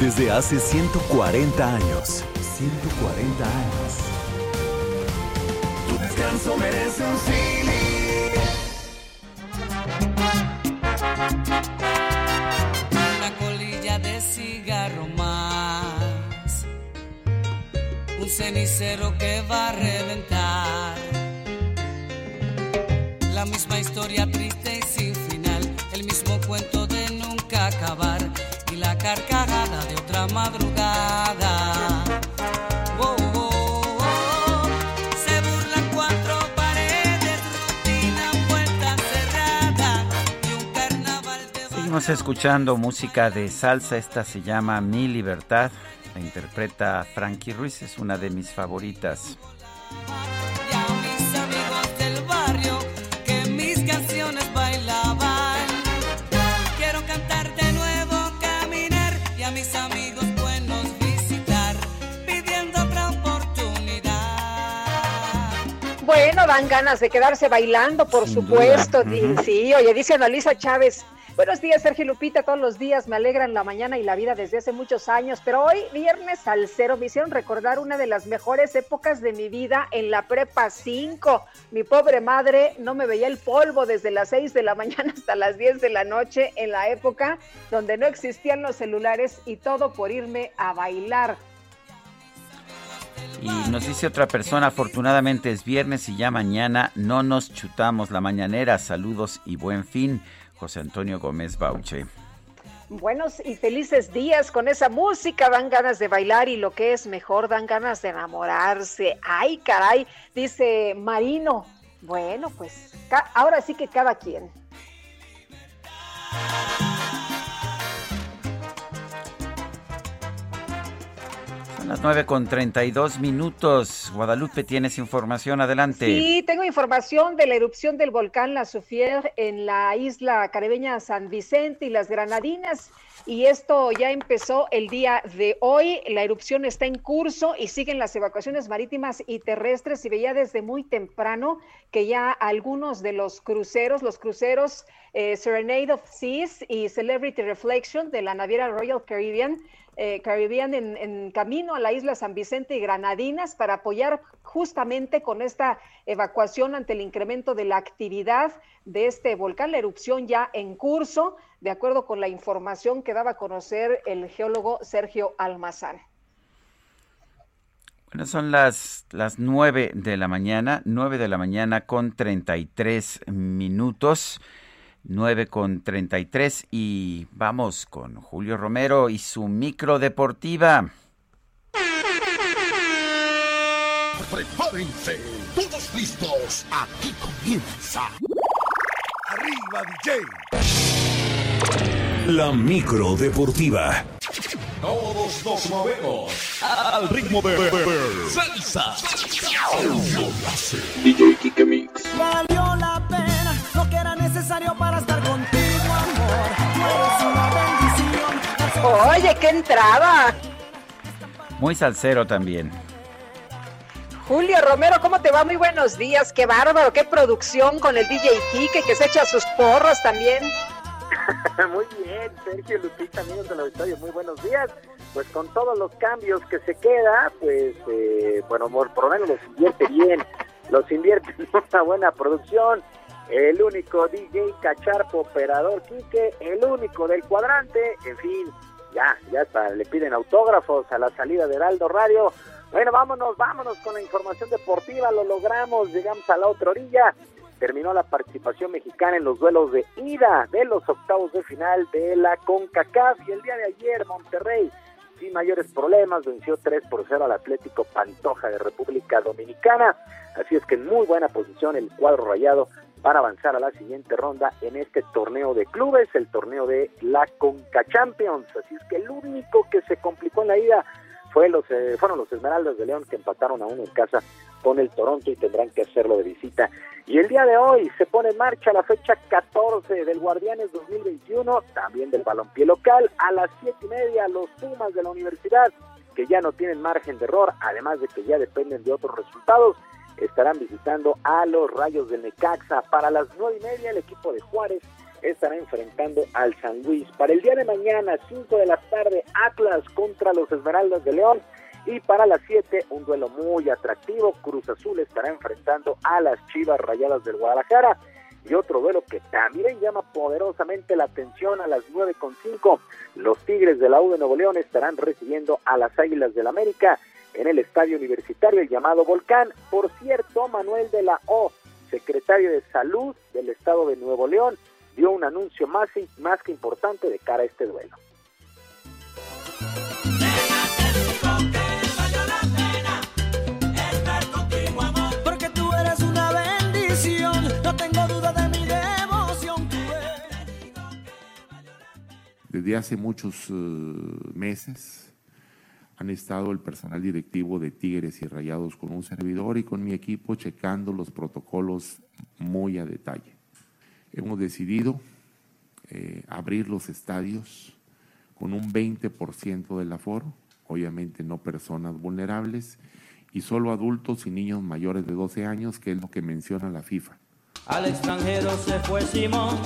Desde hace 140 años. 140 años. Tu descanso merece un. Una colilla de cigarro más. Un cenicero que va a reventar. La misma historia triste y sin final, el mismo cuento de nunca acabar y la carcajada madrugada. Seguimos escuchando música de salsa, esta se llama Mi Libertad, la interpreta Frankie Ruiz, es una de mis favoritas. Bueno, dan ganas de quedarse bailando, por Sin supuesto. Sí, oye, dice Analisa Chávez. Buenos días, Sergio Lupita. Todos los días me alegran la mañana y la vida desde hace muchos años, pero hoy, viernes al cero, me hicieron recordar una de las mejores épocas de mi vida en la prepa 5. Mi pobre madre no me veía el polvo desde las 6 de la mañana hasta las 10 de la noche en la época donde no existían los celulares y todo por irme a bailar. Y nos dice otra persona, afortunadamente es viernes y ya mañana no nos chutamos la mañanera. Saludos y buen fin. José Antonio Gómez Bauche. Buenos y felices días con esa música, dan ganas de bailar y lo que es mejor, dan ganas de enamorarse. Ay, caray, dice Marino. Bueno, pues ahora sí que cada quien. Las 9 con 32 minutos. Guadalupe, tienes información, adelante. Sí, tengo información de la erupción del volcán La Soufier en la isla caribeña San Vicente y las Granadinas. Y esto ya empezó el día de hoy. La erupción está en curso y siguen las evacuaciones marítimas y terrestres. Y veía desde muy temprano que ya algunos de los cruceros, los cruceros eh, Serenade of Seas y Celebrity Reflection de la naviera Royal Caribbean, eh, Caribbean en, camino a la isla San Vicente y Granadinas para apoyar justamente con esta evacuación ante el incremento de la actividad de este volcán, la erupción ya en curso, de acuerdo con la información que daba a conocer el geólogo Sergio Almazán. Bueno, son las, las 9 de la mañana, 9 de la mañana con 33 minutos. 9 con 33 y vamos con Julio Romero y su micro deportiva. Prepárense, todos listos. Aquí comienza. Arriba, DJ. La micro deportiva. Todos nos movemos al ritmo de, de- de- salsa. DJ Kike Mix. Valió la pena lo que era necesario para Oye, qué entrada. Muy salsero también. Julio Romero, ¿cómo te va? Muy buenos días. Qué bárbaro, qué producción con el DJ Kike que se echa sus porros también. Muy bien, Sergio Lupita, amigos del auditorio, muy buenos días. Pues con todos los cambios que se queda, pues, eh, bueno, por, por lo menos los invierte bien, los invierte en una buena producción. El único DJ Cacharpo, operador Quique, el único del cuadrante, en fin, ya, ya está, le piden autógrafos a la salida de Heraldo Radio. Bueno, vámonos, vámonos con la información deportiva, lo logramos, llegamos a la otra orilla terminó la participación mexicana en los duelos de ida de los octavos de final de la CONCACAF y el día de ayer Monterrey sin mayores problemas venció 3 por 0 al Atlético Pantoja de República Dominicana, así es que en muy buena posición el cuadro rayado para avanzar a la siguiente ronda en este torneo de clubes, el torneo de la Conca Champions, así es que el único que se complicó en la ida fue los, eh, fueron los Esmeraldas de León que empataron a uno en casa con el Toronto y tendrán que hacerlo de visita. Y el día de hoy se pone en marcha la fecha 14 del Guardianes 2021, también del balompié local, a las siete y media los Pumas de la universidad, que ya no tienen margen de error, además de que ya dependen de otros resultados, estarán visitando a los Rayos del Necaxa. Para las nueve y media el equipo de Juárez estará enfrentando al San Luis. Para el día de mañana, 5 de la tarde, Atlas contra los Esmeraldas de León. Y para las 7, un duelo muy atractivo. Cruz Azul estará enfrentando a las Chivas Rayadas del Guadalajara. Y otro duelo que también llama poderosamente la atención a las 9.5. Los Tigres de la U de Nuevo León estarán recibiendo a las Águilas del América. En el estadio universitario llamado Volcán. Por cierto, Manuel de la O, secretario de Salud del estado de Nuevo León, dio un anuncio más, más que importante de cara a este duelo. Porque tú eres una bendición, no tengo duda de mi devoción. Desde hace muchos eh, meses han estado el personal directivo de Tigres y Rayados con un servidor y con mi equipo checando los protocolos muy a detalle. Hemos decidido eh, abrir los estadios con un 20% del aforo, obviamente no personas vulnerables, y solo adultos y niños mayores de 12 años, que es lo que menciona la FIFA. Al extranjero se fue Simón,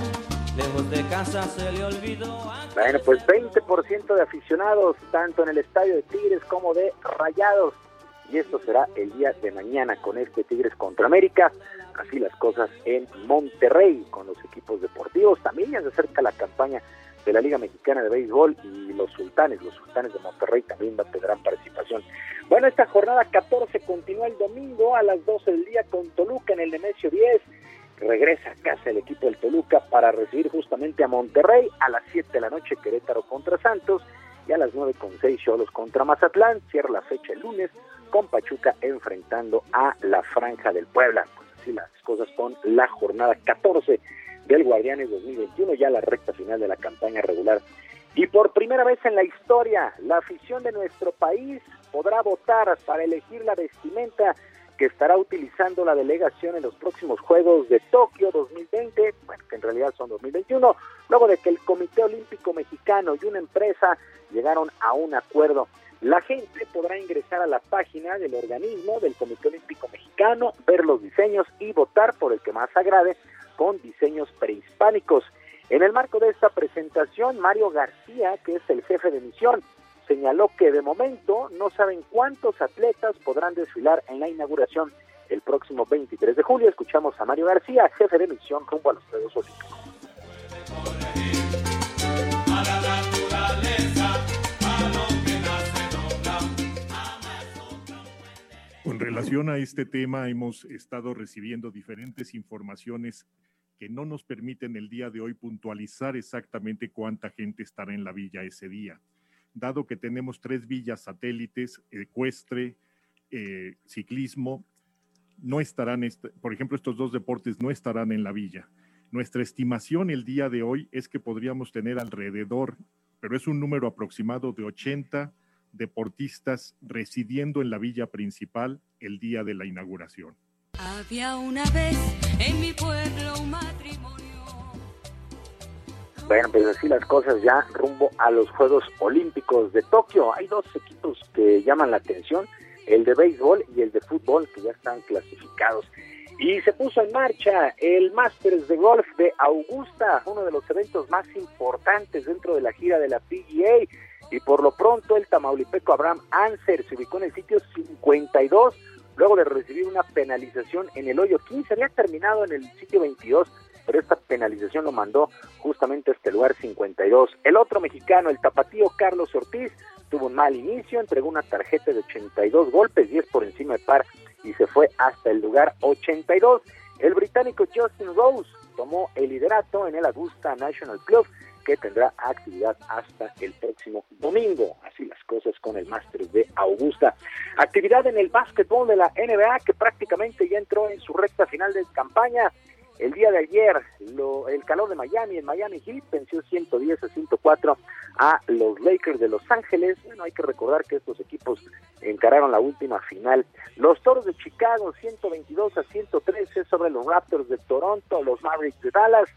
Bueno, pues 20% de aficionados, tanto en el estadio de Tigres como de Rayados. Y esto será el día de mañana con este Tigres contra América. Así las cosas en Monterrey con los equipos deportivos. También ya se acerca la campaña de la Liga Mexicana de Béisbol y los sultanes, los sultanes de Monterrey también tendrán participación. Bueno, esta jornada 14 continúa el domingo a las 12 del día con Toluca en el Nemesio 10. Regresa a casa el equipo del Toluca para recibir justamente a Monterrey a las 7 de la noche Querétaro contra Santos y a las 9 con 6 Cholos contra Mazatlán. Cierra la fecha el lunes con Pachuca enfrentando a la Franja del Puebla. Pues así las cosas con la jornada 14 del Guardianes 2021, ya la recta final de la campaña regular. Y por primera vez en la historia, la afición de nuestro país podrá votar para elegir la vestimenta que estará utilizando la delegación en los próximos Juegos de Tokio 2020, bueno, que en realidad son 2021, luego de que el Comité Olímpico Mexicano y una empresa llegaron a un acuerdo. La gente podrá ingresar a la página del organismo del Comité Olímpico Mexicano, ver los diseños y votar por el que más agrade con diseños prehispánicos. En el marco de esta presentación, Mario García, que es el jefe de misión, señaló que de momento no saben cuántos atletas podrán desfilar en la inauguración el próximo 23 de julio. Escuchamos a Mario García, jefe de misión rumbo a los Juegos Olímpicos. Con relación a este tema, hemos estado recibiendo diferentes informaciones que no nos permiten el día de hoy puntualizar exactamente cuánta gente estará en la villa ese día. Dado que tenemos tres villas satélites, ecuestre, eh, ciclismo, no estarán, por ejemplo, estos dos deportes no estarán en la villa. Nuestra estimación el día de hoy es que podríamos tener alrededor, pero es un número aproximado de 80 deportistas residiendo en la villa principal el día de la inauguración. Había una vez en mi pueblo un. Bueno, pues así las cosas ya rumbo a los Juegos Olímpicos de Tokio. Hay dos equipos que llaman la atención, el de béisbol y el de fútbol, que ya están clasificados. Y se puso en marcha el Masters de Golf de Augusta, uno de los eventos más importantes dentro de la gira de la PGA. Y por lo pronto el tamaulipeco Abraham Anser se ubicó en el sitio 52 luego de recibir una penalización en el hoyo 15. Había terminado en el sitio 22, pero esta penalización lo mandó justamente a este lugar 52. El otro mexicano, el tapatío Carlos Ortiz, tuvo un mal inicio, entregó una tarjeta de 82 golpes, 10 por encima de par, y se fue hasta el lugar 82. El británico Justin Rose tomó el liderato en el Augusta National Club, que tendrá actividad hasta el próximo domingo. Así las cosas con el Masters de Augusta. Actividad en el básquetbol de la NBA que prácticamente ya entró en su recta final de campaña. El día de ayer, lo, el calor de Miami, en Miami Heat, venció 110 a 104 a los Lakers de Los Ángeles. Bueno, hay que recordar que estos equipos encararon la última final. Los Toros de Chicago, 122 a 113 sobre los Raptors de Toronto, los Mavericks de Dallas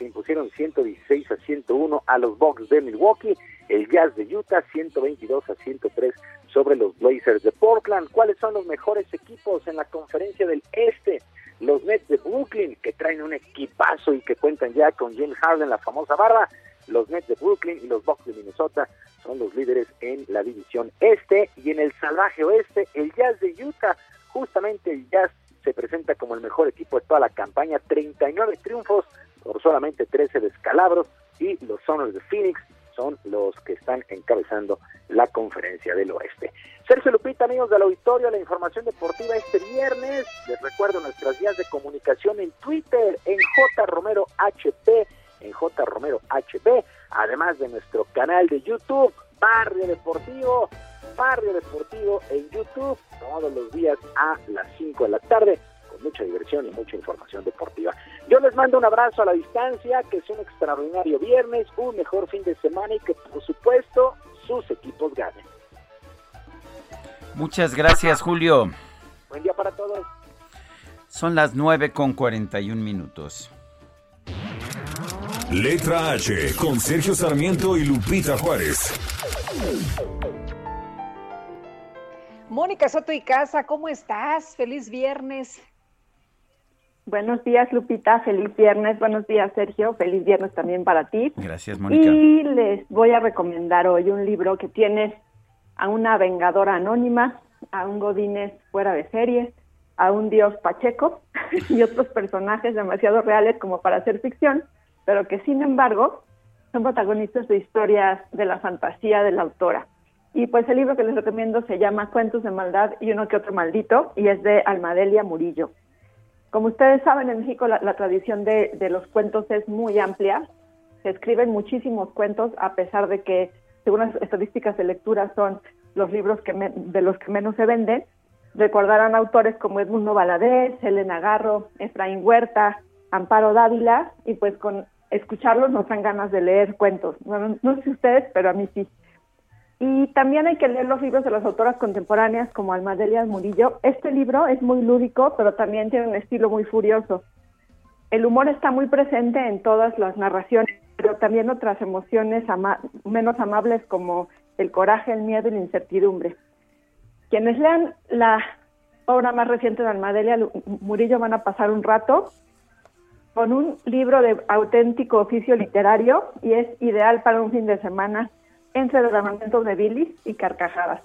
se impusieron 116 a 101 a los Bucks de Milwaukee, el Jazz de Utah 122 a 103 sobre los Blazers de Portland. ¿Cuáles son los mejores equipos en la conferencia del Este? Los Nets de Brooklyn, que traen un equipazo y que cuentan ya con James Harden, la famosa barra. Los Nets de Brooklyn y los Bucks de Minnesota son los líderes en la división Este. Y en el salvaje Oeste, el Jazz de Utah, justamente el Jazz se presenta como el mejor equipo de toda la campaña, 39 triunfos por solamente 13 descalabros y los Sonors de Phoenix son los que están encabezando la conferencia del oeste. Sergio Lupita, amigos del auditorio, la información deportiva este viernes. Les recuerdo nuestras vías de comunicación en Twitter, en J Romero HP, en J Romero HP, además de nuestro canal de YouTube, Barrio Deportivo, Barrio Deportivo en YouTube, todos los días a las 5 de la tarde mucha diversión y mucha información deportiva. Yo les mando un abrazo a la distancia, que sea un extraordinario viernes, un mejor fin de semana y que por supuesto sus equipos ganen. Muchas gracias, Julio. Buen día para todos. Son las 9 con 41 minutos. Letra H con Sergio Sarmiento y Lupita Juárez. Mónica Soto y Casa, ¿cómo estás? Feliz viernes. Buenos días, Lupita. Feliz viernes. Buenos días, Sergio. Feliz viernes también para ti. Gracias, Mónica. Y les voy a recomendar hoy un libro que tiene a una vengadora anónima, a un Godínez fuera de serie, a un dios Pacheco y otros personajes demasiado reales como para hacer ficción, pero que sin embargo son protagonistas de historias de la fantasía de la autora. Y pues el libro que les recomiendo se llama Cuentos de Maldad y uno que otro maldito y es de Almadelia Murillo. Como ustedes saben, en México la, tradición de, los cuentos es muy amplia. Se escriben muchísimos cuentos, a pesar de que, según las estadísticas de lectura, son los libros que de los que menos se venden. Recordarán autores como Edmundo Valadez, Elena Garro, Efraín Huerta, Amparo Dávila, y pues con escucharlos nos dan ganas de leer cuentos. no sé si ustedes, pero a mí sí. Y también hay que leer los libros de las autoras contemporáneas como Almadelia Murillo. Este libro es muy lúdico, pero también tiene un estilo muy furioso. El humor está muy presente en todas las narraciones, pero también otras emociones menos amables como el coraje, el miedo y la incertidumbre. Quienes lean la obra más reciente de Almadelia Murillo van a pasar un rato con un libro de auténtico oficio literario y es ideal para un fin de semana entre derramamientos de bilis y carcajadas.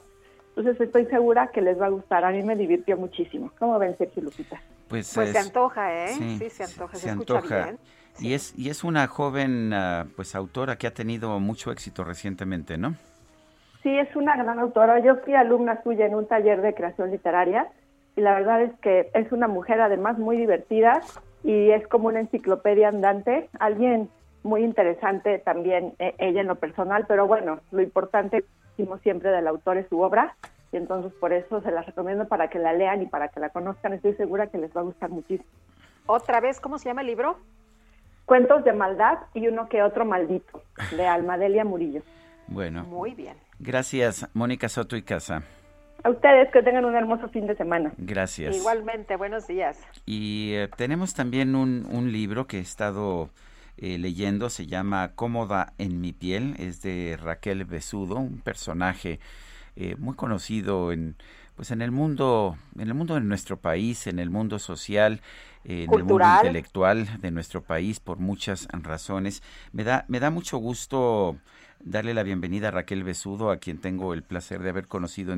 Entonces estoy segura que les va a gustar. A mí me divirtió muchísimo. ¿Cómo ven, Sergio Lupita? Pues, pues se antoja, ¿eh? Sí, se antoja. Se, antoja. Y es y es una joven ah, pues autora que ha tenido mucho éxito recientemente, ¿no? Sí, es una gran autora. Yo fui alumna suya en un taller de creación literaria y la verdad es que es una mujer además muy divertida y es como una enciclopedia andante. Alguien muy interesante también eh, ella en lo personal, pero bueno, lo importante, decimos siempre del autor es su obra, y entonces por eso se las recomiendo para que la lean y para que la conozcan, estoy segura que les va a gustar muchísimo. Otra vez, ¿cómo se llama el libro? Cuentos de maldad y uno que otro maldito, de Almadelia Murillo. Bueno. Muy bien. Gracias, Mónica Soto y Casa. A ustedes que tengan un hermoso fin de semana. Gracias. Igualmente, buenos días. Y eh, tenemos también un, un libro que he estado eh, leyendo, se llama Cómoda en mi piel, es de Raquel Besudo, un personaje eh, muy conocido en pues en el mundo en el mundo de nuestro país en el mundo social en el mundo intelectual de nuestro país por muchas razones. Me da me da mucho gusto darle la bienvenida a Raquel Besudo, a quien tengo el placer de haber conocido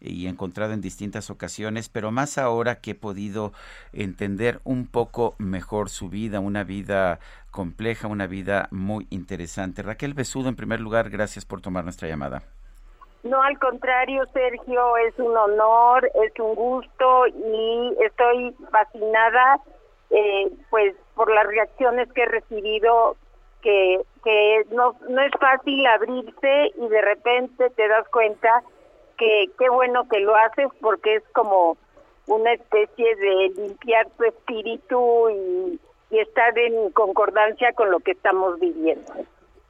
y encontrado en distintas ocasiones, pero más ahora que he podido entender un poco mejor su vida, una vida compleja, una vida muy interesante. Raquel Besudo, en primer lugar, gracias por tomar nuestra llamada. No, al contrario, Sergio, es un honor, es un gusto y estoy fascinada eh, pues por las reacciones que he recibido que, que no, no es fácil abrirse y de repente te das cuenta que qué bueno que lo haces porque es como una especie de limpiar tu espíritu y, y estar en concordancia con lo que estamos viviendo.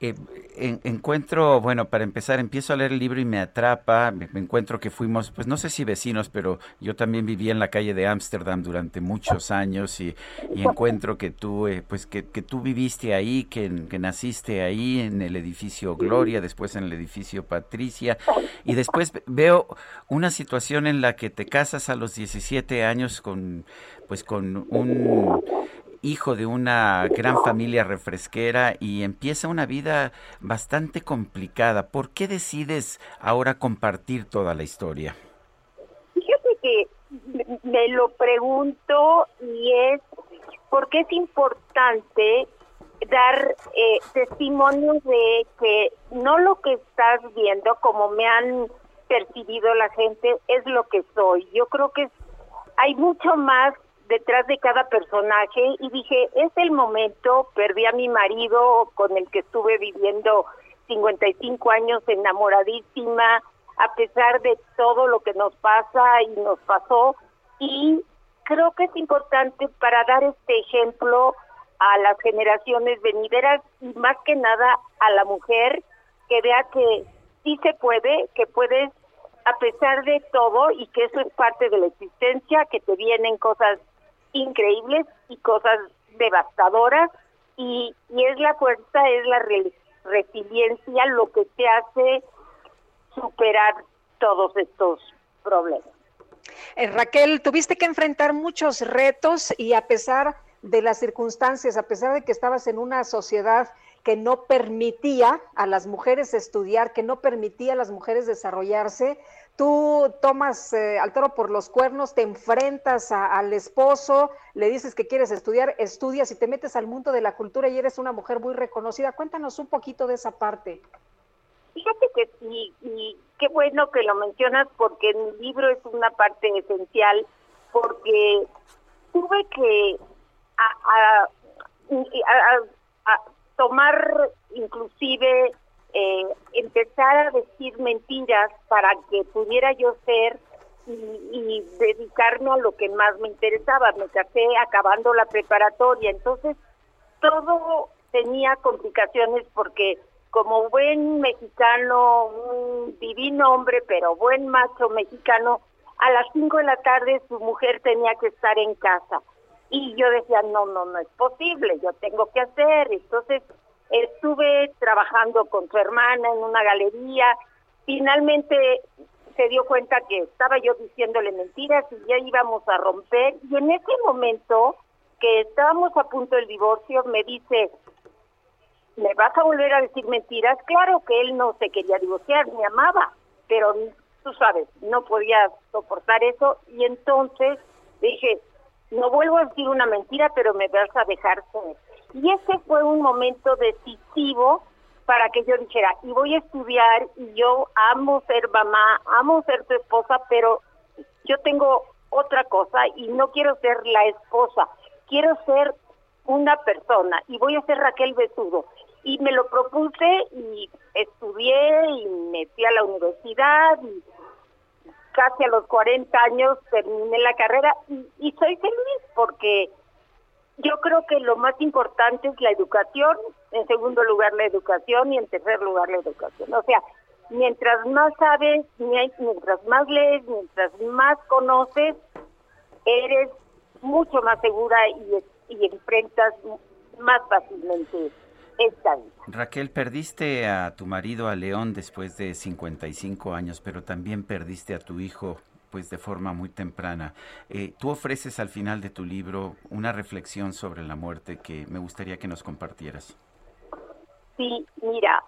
Eh, encuentro, bueno, para empezar, empiezo a leer el libro y me atrapa, me, encuentro que fuimos, pues no sé si vecinos, pero yo también viví en la calle de Ámsterdam durante muchos años y, encuentro que tú, eh, pues que, que, tú viviste ahí, que, que, naciste ahí en el edificio Gloria, después en el edificio Patricia. Y después veo una situación en la que te casas a los 17 años con, pues con un hijo de una gran familia refresquera y empieza una vida bastante complicada. ¿Por qué decides ahora compartir toda la historia? Fíjate que me lo pregunto y es porque es importante dar eh, testimonios de que no lo que estás viendo, como me han percibido la gente, es lo que soy. Yo creo que hay mucho más detrás de cada personaje y dije, es el momento, perdí a mi marido con el que estuve viviendo 55 años enamoradísima, a pesar de todo lo que nos pasa y nos pasó, y creo que es importante para dar este ejemplo a las generaciones venideras y más que nada a la mujer que vea que sí se puede, que puedes a pesar de todo y que eso es parte de la existencia, que te vienen cosas increíbles y cosas devastadoras y, y es la fuerza, es la resiliencia lo que te hace superar todos estos problemas. Eh, Raquel, tuviste que enfrentar muchos retos y a pesar de las circunstancias, a pesar de que estabas en una sociedad que no permitía a las mujeres estudiar, que no permitía a las mujeres desarrollarse, tú tomas eh, al toro por los cuernos, te enfrentas al esposo, le dices que quieres estudiar, estudias y te metes al mundo de la cultura y eres una mujer muy reconocida. Cuéntanos un poquito de esa parte. Fíjate que sí, y qué bueno que lo mencionas porque mi libro es una parte esencial, porque tuve que a, tomar inclusive eh, empezar a decir mentiras para que pudiera yo ser y, y, dedicarme a lo que más me interesaba. Me casé acabando la preparatoria, entonces todo tenía complicaciones porque como buen mexicano, un divino hombre, pero buen macho mexicano, a las cinco de la tarde su mujer tenía que estar en casa. Y yo decía, no, no, no es posible, yo tengo que hacer. Entonces estuve trabajando con su hermana en una galería. Finalmente se dio cuenta que estaba yo diciéndole mentiras y ya íbamos a romper. Y en ese momento que estábamos a punto del divorcio, me dice, ¿me vas a volver a decir mentiras? Claro que él no se quería divorciar, me amaba, pero tú sabes, no podía soportar eso y entonces dije, no vuelvo a decir una mentira, pero me vas a dejar ser. Y ese fue un momento decisivo para que yo dijera, y voy a estudiar, y yo amo ser mamá, amo ser tu esposa, pero yo tengo otra cosa y no quiero ser la esposa, quiero ser una persona y voy a ser Raquel Besudo y me lo propuse y estudié y me fui a la universidad y casi a los 40 años terminé la carrera y, y soy feliz porque yo creo que lo más importante es la educación, en segundo lugar la educación y en tercer lugar la educación. O sea, mientras más sabes, mientras más lees, mientras más conoces, eres mucho más segura y, y enfrentas más fácilmente Raquel, perdiste a tu marido, a León, después de 55 años, pero también perdiste a tu hijo pues de forma muy temprana. Eh, tú ofreces al final de tu libro una reflexión sobre la muerte que me gustaría que nos compartieras. Sí, mira,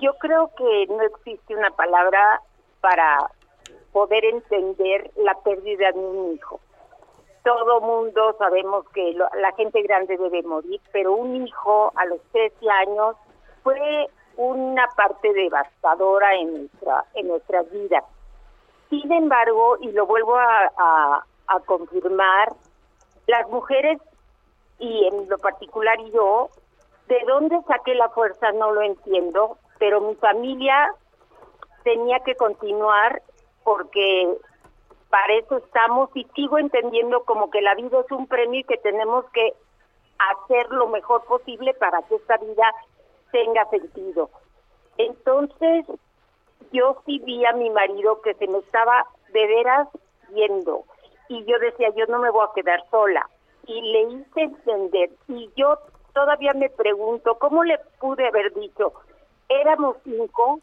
yo creo que no existe una palabra para poder entender la pérdida de un hijo todo mundo sabemos que la gente grande debe morir, pero un hijo a los 13 años fue una parte devastadora en nuestra en nuestra vida. Sin embargo, y lo vuelvo a, confirmar, las mujeres y en lo particular yo, ¿de dónde saqué la fuerza? No lo entiendo, pero mi familia tenía que continuar porque para eso estamos y sigo entendiendo como que la vida es un premio y que tenemos que hacer lo mejor posible para que esta vida tenga sentido. Entonces, yo sí vi a mi marido que se me estaba de veras viendo y yo decía, yo no me voy a quedar sola. Y le hice entender y yo todavía me pregunto, ¿cómo le pude haber dicho? Éramos cinco,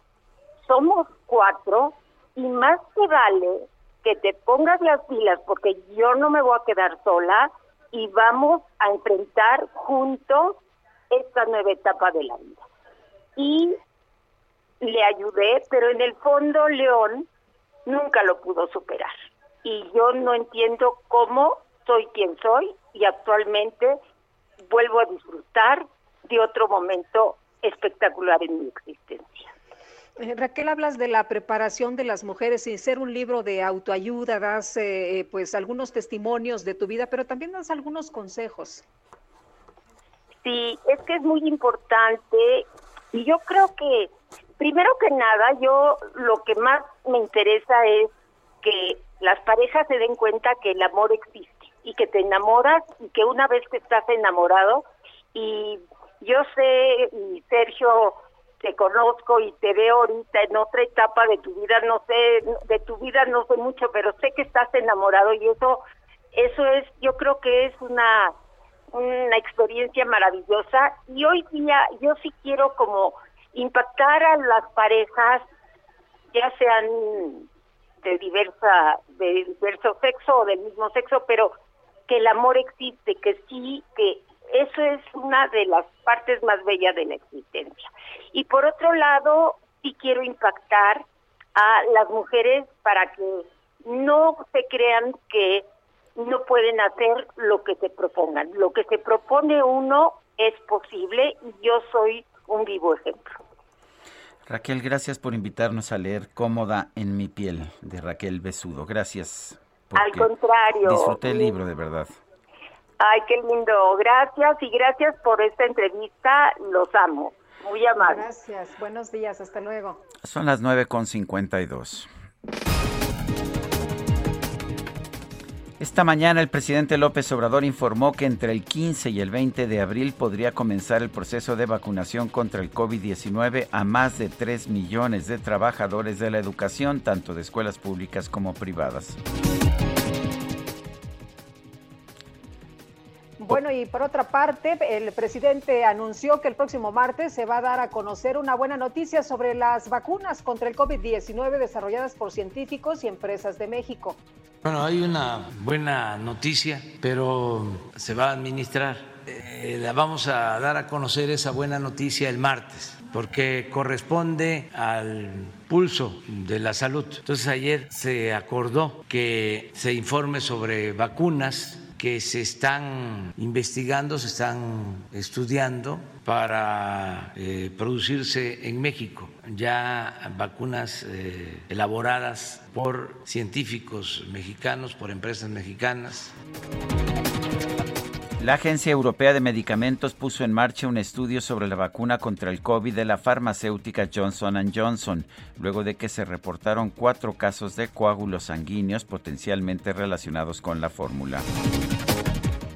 somos cuatro y más que vale que te pongas las pilas porque yo no me voy a quedar sola y vamos a enfrentar juntos esta nueva etapa de la vida. Y le ayudé, pero en el fondo León nunca lo pudo superar. Y yo no entiendo cómo soy quien soy y actualmente vuelvo a disfrutar de otro momento espectacular en mi existencia. Eh, Raquel, hablas de la preparación de las mujeres sin ser un libro de autoayuda, das eh, eh, pues algunos testimonios de tu vida, pero también das algunos consejos. Sí, es que es muy importante y yo creo que primero que nada yo lo que más me interesa es que las parejas se den cuenta que el amor existe y que te enamoras y que una vez que estás enamorado y yo sé y Sergio te conozco y te veo ahorita en otra etapa de tu vida, no sé, de tu vida no sé mucho, pero sé que estás enamorado y eso, eso es, yo creo que es una, una experiencia maravillosa. Y hoy día yo sí quiero como impactar a las parejas, ya sean de diversa, de diverso sexo o del mismo sexo, pero que el amor existe, que sí, que eso es una de las partes más bellas de la existencia. Y por otro lado, sí quiero impactar a las mujeres para que no se crean que no pueden hacer lo que se propongan. Lo que se propone uno es posible y yo soy un vivo ejemplo. Raquel, gracias por invitarnos a leer Cómoda en mi piel de Raquel Besudo. Gracias. Al contrario. Disfruté el libro, de verdad. Ay, qué lindo. Gracias y gracias por esta entrevista. Los amo. Muy amable. Gracias. Buenos días. Hasta luego. Son las 9.52. Esta mañana el presidente López Obrador informó que entre el 15 y el 20 de abril podría comenzar el proceso de vacunación contra el COVID-19 a más de 3 millones de trabajadores de la educación, tanto de escuelas públicas como privadas. Bueno, y por otra parte, el presidente anunció que el próximo martes se va a dar a conocer una buena noticia sobre las vacunas contra el COVID-19 desarrolladas por científicos y empresas de México. Bueno, hay una buena noticia, pero se va a administrar. Eh, la vamos a dar a conocer esa buena noticia el martes, porque corresponde al pulso de la salud. Entonces ayer se acordó que se informe sobre vacunas que se están investigando, se están estudiando para eh, producirse en México. Ya vacunas eh, elaboradas por científicos mexicanos, por empresas mexicanas. La Agencia Europea de Medicamentos puso en marcha un estudio sobre la vacuna contra el COVID de la farmacéutica Johnson Johnson, luego de que se reportaron cuatro casos de coágulos sanguíneos potencialmente relacionados con la fórmula.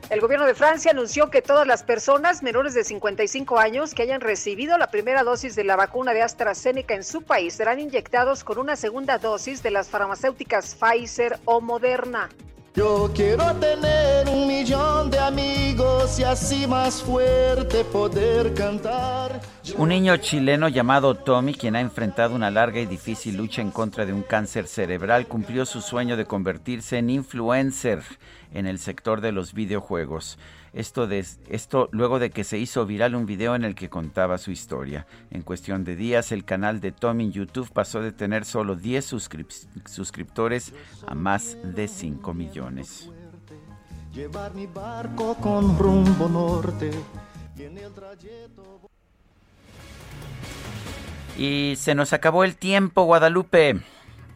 El gobierno de Francia anunció que todas las personas menores de 55 años que hayan recibido la primera dosis de la vacuna de AstraZeneca en su país serán inyectados con una segunda dosis de las farmacéuticas Pfizer o Moderna. Yo quiero tener un millón de amigos y así más fuerte poder cantar. Un niño chileno llamado Tommy, quien ha enfrentado una larga y difícil lucha en contra de un cáncer cerebral, cumplió su sueño de convertirse en influencer en el sector de los videojuegos. Esto, de, esto luego de que se hizo viral un video en el que contaba su historia. En cuestión de días, el canal de Tommy en YouTube pasó de tener solo 10 suscriptores a más de 5 millones. Llevar mi barco con rumbo norte. Y se nos acabó el tiempo, Guadalupe.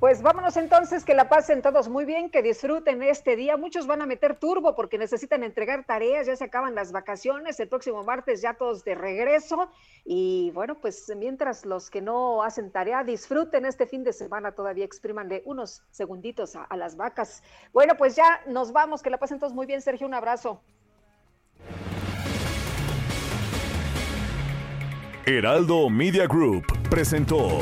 Pues vámonos entonces, que la pasen todos muy bien, que disfruten este día. Muchos van a meter turbo porque necesitan entregar tareas, ya se acaban las vacaciones, el próximo martes ya todos de regreso. Y bueno, pues mientras los que no hacen tarea, disfruten este fin de semana todavía, exprimanle unos segunditos a, a las vacas. Bueno, pues ya nos vamos, que la pasen todos muy bien, Sergio, un abrazo. Heraldo Media Group presentó